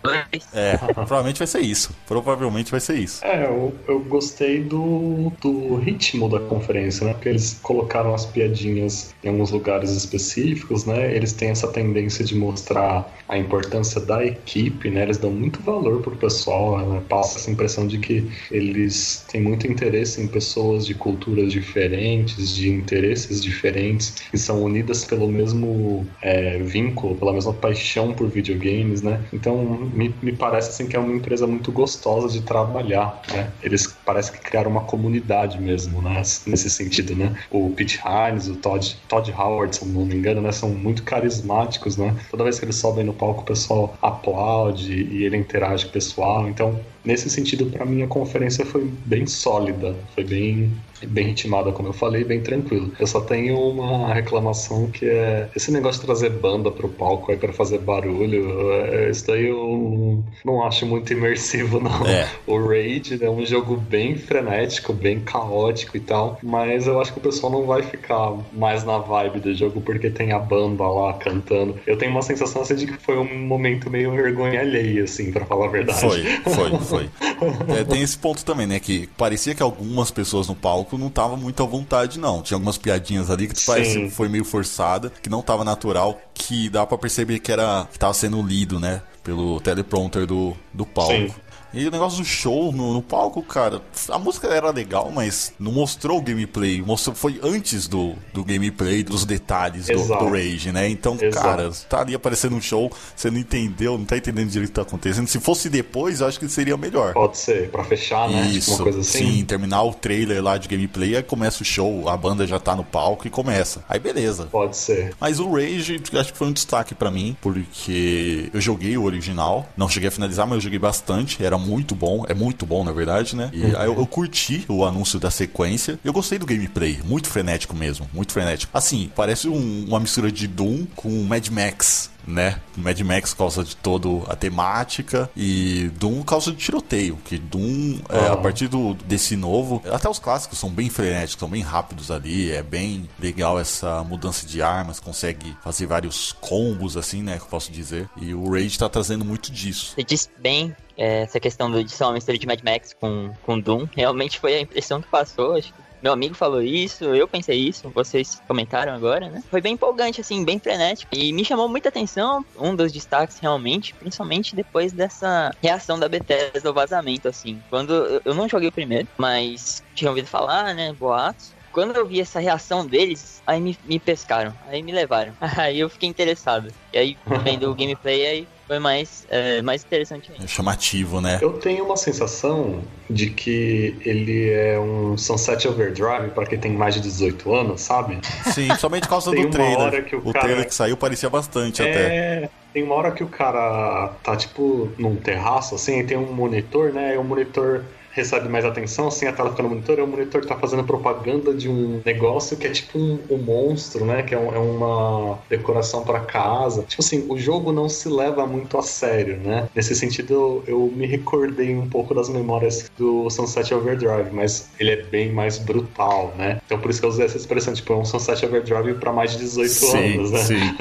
É, provavelmente vai ser isso. Provavelmente vai ser isso. É, eu, eu gostei do, do ritmo da conferência, né? Porque eles colocaram as piadinhas em alguns lugares específicos, né? Eles têm essa tendência de mostrar a importância da equipe, né? Eles dão muito valor pro pessoal, né? passa essa impressão de que eles têm muito interesse em pessoas de culturas diferentes, de interesses diferentes, que são unidas pelo mesmo é, vínculo, pela mesma paixão por videogames, né? Então me, me parece assim que é uma empresa muito gostosa de trabalhar, né? Eles parece que criaram uma comunidade mesmo, né? Nesse sentido, né? O Pete Hines, o Todd, Todd Howard, se não me engano, né? São muito carismáticos, né? Toda vez que eles sobem no palco, o pessoal aplaude e ele interage com o pessoal. Então, nesse sentido, para mim, a conferência foi bem sólida, foi bem bem ritmada, como eu falei, bem tranquilo. Eu só tenho uma reclamação que é esse negócio de trazer banda pro palco aí para fazer barulho. É, isso daí eu não acho muito imersivo, não. É. O Raid é um jogo bem frenético, bem caótico e tal, mas eu acho que o pessoal não vai ficar mais na vibe do jogo porque tem a banda lá cantando. Eu tenho uma sensação assim de que foi um momento meio vergonha alheia, assim, para falar a verdade. Foi, foi, foi. é, tem esse ponto também, né? Que parecia que algumas pessoas no palco palco não tava muito à vontade, não. Tinha algumas piadinhas ali que parece foi meio forçada, que não tava natural, que dá para perceber que era que tava sendo lido, né? Pelo teleprompter do, do palco. Sim. E o negócio do show no, no, palco, cara, a música era legal, mas não mostrou o gameplay. Mostrou, foi antes do, do gameplay, dos detalhes do, do, Rage, né? Então, Exato. cara, tá ali aparecendo um show, você não entendeu, não tá entendendo direito o que tá acontecendo. Se fosse depois, eu acho que seria melhor. Pode ser, pra fechar, né? Isso, tipo uma coisa assim. Sim, terminar o trailer lá de gameplay, aí começa o show, a banda já tá no palco e começa. Aí beleza. Pode ser. Mas o Rage, acho que foi um destaque para mim, porque eu joguei o original, não cheguei a finalizar, mas eu joguei bastante, era muito bom, é muito bom na verdade, né? E uhum. aí eu, eu, curti o anúncio da sequência. Eu gostei do gameplay, muito frenético mesmo, muito frenético. Assim, parece um, uma mistura de Doom com Mad Max né? Mad Max causa de todo a temática e Doom causa de tiroteio, que Doom, é, a partir do, desse novo, até os clássicos são bem frenéticos, são bem rápidos ali, é bem legal essa mudança de armas, consegue fazer vários combos assim, né, que eu posso dizer. E o Rage tá trazendo muito disso. Você disse bem essa questão de ser uma mistura de Mad Max com, com Doom, realmente foi a impressão que passou, acho que meu amigo falou isso, eu pensei isso, vocês comentaram agora, né? Foi bem empolgante, assim, bem frenético. E me chamou muita atenção, um dos destaques realmente, principalmente depois dessa reação da Bethesda ao vazamento, assim. Quando eu não joguei o primeiro, mas tinha ouvido falar, né? Boatos quando eu vi essa reação deles, aí me, me pescaram, aí me levaram. Aí eu fiquei interessado. E aí, vendo o gameplay, aí foi mais, é, mais interessante ainda. É chamativo, né? Eu tenho uma sensação de que ele é um Sunset Overdrive para quem tem mais de 18 anos, sabe? Sim, somente por causa do trailer. o, o cara... trailer que saiu parecia bastante é... até. Tem uma hora que o cara tá tipo num terraço assim, e tem um monitor, né? E o monitor recebe mais atenção, assim, a tela fica no monitor, e o monitor tá fazendo propaganda de um negócio que é tipo um, um monstro, né? Que é, um, é uma decoração para casa. Tipo assim, o jogo não se leva muito a sério, né? Nesse sentido, eu, eu me recordei um pouco das memórias do Sunset Overdrive, mas ele é bem mais brutal, né? Então por isso que eu usei essa expressão, tipo, é um Sunset Overdrive para mais de 18 sim, anos, né? Sim.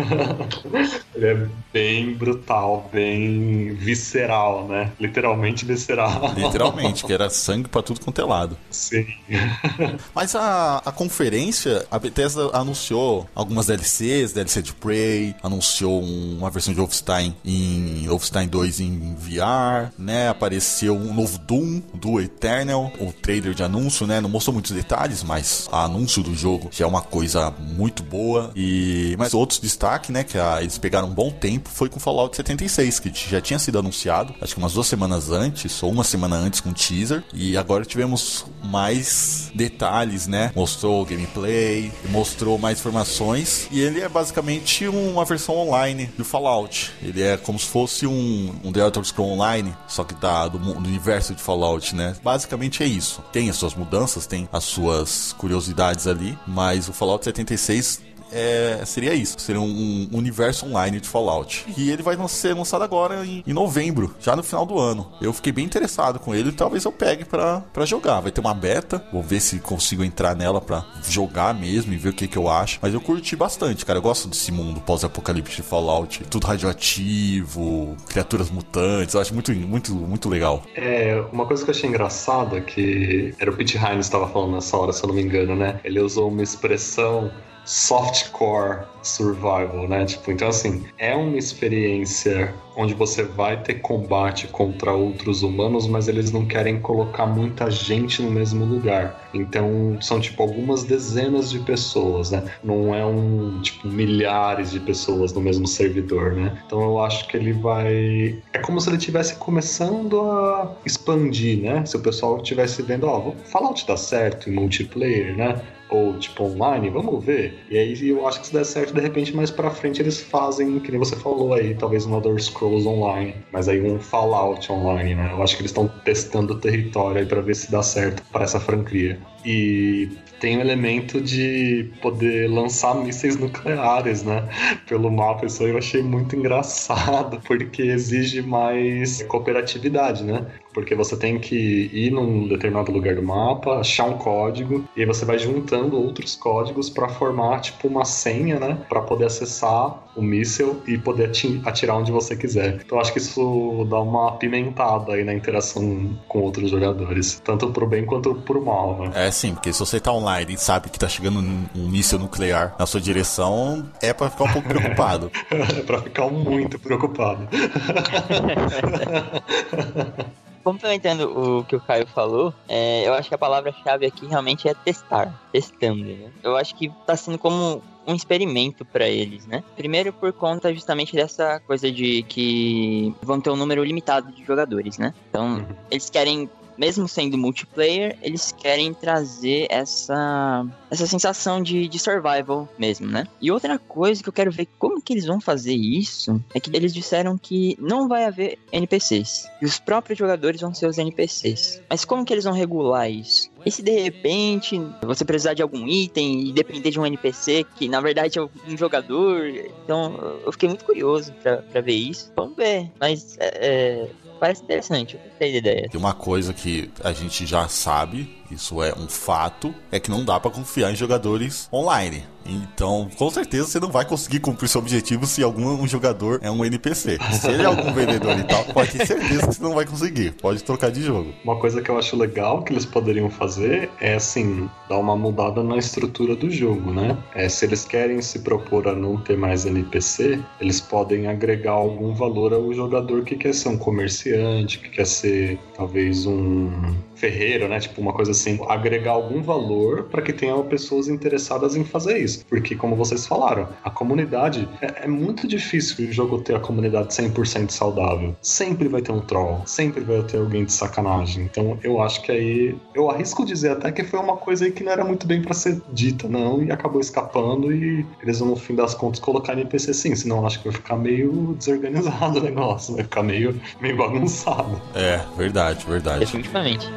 ele é bem brutal, bem visceral, né? Literalmente visceral. Literalmente, que era era sangue para tudo quanto é lado. Sim. Mas a, a conferência, a Bethesda anunciou algumas DLCs, DLC de Prey, anunciou uma versão de Wolfenstein em Wolfenstein 2 em VR, né? Apareceu um novo Doom, do Eternal, o trailer de anúncio, né? Não mostrou muitos detalhes, mas o anúncio do jogo já é uma coisa muito boa. E mas outros destaque, né, que a, eles pegaram um bom tempo foi com Fallout 76, que já tinha sido anunciado, acho que umas duas semanas antes ou uma semana antes com teaser teaser e agora tivemos mais detalhes, né? Mostrou gameplay, mostrou mais informações e ele é basicamente uma versão online do Fallout. Ele é como se fosse um, um The Elder Scrolls Online, só que tá do, do universo de Fallout, né? Basicamente é isso. Tem as suas mudanças, tem as suas curiosidades ali, mas o Fallout 76 é, seria isso. Seria um, um universo online de Fallout. E ele vai ser lançado agora em, em, novembro, já no final do ano. Eu fiquei bem interessado com ele talvez eu pegue pra jogar. Vai ter uma beta, vou ver se consigo entrar nela pra jogar mesmo e ver o que, que eu acho. Mas eu curti bastante, cara. Eu gosto desse mundo pós-apocalipse de Fallout. Tudo radioativo, criaturas mutantes. Eu acho muito, muito, muito legal. É, uma coisa que eu achei engraçada que era o Pete Hines estava falando nessa hora, se eu não me engano, né? Ele usou uma expressão softcore survival, né? Tipo, então assim, é uma experiência onde você vai ter combate contra outros humanos, mas eles não querem colocar muita gente no mesmo lugar. Então, são tipo algumas dezenas de pessoas, né? Não é um tipo milhares de pessoas no mesmo servidor, né? Então, eu acho que ele vai é como se ele estivesse começando a expandir, né? Se o pessoal estivesse vendo, ó, oh, Fallout dá certo em multiplayer, né? Ou tipo online, vamos ver. E aí eu acho que se der certo, de repente mais para frente eles fazem, que nem você falou aí, talvez um Elder Scrolls online, mas aí um Fallout online, né? Eu acho que eles estão testando o território aí para ver se dá certo para essa franquia. E tem o elemento de poder lançar mísseis nucleares, né? Pelo mapa. Isso aí eu achei muito engraçado, porque exige mais cooperatividade, né? Porque você tem que ir num determinado lugar do mapa, achar um código, e aí você vai juntando outros códigos para formar, tipo, uma senha, né? Para poder acessar o míssil e poder atirar onde você quiser. Então acho que isso dá uma apimentada aí na interação com outros jogadores, tanto pro bem quanto pro mal, né? É sim, porque se você tá online e sabe que tá chegando um, um míssil nuclear na sua direção, é para ficar um pouco preocupado. é para ficar muito preocupado. complementando o que o Caio falou, é, eu acho que a palavra-chave aqui realmente é testar, testando, né? Eu acho que tá sendo como um experimento para eles, né? Primeiro por conta justamente dessa coisa de que vão ter um número limitado de jogadores, né? Então, uhum. eles querem mesmo sendo multiplayer, eles querem trazer essa, essa sensação de, de survival mesmo, né? E outra coisa que eu quero ver como que eles vão fazer isso é que eles disseram que não vai haver NPCs. E os próprios jogadores vão ser os NPCs. Mas como que eles vão regular isso? E se de repente você precisar de algum item e depender de um NPC que na verdade é um jogador? Então eu fiquei muito curioso para ver isso. Vamos ver. Mas é, é parece interessante, eu gostei da ideia. Tem uma coisa que a gente já sabe, isso é um fato, é que não dá para confiar em jogadores online. Então, com certeza você não vai conseguir cumprir seu objetivo se algum um jogador é um NPC. Se ele é algum vendedor e tal, pode ter certeza que você não vai conseguir. Pode trocar de jogo. Uma coisa que eu acho legal que eles poderiam fazer é, assim, dar uma mudada na estrutura do jogo, né? É, se eles querem se propor a não ter mais NPC, eles podem agregar algum valor ao jogador que quer ser um comerciante, que quer ser talvez um ferreiro, né? Tipo uma coisa assim, agregar algum valor para que tenham pessoas interessadas em fazer isso. Porque, como vocês falaram, a comunidade é, é muito difícil o jogo ter a comunidade 100% saudável. Sempre vai ter um troll, sempre vai ter alguém de sacanagem. Então, eu acho que aí eu arrisco dizer até que foi uma coisa aí que não era muito bem para ser dita, não, e acabou escapando e eles vão, no fim das contas, colocar NPC sim, senão eu acho que vai ficar meio desorganizado o negócio, vai ficar meio, meio bagunçado. É, verdade, verdade. Definitivamente.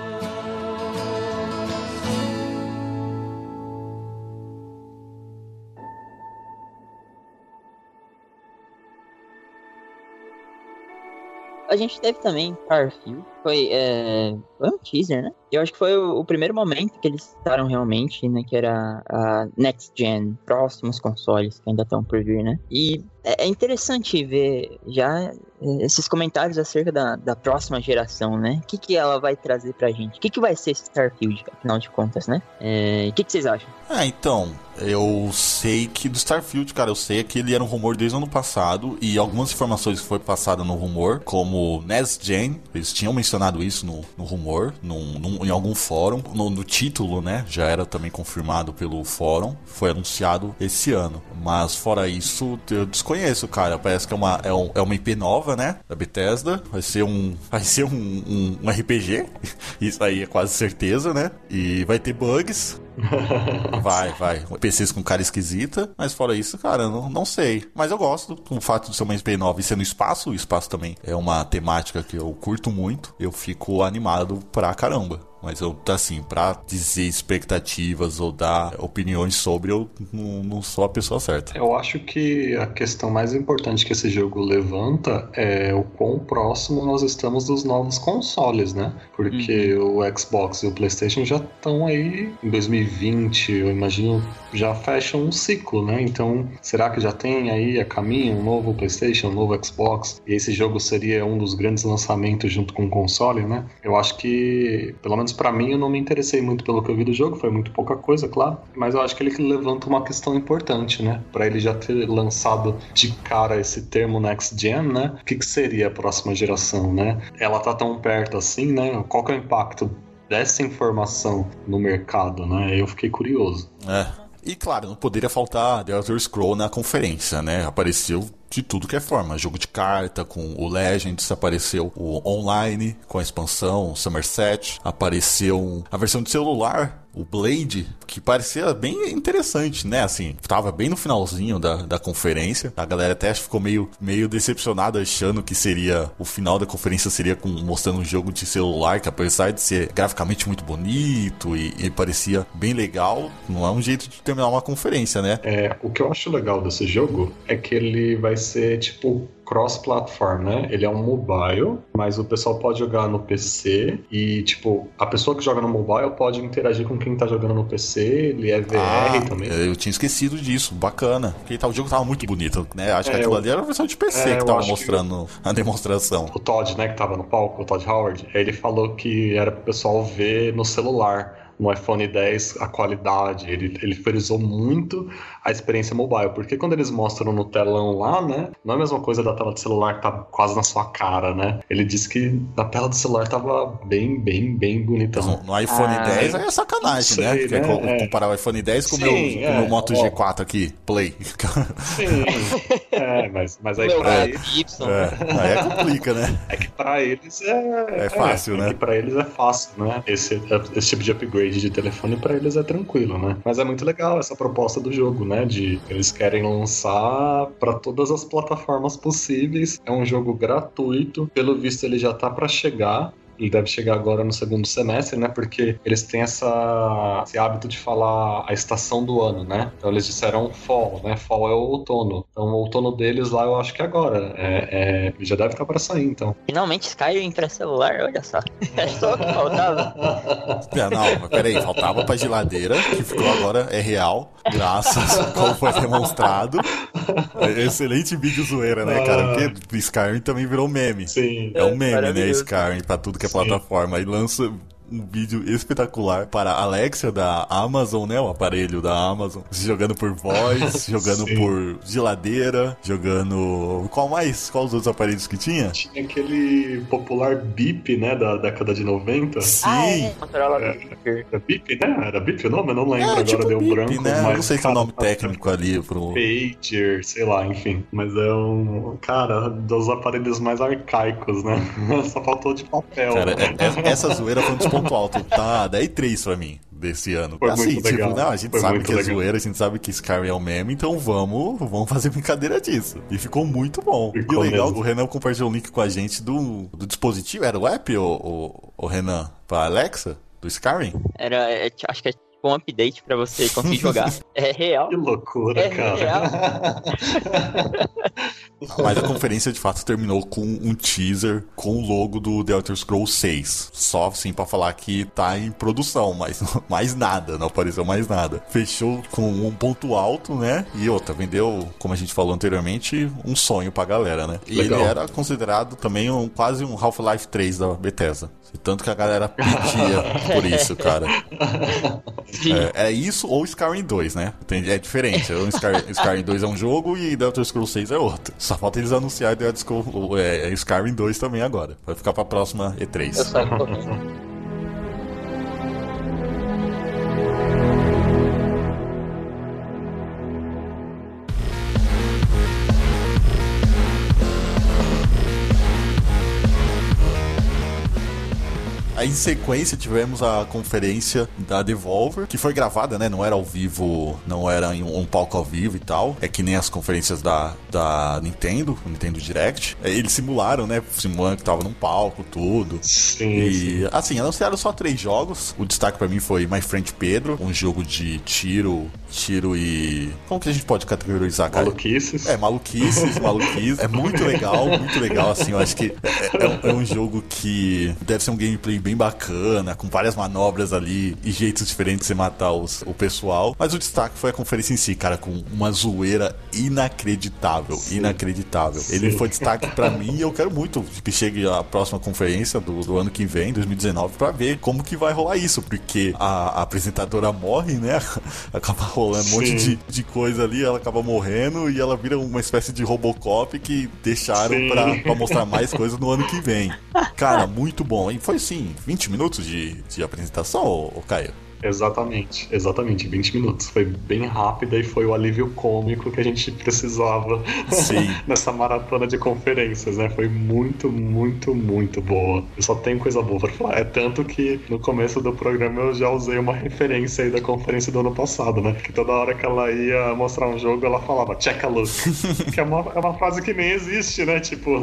A gente teve também Starfield, foi, é, foi um teaser, né? Eu acho que foi o, o, primeiro momento que eles citaram realmente, né? Que era a Next Gen, próximos consoles que ainda estão por vir, né? E é, é interessante ver já esses comentários acerca da, da próxima geração, né? O que, que ela vai trazer pra gente? O que, que vai ser Starfield, afinal de contas, né? É, o que, que vocês acham? Ah, então, eu sei que do Starfield, cara, eu sei que ele era um rumor desde o ano passado e algumas informações que foi passada no rumor, como Next Gen, eles tinham mencionado isso no, no rumor, num, num, em algum fórum, no, no, título, né? Já era também confirmado pelo fórum, foi anunciado esse ano. Mas fora isso, eu desconheço, cara. Parece que é uma, é, um, é uma IP nova, né? Da Bethesda. Vai ser um, vai ser um, um, um RPG. Isso aí é quase certeza, né? E vai ter bugs. vai, vai. PCs com cara esquisita, mas fora isso, cara, não, não sei. Mas eu gosto do fato de ser uma SP9 e ser no espaço. O espaço também é uma temática que eu curto muito. Eu fico animado pra caramba. Mas eu, assim, pra dizer expectativas ou dar opiniões sobre, eu não, não sou a pessoa certa. Eu acho que a questão mais importante que esse jogo levanta é o quão próximo nós estamos dos novos consoles, né? Porque uhum. o Xbox e o PlayStation já estão aí em 2020, eu imagino, já fecham um ciclo, né? Então, será que já tem aí a caminho um novo PlayStation, um novo Xbox? E esse jogo seria um dos grandes lançamentos junto com o console, né? Eu acho que, pelo menos para mim, eu não me interessei muito pelo que eu vi do jogo, foi muito pouca coisa, claro, mas eu acho que ele levanta uma questão importante, né? Para ele já ter lançado de cara esse termo next gen, né? O que, que seria a próxima geração, né? Ela tá tão perto assim, né? Qual que é o impacto dessa informação no mercado, né? Eu fiquei curioso. É. E claro, não poderia faltar The Elder Scroll na conferência, né? Apareceu de tudo que é forma. Jogo de carta com o Legends, apareceu o online com a expansão Somerset, apareceu a versão de celular o Blade, que parecia bem interessante, né? Assim, tava bem no finalzinho da, da conferência. A galera até ficou meio, meio decepcionada, achando que seria o final da conferência seria com, mostrando um jogo de celular, que apesar de ser graficamente muito bonito e, e parecia bem legal, não é um jeito de terminar uma conferência, né? É, o que eu acho legal desse jogo é que ele vai ser tipo cross-platform, né? Ele é um mobile, mas o pessoal pode jogar no PC e, tipo, a pessoa que joga no mobile pode interagir com quem tá jogando no PC, ele é VR ah, também. Eu tinha esquecido disso, bacana. Porque tá, o jogo tava muito bonito, né? Acho é, que aquilo eu, ali era a versão de PC é, que tava mostrando que... a demonstração. O Todd, né, que tava no palco, o Todd Howard, ele falou que era pro pessoal ver no celular no iPhone 10 a qualidade, ele, ele frisou muito a experiência mobile, porque quando eles mostram no telão lá, né, não é a mesma coisa da tela do celular que tá quase na sua cara, né? Ele disse que na tela do celular tava bem, bem, bem bonitão. No, no iPhone ah, 10 é sacanagem, sei, né? Porque né? É. comparar o iPhone 10 com o meu, é, meu Moto ó. G4 aqui, Play. Sim, é, mas, mas aí pra eles... É, aí é complica, né? É que pra eles é... É fácil, é, né? É que pra eles é fácil, né? Esse, esse tipo de upgrade upgrade de telefone para eles é tranquilo, né? Mas é muito legal essa proposta do jogo, né? De eles querem lançar para todas as plataformas possíveis. É um jogo gratuito, pelo visto ele já tá para chegar ele deve chegar agora no segundo semestre, né? Porque eles têm essa, esse hábito de falar a estação do ano, né? Então eles disseram fall, né? Fall é o outono. Então o outono deles lá eu acho que é agora. É, é, já deve estar para sair, então. Finalmente Skyrim para celular, olha só. É só o que faltava. Não, mas peraí, faltava pra geladeira, que ficou agora, é real, graças, como foi demonstrado. É excelente vídeo zoeira, né, cara? Porque Skyrim também virou meme. Sim. É um meme, né, Skyrim, pra tudo que plataforma. E lança um vídeo espetacular para a Alexa da Amazon, né? O aparelho da Amazon. Jogando por voz, jogando Sim. por geladeira, jogando. Qual mais? Qual os outros aparelhos que tinha? Tinha aquele popular Bip, né? Da década de 90. Sim. Ah, é. é. Era Bip, né? Era Bip o nome? Eu não lembro é, agora, tipo deu Bip, branco. Né? Mas, não sei se é o nome técnico ali pro. Pager, sei lá, enfim. Mas é um. Cara, dos aparelhos mais arcaicos, né? Só faltou de papel. Cara, é, é, essa zoeira foi um dos ponto alto. Tá 10 3 pra mim desse ano. Foi assim, tipo, legal. não, a gente Foi sabe que é zoeira, a gente sabe que Skyrim é o meme, então vamos, vamos fazer brincadeira disso. E ficou muito bom. Ficou e legal, mesmo. o Renan compartilhou um link com a gente do, do dispositivo, era o app, o, o, o Renan, pra Alexa? Do Skyrim? Era, é, acho que é tipo um update pra você conseguir jogar. É real. Que loucura, é cara. Real. Mas a conferência de fato terminou com um teaser com o logo do The Elder Scrolls 6. Só assim pra falar que tá em produção, mas mais nada, não apareceu mais nada. Fechou com um ponto alto, né? E outra, vendeu, como a gente falou anteriormente, um sonho pra galera, né? E Legal. ele era considerado também um, quase um Half-Life 3 da Bethesda. Tanto que a galera pedia por isso, cara. É, é, isso ou Skyrim 2, né? É diferente. O Skyrim, Skyrim 2 é um jogo e The Elder Scrolls 6 é outro. Só falta eles anunciarem The Elder Scrolls, é, Skyrim 2 também agora. Vai ficar pra próxima E3. Eu saio Aí em sequência tivemos a conferência da Devolver, que foi gravada, né? Não era ao vivo, não era em um, palco ao vivo e tal. É que nem as conferências da, da Nintendo, Nintendo Direct. É, Eles simularam, né? Simulando que tava num palco, tudo. Sim, E sim. assim, anunciaram só três jogos. O destaque pra mim foi My Friend Pedro, um jogo de tiro, tiro e. Como que a gente pode categorizar, cara? Maluquices. É, maluquices, maluquices. É muito legal, muito legal, assim. Eu acho que é, é um, é um jogo que deve ser um gameplay bem bacana, com várias manobras ali e jeitos diferentes de você matar os, o pessoal. Mas o destaque foi a conferência em si, cara, com uma zoeira inacreditável. Inacreditável. Ele foi destaque pra mim e eu quero muito que chegue a próxima conferência do, do ano que vem, 2019, pra ver como que vai rolar isso, porque a, a apresentadora morre, né? Acaba rolando um monte Sim. de, de coisa ali, ela acaba morrendo e ela vira uma espécie de Robocop que deixaram Sim. pra, pra mostrar mais coisas no ano que vem. Cara, muito bom. E foi assim, 20 minutos de, de apresentação, ô, ô Caio? Exatamente, exatamente, 20 minutos. Foi bem rápida e foi o alívio cômico que a gente precisava nessa maratona de conferências, né? Foi muito, muito, muito boa. Eu só tenho coisa boa pra falar. É tanto que no começo do programa eu já usei uma referência aí da conferência do ano passado, né? Que toda hora que ela ia mostrar um jogo, ela falava check a look. que é uma, é uma frase que nem existe, né? Tipo.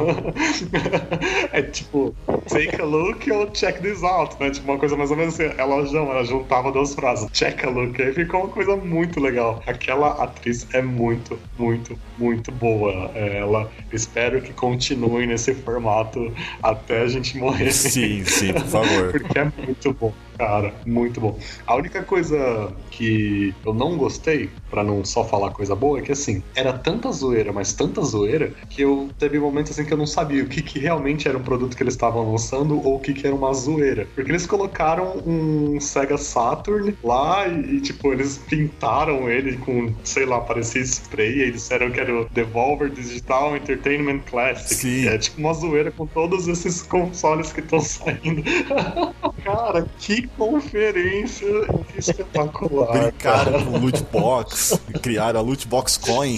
é tipo, take a look ou check this out, né? Tipo, uma coisa mais ou menos assim. Ela, ela juntava duas frases, check a look. Aí ficou uma coisa muito legal. Aquela atriz é muito, muito, muito boa. Ela, espero que continue nesse formato até a gente morrer. Sim, sim, por favor. Porque é muito bom, cara, muito bom. A única coisa que eu não gostei, pra não só falar coisa boa, é que assim, era tanta zoeira, mas tanta zoeira, que eu teve momentos assim que eu não sabia o que, que realmente era um produto que eles estavam lançando ou o que, que era uma zoeira. Porque eles colocaram um Sega Saturn lá e, tipo, eles pintaram ele com, sei lá, parecia spray, e eles disseram que era o Devolver Digital Entertainment Classic. Sim. É tipo uma zoeira com todos esses consoles que estão saindo. Cara, que conferência espetacular. Brincaram cara. com loot box, criaram a loot box coin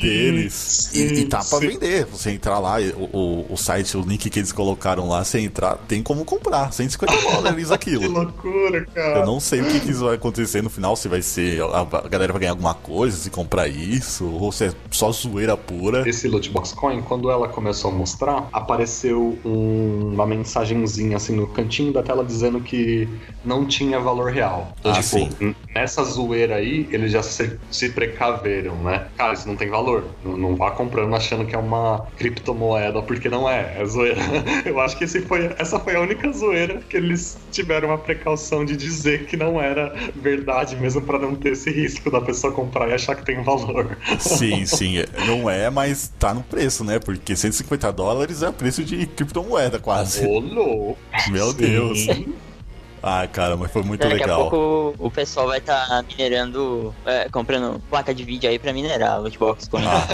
deles. E, e tá pra sim. vender. Você entrar lá, o, o, site, o link que eles colocaram lá, você entrar, tem como comprar. 150 dólares Que aquilo. loucura, cara. Eu não sei o que, que isso vai acontecer no final, se vai ser. A, a galera vai ganhar alguma coisa se comprar isso, ou se é só zoeira pura. Esse Lootbox Coin, quando ela começou a mostrar, apareceu um- uma mensagenzinha assim no cantinho da tela dizendo que não tinha valor real. Então, Ah, tipo, sim. nessa zoeira aí, eles já se, se precaveram, né? Cara, isso não tem valor. Não, não vá comprando achando que é uma criptomoeda, porque não é. É zoeira. Eu acho que foi, essa foi a única zoeira que eles tiveram a precaução de dizer que não era verdade, mesmo pra não ter esse risco da pessoa comprar e achar que tem valor. Sim, sim. Não é, mas tá no preço, né? Porque 150 dólares é o preço de criptomoeda, quase. Ô, louco! Meu Deus. Ah, cara, mas foi muito Daqui a legal. pouco o pessoal vai estar minerando, é, comprando placa de vídeo aí pra minerar lootbox coin. Ah,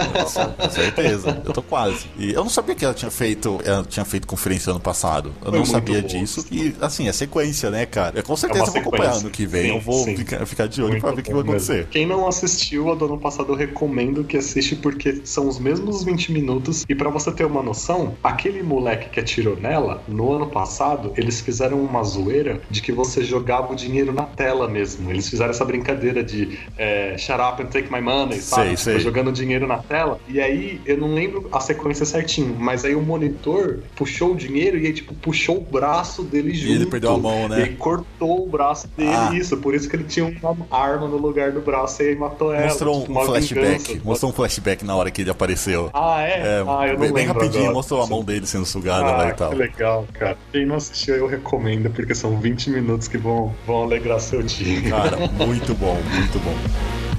com certeza. Eu tô quase. E eu não sabia que ela tinha feito, ela tinha feito conferência ano passado. Eu Foi não sabia bom. disso. E assim, é sequência, né, cara? Eu com certeza uma vou acompanhar ano que vem. Sim, eu vou ficar, ficar de olho Muito pra ver o que vai mesmo. acontecer. Quem não assistiu a do ano passado, eu recomendo que assiste porque são os mesmos 20 minutos. E pra você ter uma noção, aquele moleque que atirou nela, no ano passado, eles fizeram uma zoeira de que você jogava o dinheiro na tela mesmo. Eles fizeram essa brincadeira de é, shut up and take my money, sabe? Sei, Tipo, sei. jogando dinheiro na tela. E aí, eu não lembro a sequência certinho, mas aí o monitor puxou o dinheiro e aí, tipo, puxou o braço dele junto. E ele perdeu a mão, E né? aí cortou o braço dele, Ah. isso. Por isso que ele tinha uma arma no lugar do braço e aí matou ela. Mostrou tipo, um flashback. vingança. Mostrou um flashback na hora que ele apareceu. Ah, é? É, ah, eu não bem, bem lembro rapidinho, agora. mostrou a mão dele sendo sugada Ah, lá e tal. que legal, cara. Quem não assistiu, eu recomendo, porque são 20 minutos que vão, vão alegrar seu dia. Cara, muito bom, muito bom.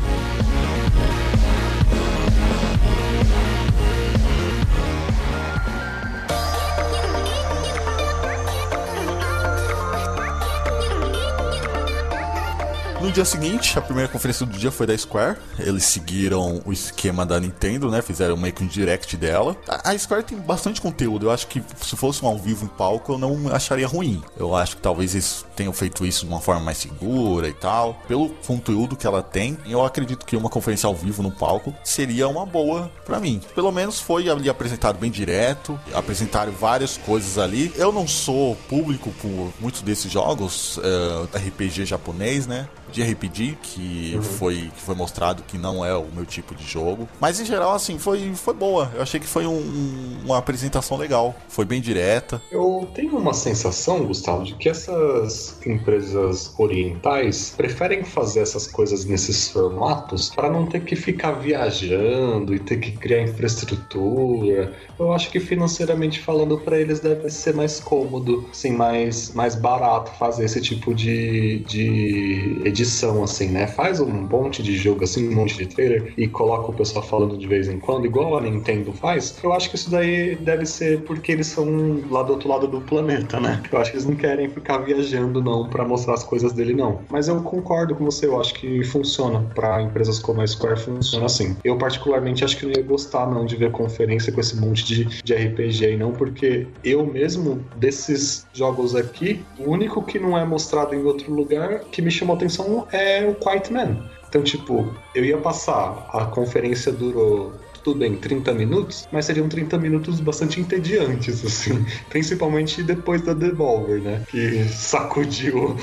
Dia seguinte, a primeira conferência do dia foi da Square. Eles seguiram o esquema da Nintendo, né? Fizeram meio que um direct dela. A Square tem bastante conteúdo. Eu acho que se fosse um ao vivo em palco, eu não acharia ruim. Eu acho que talvez eles tenham feito isso de uma forma mais segura e tal. Pelo conteúdo que ela tem, eu acredito que uma conferência ao vivo no palco seria uma boa para mim. Pelo menos foi ali apresentado bem direto, apresentaram várias coisas ali. Eu não sou público por muitos desses jogos, uh, eh, RPG japonês, né? De RPG que, uhum. foi, que foi mostrado que não é o meu tipo de jogo. Mas em geral, assim, foi, foi boa. Eu achei que foi um, uma apresentação legal. Foi bem direta. Eu tenho uma sensação, Gustavo, de que essas empresas orientais preferem fazer essas coisas nesses formatos para não ter que ficar viajando e ter que criar infraestrutura. Eu acho que financeiramente falando para eles deve ser mais cômodo, assim, mais, mais barato fazer esse tipo de, de edição edição, assim, né? Faz um monte de jogo, assim, um monte de trailer e coloca o pessoal falando de vez em quando, igual a Nintendo faz. Eu acho que isso daí deve ser porque eles são lá do outro lado do planeta, né? Eu acho que eles não querem ficar viajando, não, para mostrar as coisas dele, não. Mas eu concordo com você, eu acho que funciona. para empresas como a Square, funciona assim. Eu, particularmente, acho que não ia gostar, não, de ver conferência com esse monte de, de RPG, não, porque eu mesmo, desses jogos aqui, o único que não é mostrado em outro lugar que me chamou atenção é o Quiet Man. Então, tipo, eu ia passar, a conferência durou tudo bem, 30 minutos, mas seriam 30 minutos bastante entediantes, assim. Principalmente depois da Devolver, né? Que sacudiu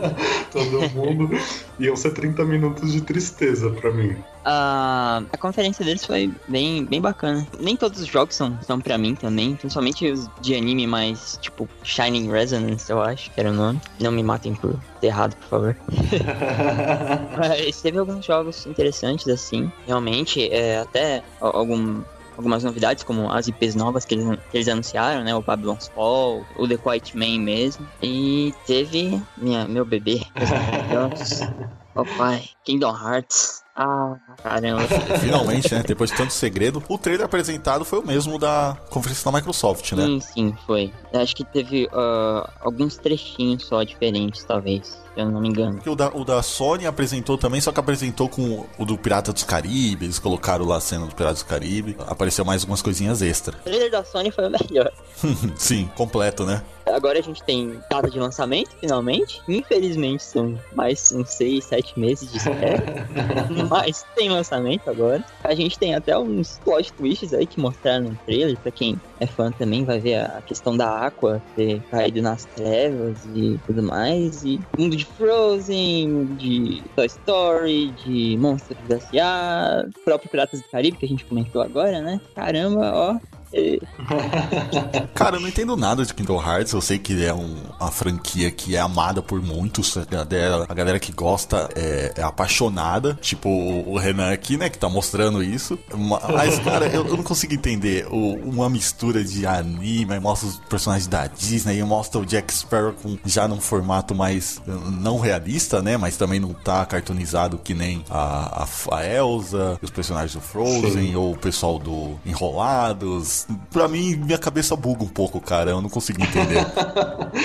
todo mundo. Iam ser 30 minutos de tristeza para mim. A, a conferência deles foi bem, bem bacana. Nem todos os jogos são, são pra mim também, principalmente os de anime mais, tipo, Shining Resonance, eu acho que era o nome. Não me matem por ter errado, por favor. Mas teve alguns jogos interessantes, assim. Realmente, é, até algum, algumas novidades, como as IPs novas que eles, que eles anunciaram, né? O Babylon's Fall, o The Quiet Man mesmo. E teve minha, meu bebê. oh pai, Kingdom Hearts. Ah, caramba. Finalmente, né? Depois de tanto segredo, o trailer apresentado foi o mesmo da conferência da Microsoft, né? Sim, sim, foi. Acho que teve uh, alguns trechinhos só diferentes, talvez eu não me engano. O da, o da Sony apresentou também, só que apresentou com o do Pirata dos Caribe, eles colocaram lá a cena do Pirata dos Caribe, apareceu mais algumas coisinhas extra. O trailer da Sony foi o melhor. Sim, completo, né? Agora a gente tem data de lançamento, finalmente. Infelizmente são mais uns 6, 7 meses de espera. Mas tem lançamento agora. A gente tem até uns plot twists aí que mostraram no trailer. Pra quem é fã também vai ver a questão da Aqua ter caído nas trevas e tudo mais. E mundo de Frozen, de Toy Story, de Monstros S.A., próprio Piratas do Caribe que a gente comentou agora, né? Caramba, ó, Cara, eu não entendo nada de Kingdom Hearts. Eu sei que é um, uma franquia que é amada por muitos. A galera, a galera que gosta é, é, apaixonada. Tipo o Renan aqui, né? Que tá mostrando isso. Mas, cara, eu, eu não consigo entender o, uma mistura de anime. Mostra os personagens da Disney. E mostra o Jack Sparrow com, já num formato mais não realista, né? Mas também não tá cartoonizado que nem a, a, a Elsa, os personagens do Frozen, Sim. ou o pessoal do Enrolados pra mim, minha cabeça buga um pouco, cara. Eu não consigo entender.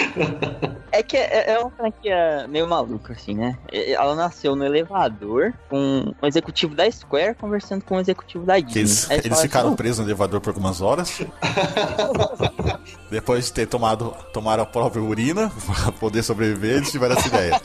é que é, é uma franquia meio maluca, assim, né? Ela nasceu no elevador com o executivo da Square conversando com o executivo da Disney. Eles, eles ficaram assim, presos no elevador por algumas horas. Depois de ter tomado tomar a própria urina pra poder sobreviver, eles tiveram essa ideia.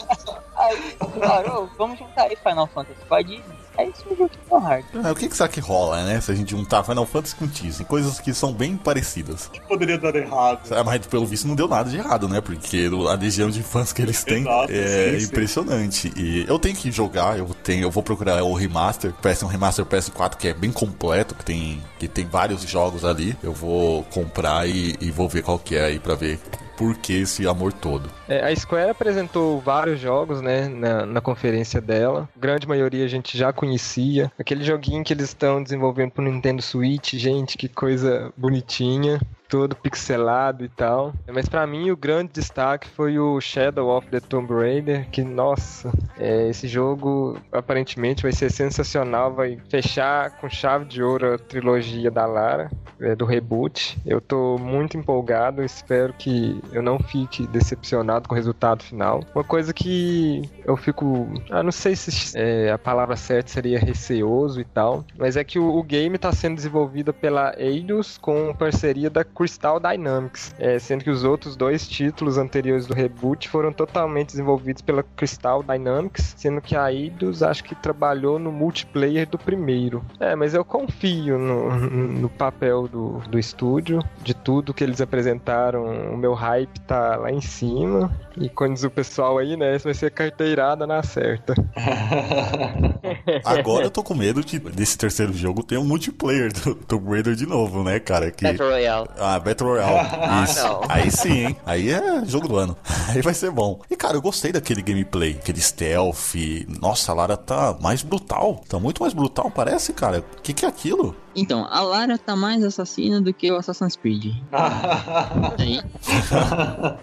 Aí, claro, vamos juntar aí Final Fantasy com a Disney é isso mesmo Kingdom Hearts. É, o que, que será que rola, né? Se a gente juntar Final Fantasy com Disney, coisas que são bem parecidas. Que poderia dar errado. É, mas pelo visto não deu nada de errado, né? Porque a legião de fãs que eles têm Exato, é sim, impressionante. Sim. E eu tenho que jogar, eu tenho, eu vou procurar o remaster, parece um remaster PS4 que é bem completo, que tem, que tem vários jogos ali. Eu vou comprar e, e vou ver qual que é aí pra ver por que esse amor todo. É, a Square apresentou vários jogos, né, na, na conferência dela. A grande maioria a gente já conhecia. Aquele joguinho que eles estão desenvolvendo pro Nintendo Switch, gente, que coisa bonitinha. todo pixelado e tal. Mas para mim o grande destaque foi o Shadow of the Tomb Raider, que nossa, é, esse jogo aparentemente vai ser sensacional, vai fechar com chave de ouro a trilogia da Lara, é, do reboot. Eu tô muito empolgado, espero que eu não fique decepcionado com o resultado final. Uma coisa que eu fico, ah, não sei se é, a palavra certa seria receoso e tal, mas é que o, o game está sendo desenvolvido pela Eidos com parceria da Crystal Dynamics, é, sendo que os outros dois títulos anteriores do reboot foram totalmente desenvolvidos pela Crystal Dynamics, sendo que a Eidos acho que trabalhou no multiplayer do primeiro. É, mas eu confio no, no papel do, do estúdio, de tudo que eles apresentaram, o meu hype tá lá em cima. E quando diz o pessoal aí, né, isso vai ser carteirada na certa. Agora eu tô com medo de, desse terceiro jogo ter um multiplayer do Tomb Raider de novo, né, cara? Que... Battle Royale. Ah, Battle Royale. Isso. Ah, não. Aí sim, hein? Aí é jogo do ano. Aí vai ser bom. E, cara, eu gostei daquele gameplay, aquele stealth. Nossa, a Lara tá mais brutal. Tá muito mais brutal, parece, cara. O que, que é aquilo? Então, a Lara tá mais assassina do que o Assassin's Creed. Aí,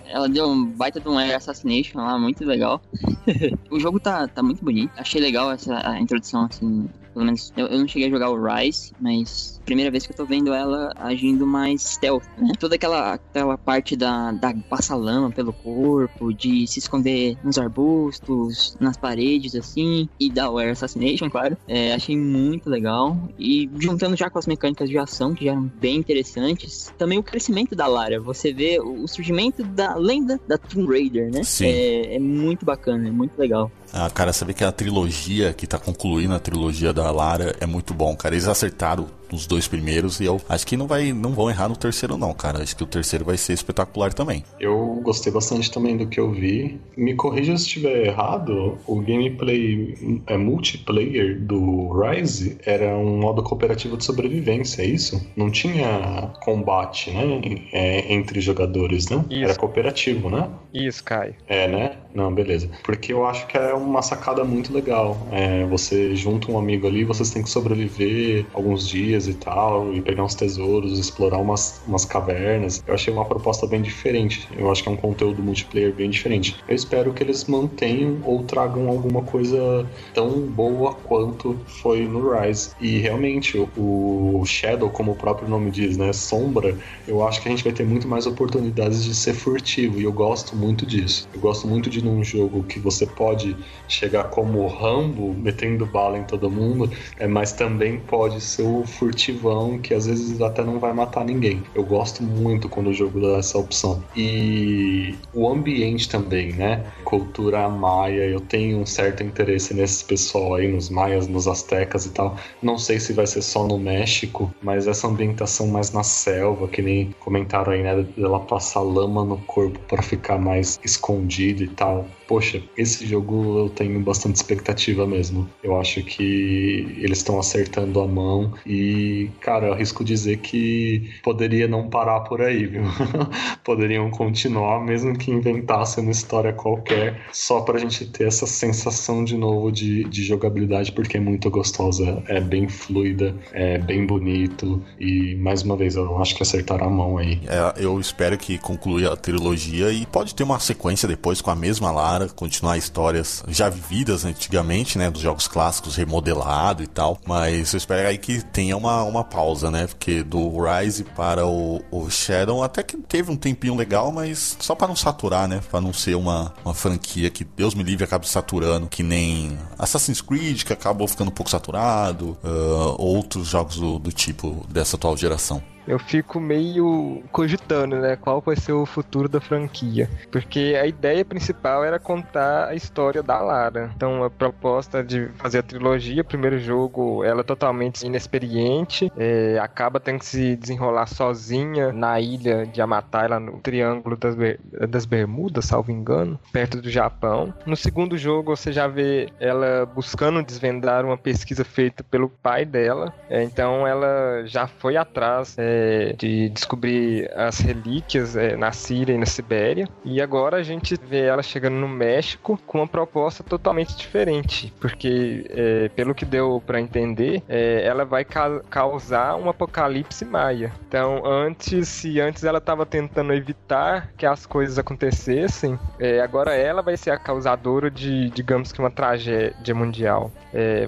ela deu um baita de um Air Assassination lá, muito legal. o jogo tá, tá muito bonito. Achei legal essa introdução, assim. Pelo menos eu, eu não cheguei a jogar o Rise, mas primeira vez que eu tô vendo ela agindo mais stealth, né? Toda aquela, aquela parte da, da passar lama pelo corpo, de se esconder nos arbustos, nas paredes, assim, e da Air Assassination, claro. É, achei muito legal. E juntando já com as mecânicas de ação, que já eram bem interessantes, também o crescimento da Lara. Você vê o surgimento da lenda da Tomb Raider, né? Sim. É, é muito bacana, é muito legal. Ah, cara, saber que a trilogia que tá concluindo a trilogia da Lara é muito bom, cara. Eles acertaram nos dois primeiros e eu acho que não vai não vão errar no terceiro não, cara. Acho que o terceiro vai ser espetacular também. Eu gostei bastante também do que eu vi. Me corrija se estiver errado, o gameplay é multiplayer do Rise era um modo cooperativo de sobrevivência, é isso? Não tinha combate, né, é, entre jogadores, né? Isso. Era cooperativo, né? Isso, Caio. É, né? Não, beleza. Porque eu acho que é uma sacada muito legal. É, você junta um amigo ali, vocês têm que sobreviver alguns dias e tal, e pegar uns tesouros, explorar umas, umas cavernas. Eu achei uma proposta bem diferente. Eu acho que é um conteúdo multiplayer bem diferente. Eu espero que eles mantenham ou tragam alguma coisa tão boa quanto foi no Rise. E realmente, o, Shadow, como o próprio nome diz, né? Sombra, eu acho que a gente vai ter muito mais oportunidades de ser furtivo. E eu gosto muito disso. Eu gosto muito de num jogo que você pode chegar como Rambo, metendo bala em todo mundo, é, mas também pode ser o furtivão que às vezes até não vai matar ninguém. Eu gosto muito quando o jogo dá essa opção. E o ambiente também, né? Cultura maia, eu tenho um certo interesse nesses pessoal aí, nos maias, nos astecas e tal. Não sei se vai ser só no México, mas essa ambientação mais na selva, que nem comentaram aí, né? Dela passar lama no corpo para ficar mais escondido e tal. Poxa, esse jogo eu tenho bastante expectativa mesmo. Eu acho que eles estão acertando a mão e, cara, eu arrisco dizer que poderia não parar por aí, viu? Poderiam continuar, mesmo que inventassem uma história qualquer, só pra gente ter essa sensação de novo de, de jogabilidade, porque é muito gostosa, é bem fluida, é bem bonito e, mais uma vez, eu acho que acertaram a mão aí. É, eu espero que conclua a trilogia e pode ter uma sequência depois com a mesma Lara, continuar histórias já vividas antigamente, né, dos jogos clássicos remodelado e tal, mas eu espero aí que tenha uma, uma pausa, né, porque do Rise para o, o Shadow até que teve um tempinho legal, mas só para não saturar, né, para não ser uma, uma franquia que Deus me livre acabe saturando, que nem Assassin's Creed que acabou ficando um pouco saturado, uh, outros jogos do, do tipo dessa atual geração. Eu fico meio cogitando, né? Qual vai ser o futuro da franquia. Porque a ideia principal era contar a história da Lara. Então, a proposta de fazer a trilogia, primeiro jogo, ela é totalmente inexperiente, é, acaba tendo que se desenrolar sozinha na ilha de Amatai, lá no Triângulo das, Ber das Bermudas, salvo engano, perto do Japão. No segundo jogo, você já vê ela buscando desvendar uma pesquisa feita pelo pai dela. É, então, ela já foi atrás. É, é, de descobrir as relíquias é, na Síria e na Sibéria. E agora a gente vê ela chegando no México com uma proposta totalmente diferente, porque é, pelo que deu para entender, é, ela vai ca causar um apocalipse maia. Então, antes, se antes ela estava tentando evitar que as coisas acontecessem, é, agora ela vai ser a causadora de, digamos que uma tragédia mundial.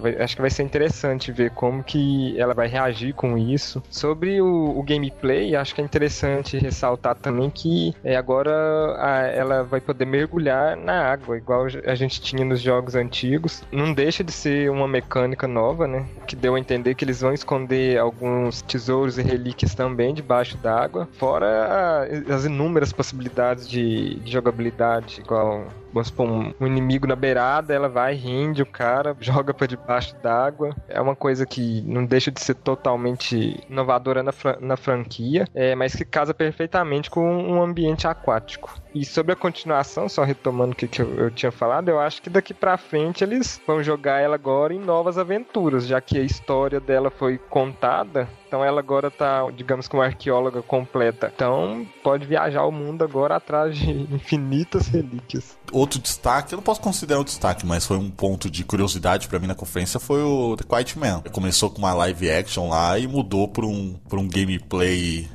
Vai, acho que vai ser interessante ver como que ela vai reagir com isso. Sobre o, o gameplay, acho que é interessante ressaltar também que é, agora a, ela vai poder mergulhar na água, igual a gente tinha nos jogos antigos. Não deixa de ser uma mecânica nova, né? Que deu a entender que eles vão esconder alguns tesouros e relíquias também debaixo d'água, fora a, as inúmeras possibilidades de, de jogabilidade, igual vamos supor, um, um, inimigo na beirada, ela vai, rende o cara, joga para debaixo d'água. É uma coisa que não deixa de ser totalmente inovadora na, na franquia, é, mas que casa perfeitamente com um ambiente aquático. E sobre a continuação, só retomando o que, que eu, eu, tinha falado, eu acho que daqui pra frente eles vão jogar ela agora em novas aventuras, já que a história dela foi contada. Então ela agora tá, digamos, como arqueóloga completa. Então pode viajar o mundo agora atrás de infinitas relíquias. Outro destaque, eu não posso considerar um destaque, mas foi um ponto de curiosidade para mim na conferência, foi o The Quiet Man. Começou com uma live action lá e mudou para um, pra um gameplay,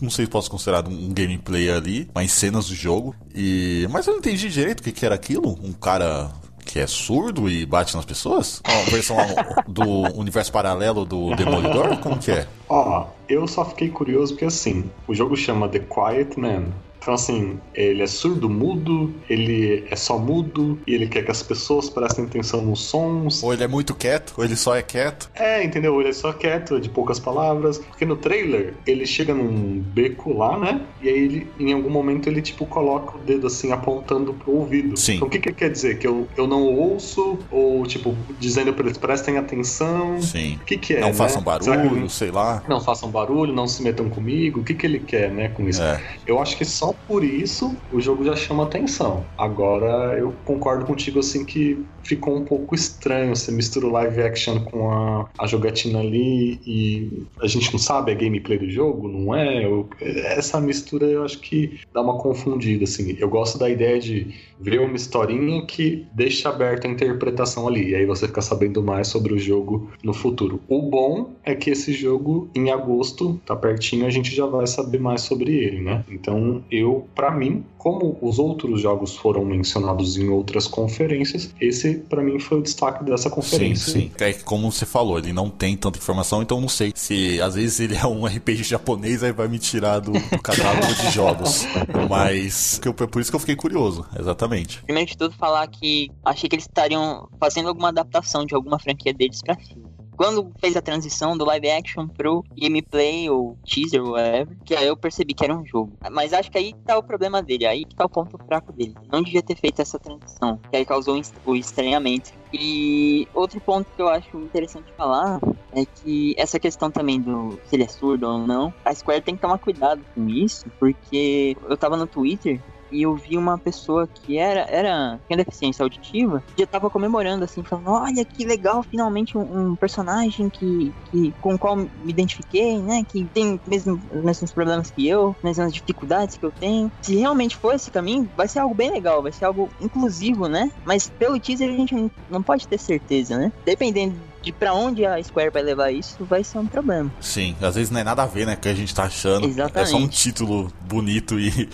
não sei se posso considerar um gameplay ali, mas cenas do jogo jogo. E mas eu não entendi direito o que, que era aquilo. Um cara que é surdo e bate nas pessoas? Uma versão do universo paralelo do Demolidor? Como que é? Ó, eu só fiquei curioso porque assim, o jogo chama The Quiet Man. Então, assim, ele é surdo-mudo, ele é só mudo e ele quer que as pessoas prestem atenção nos sons. Ou ele é muito quieto, ou ele só é quieto. É, entendeu? Ele é só quieto, de poucas palavras. Porque no trailer, ele chega num beco lá, né? E aí, ele, em algum momento, ele, tipo, coloca o dedo, assim, apontando pro ouvido. Sim. Então, o que, que quer dizer? Que eu, eu não ouço? Ou, tipo, dizendo pra eles prestem atenção? Sim. O que, que é? Não né? façam barulho, sei lá. Não façam barulho, não se metam comigo. O que, que ele quer, né, com isso? É. Eu acho que só por isso o jogo já chama atenção. Agora eu concordo contigo assim que ficou um pouco estranho. Você mistura o live action com a, a jogatina ali e a gente não sabe a gameplay do jogo, não é? Eu, essa mistura eu acho que dá uma confundida, assim. Eu gosto da ideia de ver uma historinha que deixa aberta a interpretação ali. E aí você fica sabendo mais sobre o jogo no futuro. O bom é que esse jogo, em agosto, tá pertinho, a gente já vai saber mais sobre ele, né? Então eu, para mim, como os outros jogos foram mencionados em outras conferências, esse para mim foi o destaque dessa conferência. Sim, sim. É que como você falou, ele não tem tanta informação, então não sei se às vezes ele é um RPG japonês aí vai me tirar do, do catálogo de jogos. Mas eu, por isso que eu fiquei curioso, exatamente. Primeiro de tudo falar que achei que eles estariam fazendo alguma adaptação de alguma franquia deles para filme quando fez a transição do live action pro gameplay ou teaser, whatever, que aí eu percebi que era um jogo. Mas acho que aí tá o problema dele, aí que tá o ponto fraco dele. Não devia ter feito essa transição, que aí causou o estranhamento. E outro ponto que eu acho interessante falar é que essa questão também do se ele é surdo ou não, a Square tem que tomar cuidado com isso, porque eu tava no Twitter e eu vi uma pessoa que era, era tinha deficiência auditiva, já tava comemorando assim, falando, olha que legal, finalmente um, um personagem que, que com o qual me identifiquei, né? Que tem mesmo, os mesmos problemas que eu, mesmas dificuldades que eu tenho. Se realmente for esse caminho, vai ser algo bem legal, vai ser algo inclusivo, né? Mas pelo teaser a gente não pode ter certeza, né? Dependendo de para onde a Square vai levar isso, vai ser um problema. Sim, às vezes não é nada a ver, né? Que a gente tá achando. Exatamente. É só um título bonito e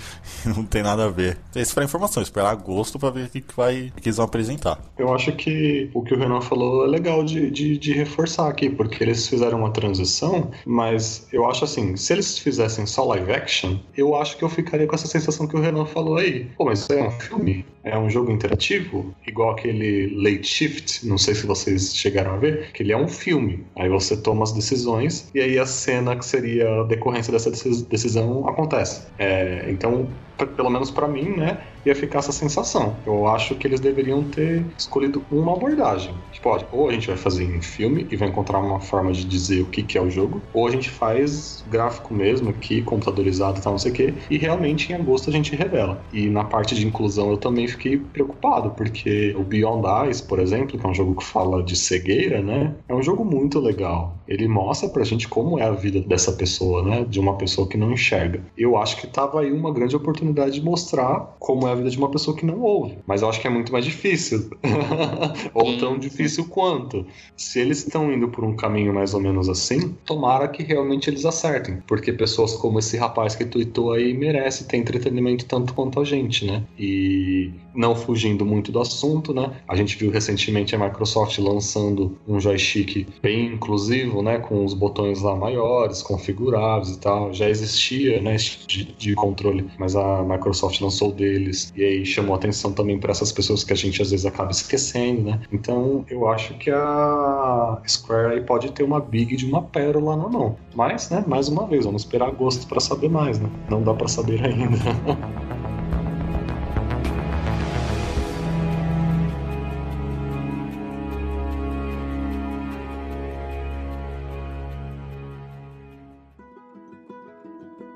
não tem nada a ver. Então, isso foi informação, esperar agosto para ver o que, que, vai, que eles vão apresentar. Eu acho que o que o Renan falou é legal de, de, de reforçar aqui, porque eles fizeram uma transição, mas eu acho assim, se eles fizessem só live action, eu acho que eu ficaria com essa sensação que o Renan falou aí. Pô, mas isso é um filme? É um jogo interativo? Igual aquele Late Shift, não sei se vocês chegaram a ver que ele é um filme. Aí você toma as decisões e aí a cena que seria a decorrência dessa decisão acontece. É, então, pelo menos para mim, né, ia ficar essa sensação. Eu acho que eles deveriam ter escolhido uma abordagem. Tipo, ou a gente vai fazer em filme e vai encontrar uma forma de dizer o que, que é o jogo, ou a gente faz gráfico mesmo aqui, computadorizado e tal, não sei o quê, e realmente em agosto a gente revela. E na parte de inclusão eu também fiquei preocupado, porque o Beyond Eyes, por exemplo, que é um jogo que fala de cegueira, né? É um jogo muito legal. Ele mostra pra gente como é a vida dessa pessoa, né? De uma pessoa que não enxerga. Eu acho que tava aí uma grande oportunidade de mostrar como é a vida de uma pessoa que não ouve. Mas eu acho que é muito mais difícil. Ou tão difícil quanto. Se eles estão indo por um caminho mais ou menos assim, tomara que realmente eles acertem. Porque pessoas como esse rapaz que tweetou aí merece ter entretenimento tanto quanto a gente, né? E não fugindo muito do assunto, né? A gente viu recentemente a Microsoft lançando um joystick bem inclusivo, né? Com os botões lá maiores, configuráveis e tal. Já existia, né? De, de controle, mas a Microsoft lançou deles e aí chamou atenção também para essas pessoas que a gente às vezes acaba esquecendo, né? Então eu acho que a Square aí pode ter uma big de uma pérola na mão. Mas, né? Mais uma vez, vamos esperar agosto para saber mais, né? Não dá para saber ainda.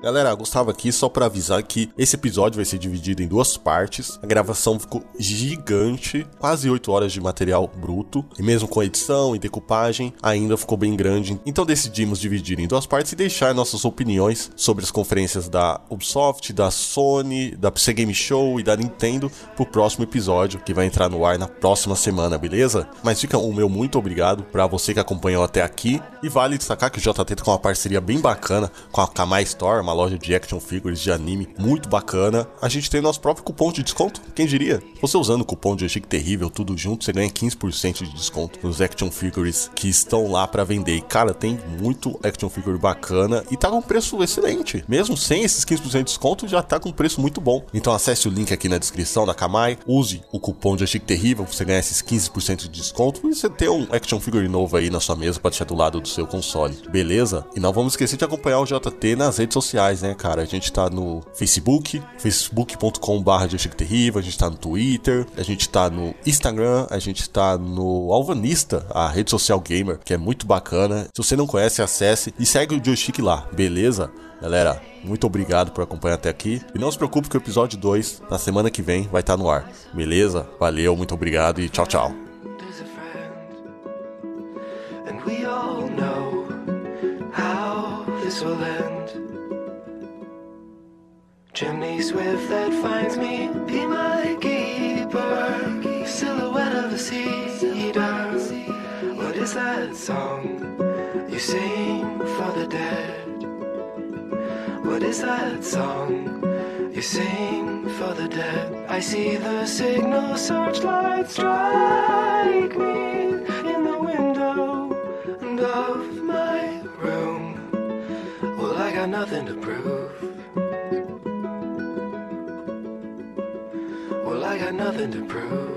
Galera, Gustavo aqui só para avisar que esse episódio vai ser dividido em duas partes. A gravação ficou gigante, quase 8 horas de material bruto, e mesmo com edição e decupagem, ainda ficou bem grande. Então decidimos dividir em duas partes e deixar nossas opiniões sobre as conferências da Ubisoft, da Sony, da PC Game Show e da Nintendo pro próximo episódio, que vai entrar no ar na próxima semana, beleza? Mas fica o meu muito obrigado para você que acompanhou até aqui. E vale destacar que o JT tá com uma parceria bem bacana com a Kamai Store, uma loja de action figures de anime muito bacana. A gente tem nosso próprio cupom de desconto, quem diria? Você usando o cupom de Chique Terrível, tudo junto, você ganha 15% de desconto nos action figures que estão lá para vender. E, cara, tem muito action figure bacana e tá com preço excelente. Mesmo sem esses 15% de desconto, já tá com preço muito bom. Então acesse o link aqui na descrição da Kamai, use o cupom de Chique Terrível, você ganha esses 15% de desconto e você ter um action figure novo aí na sua mesa para deixar do lado do seu console. Beleza? E não vamos esquecer de acompanhar o JT nas redes sociais sociais, né, cara? A gente tá no Facebook, facebook.com.br Terrível, a gente tá no Twitter, a gente tá no Instagram, a gente tá no Alvanista, a rede social gamer, que é muito bacana. Se você não conhece, acesse e segue o Joystick lá, beleza? Galera, muito obrigado por acompanhar até aqui. E não se preocupe que o episódio 2, na semana que vem, vai estar tá no ar. Beleza? Valeu, muito obrigado e tchau, tchau. will end. Chimney swift that finds me, be my keeper. Silhouette of a cedar. What is that song you sing for the dead? What is that song you sing for the dead? I see the signal searchlight strike me in the window of my room. Well, I got nothing to prove. Got nothing to prove.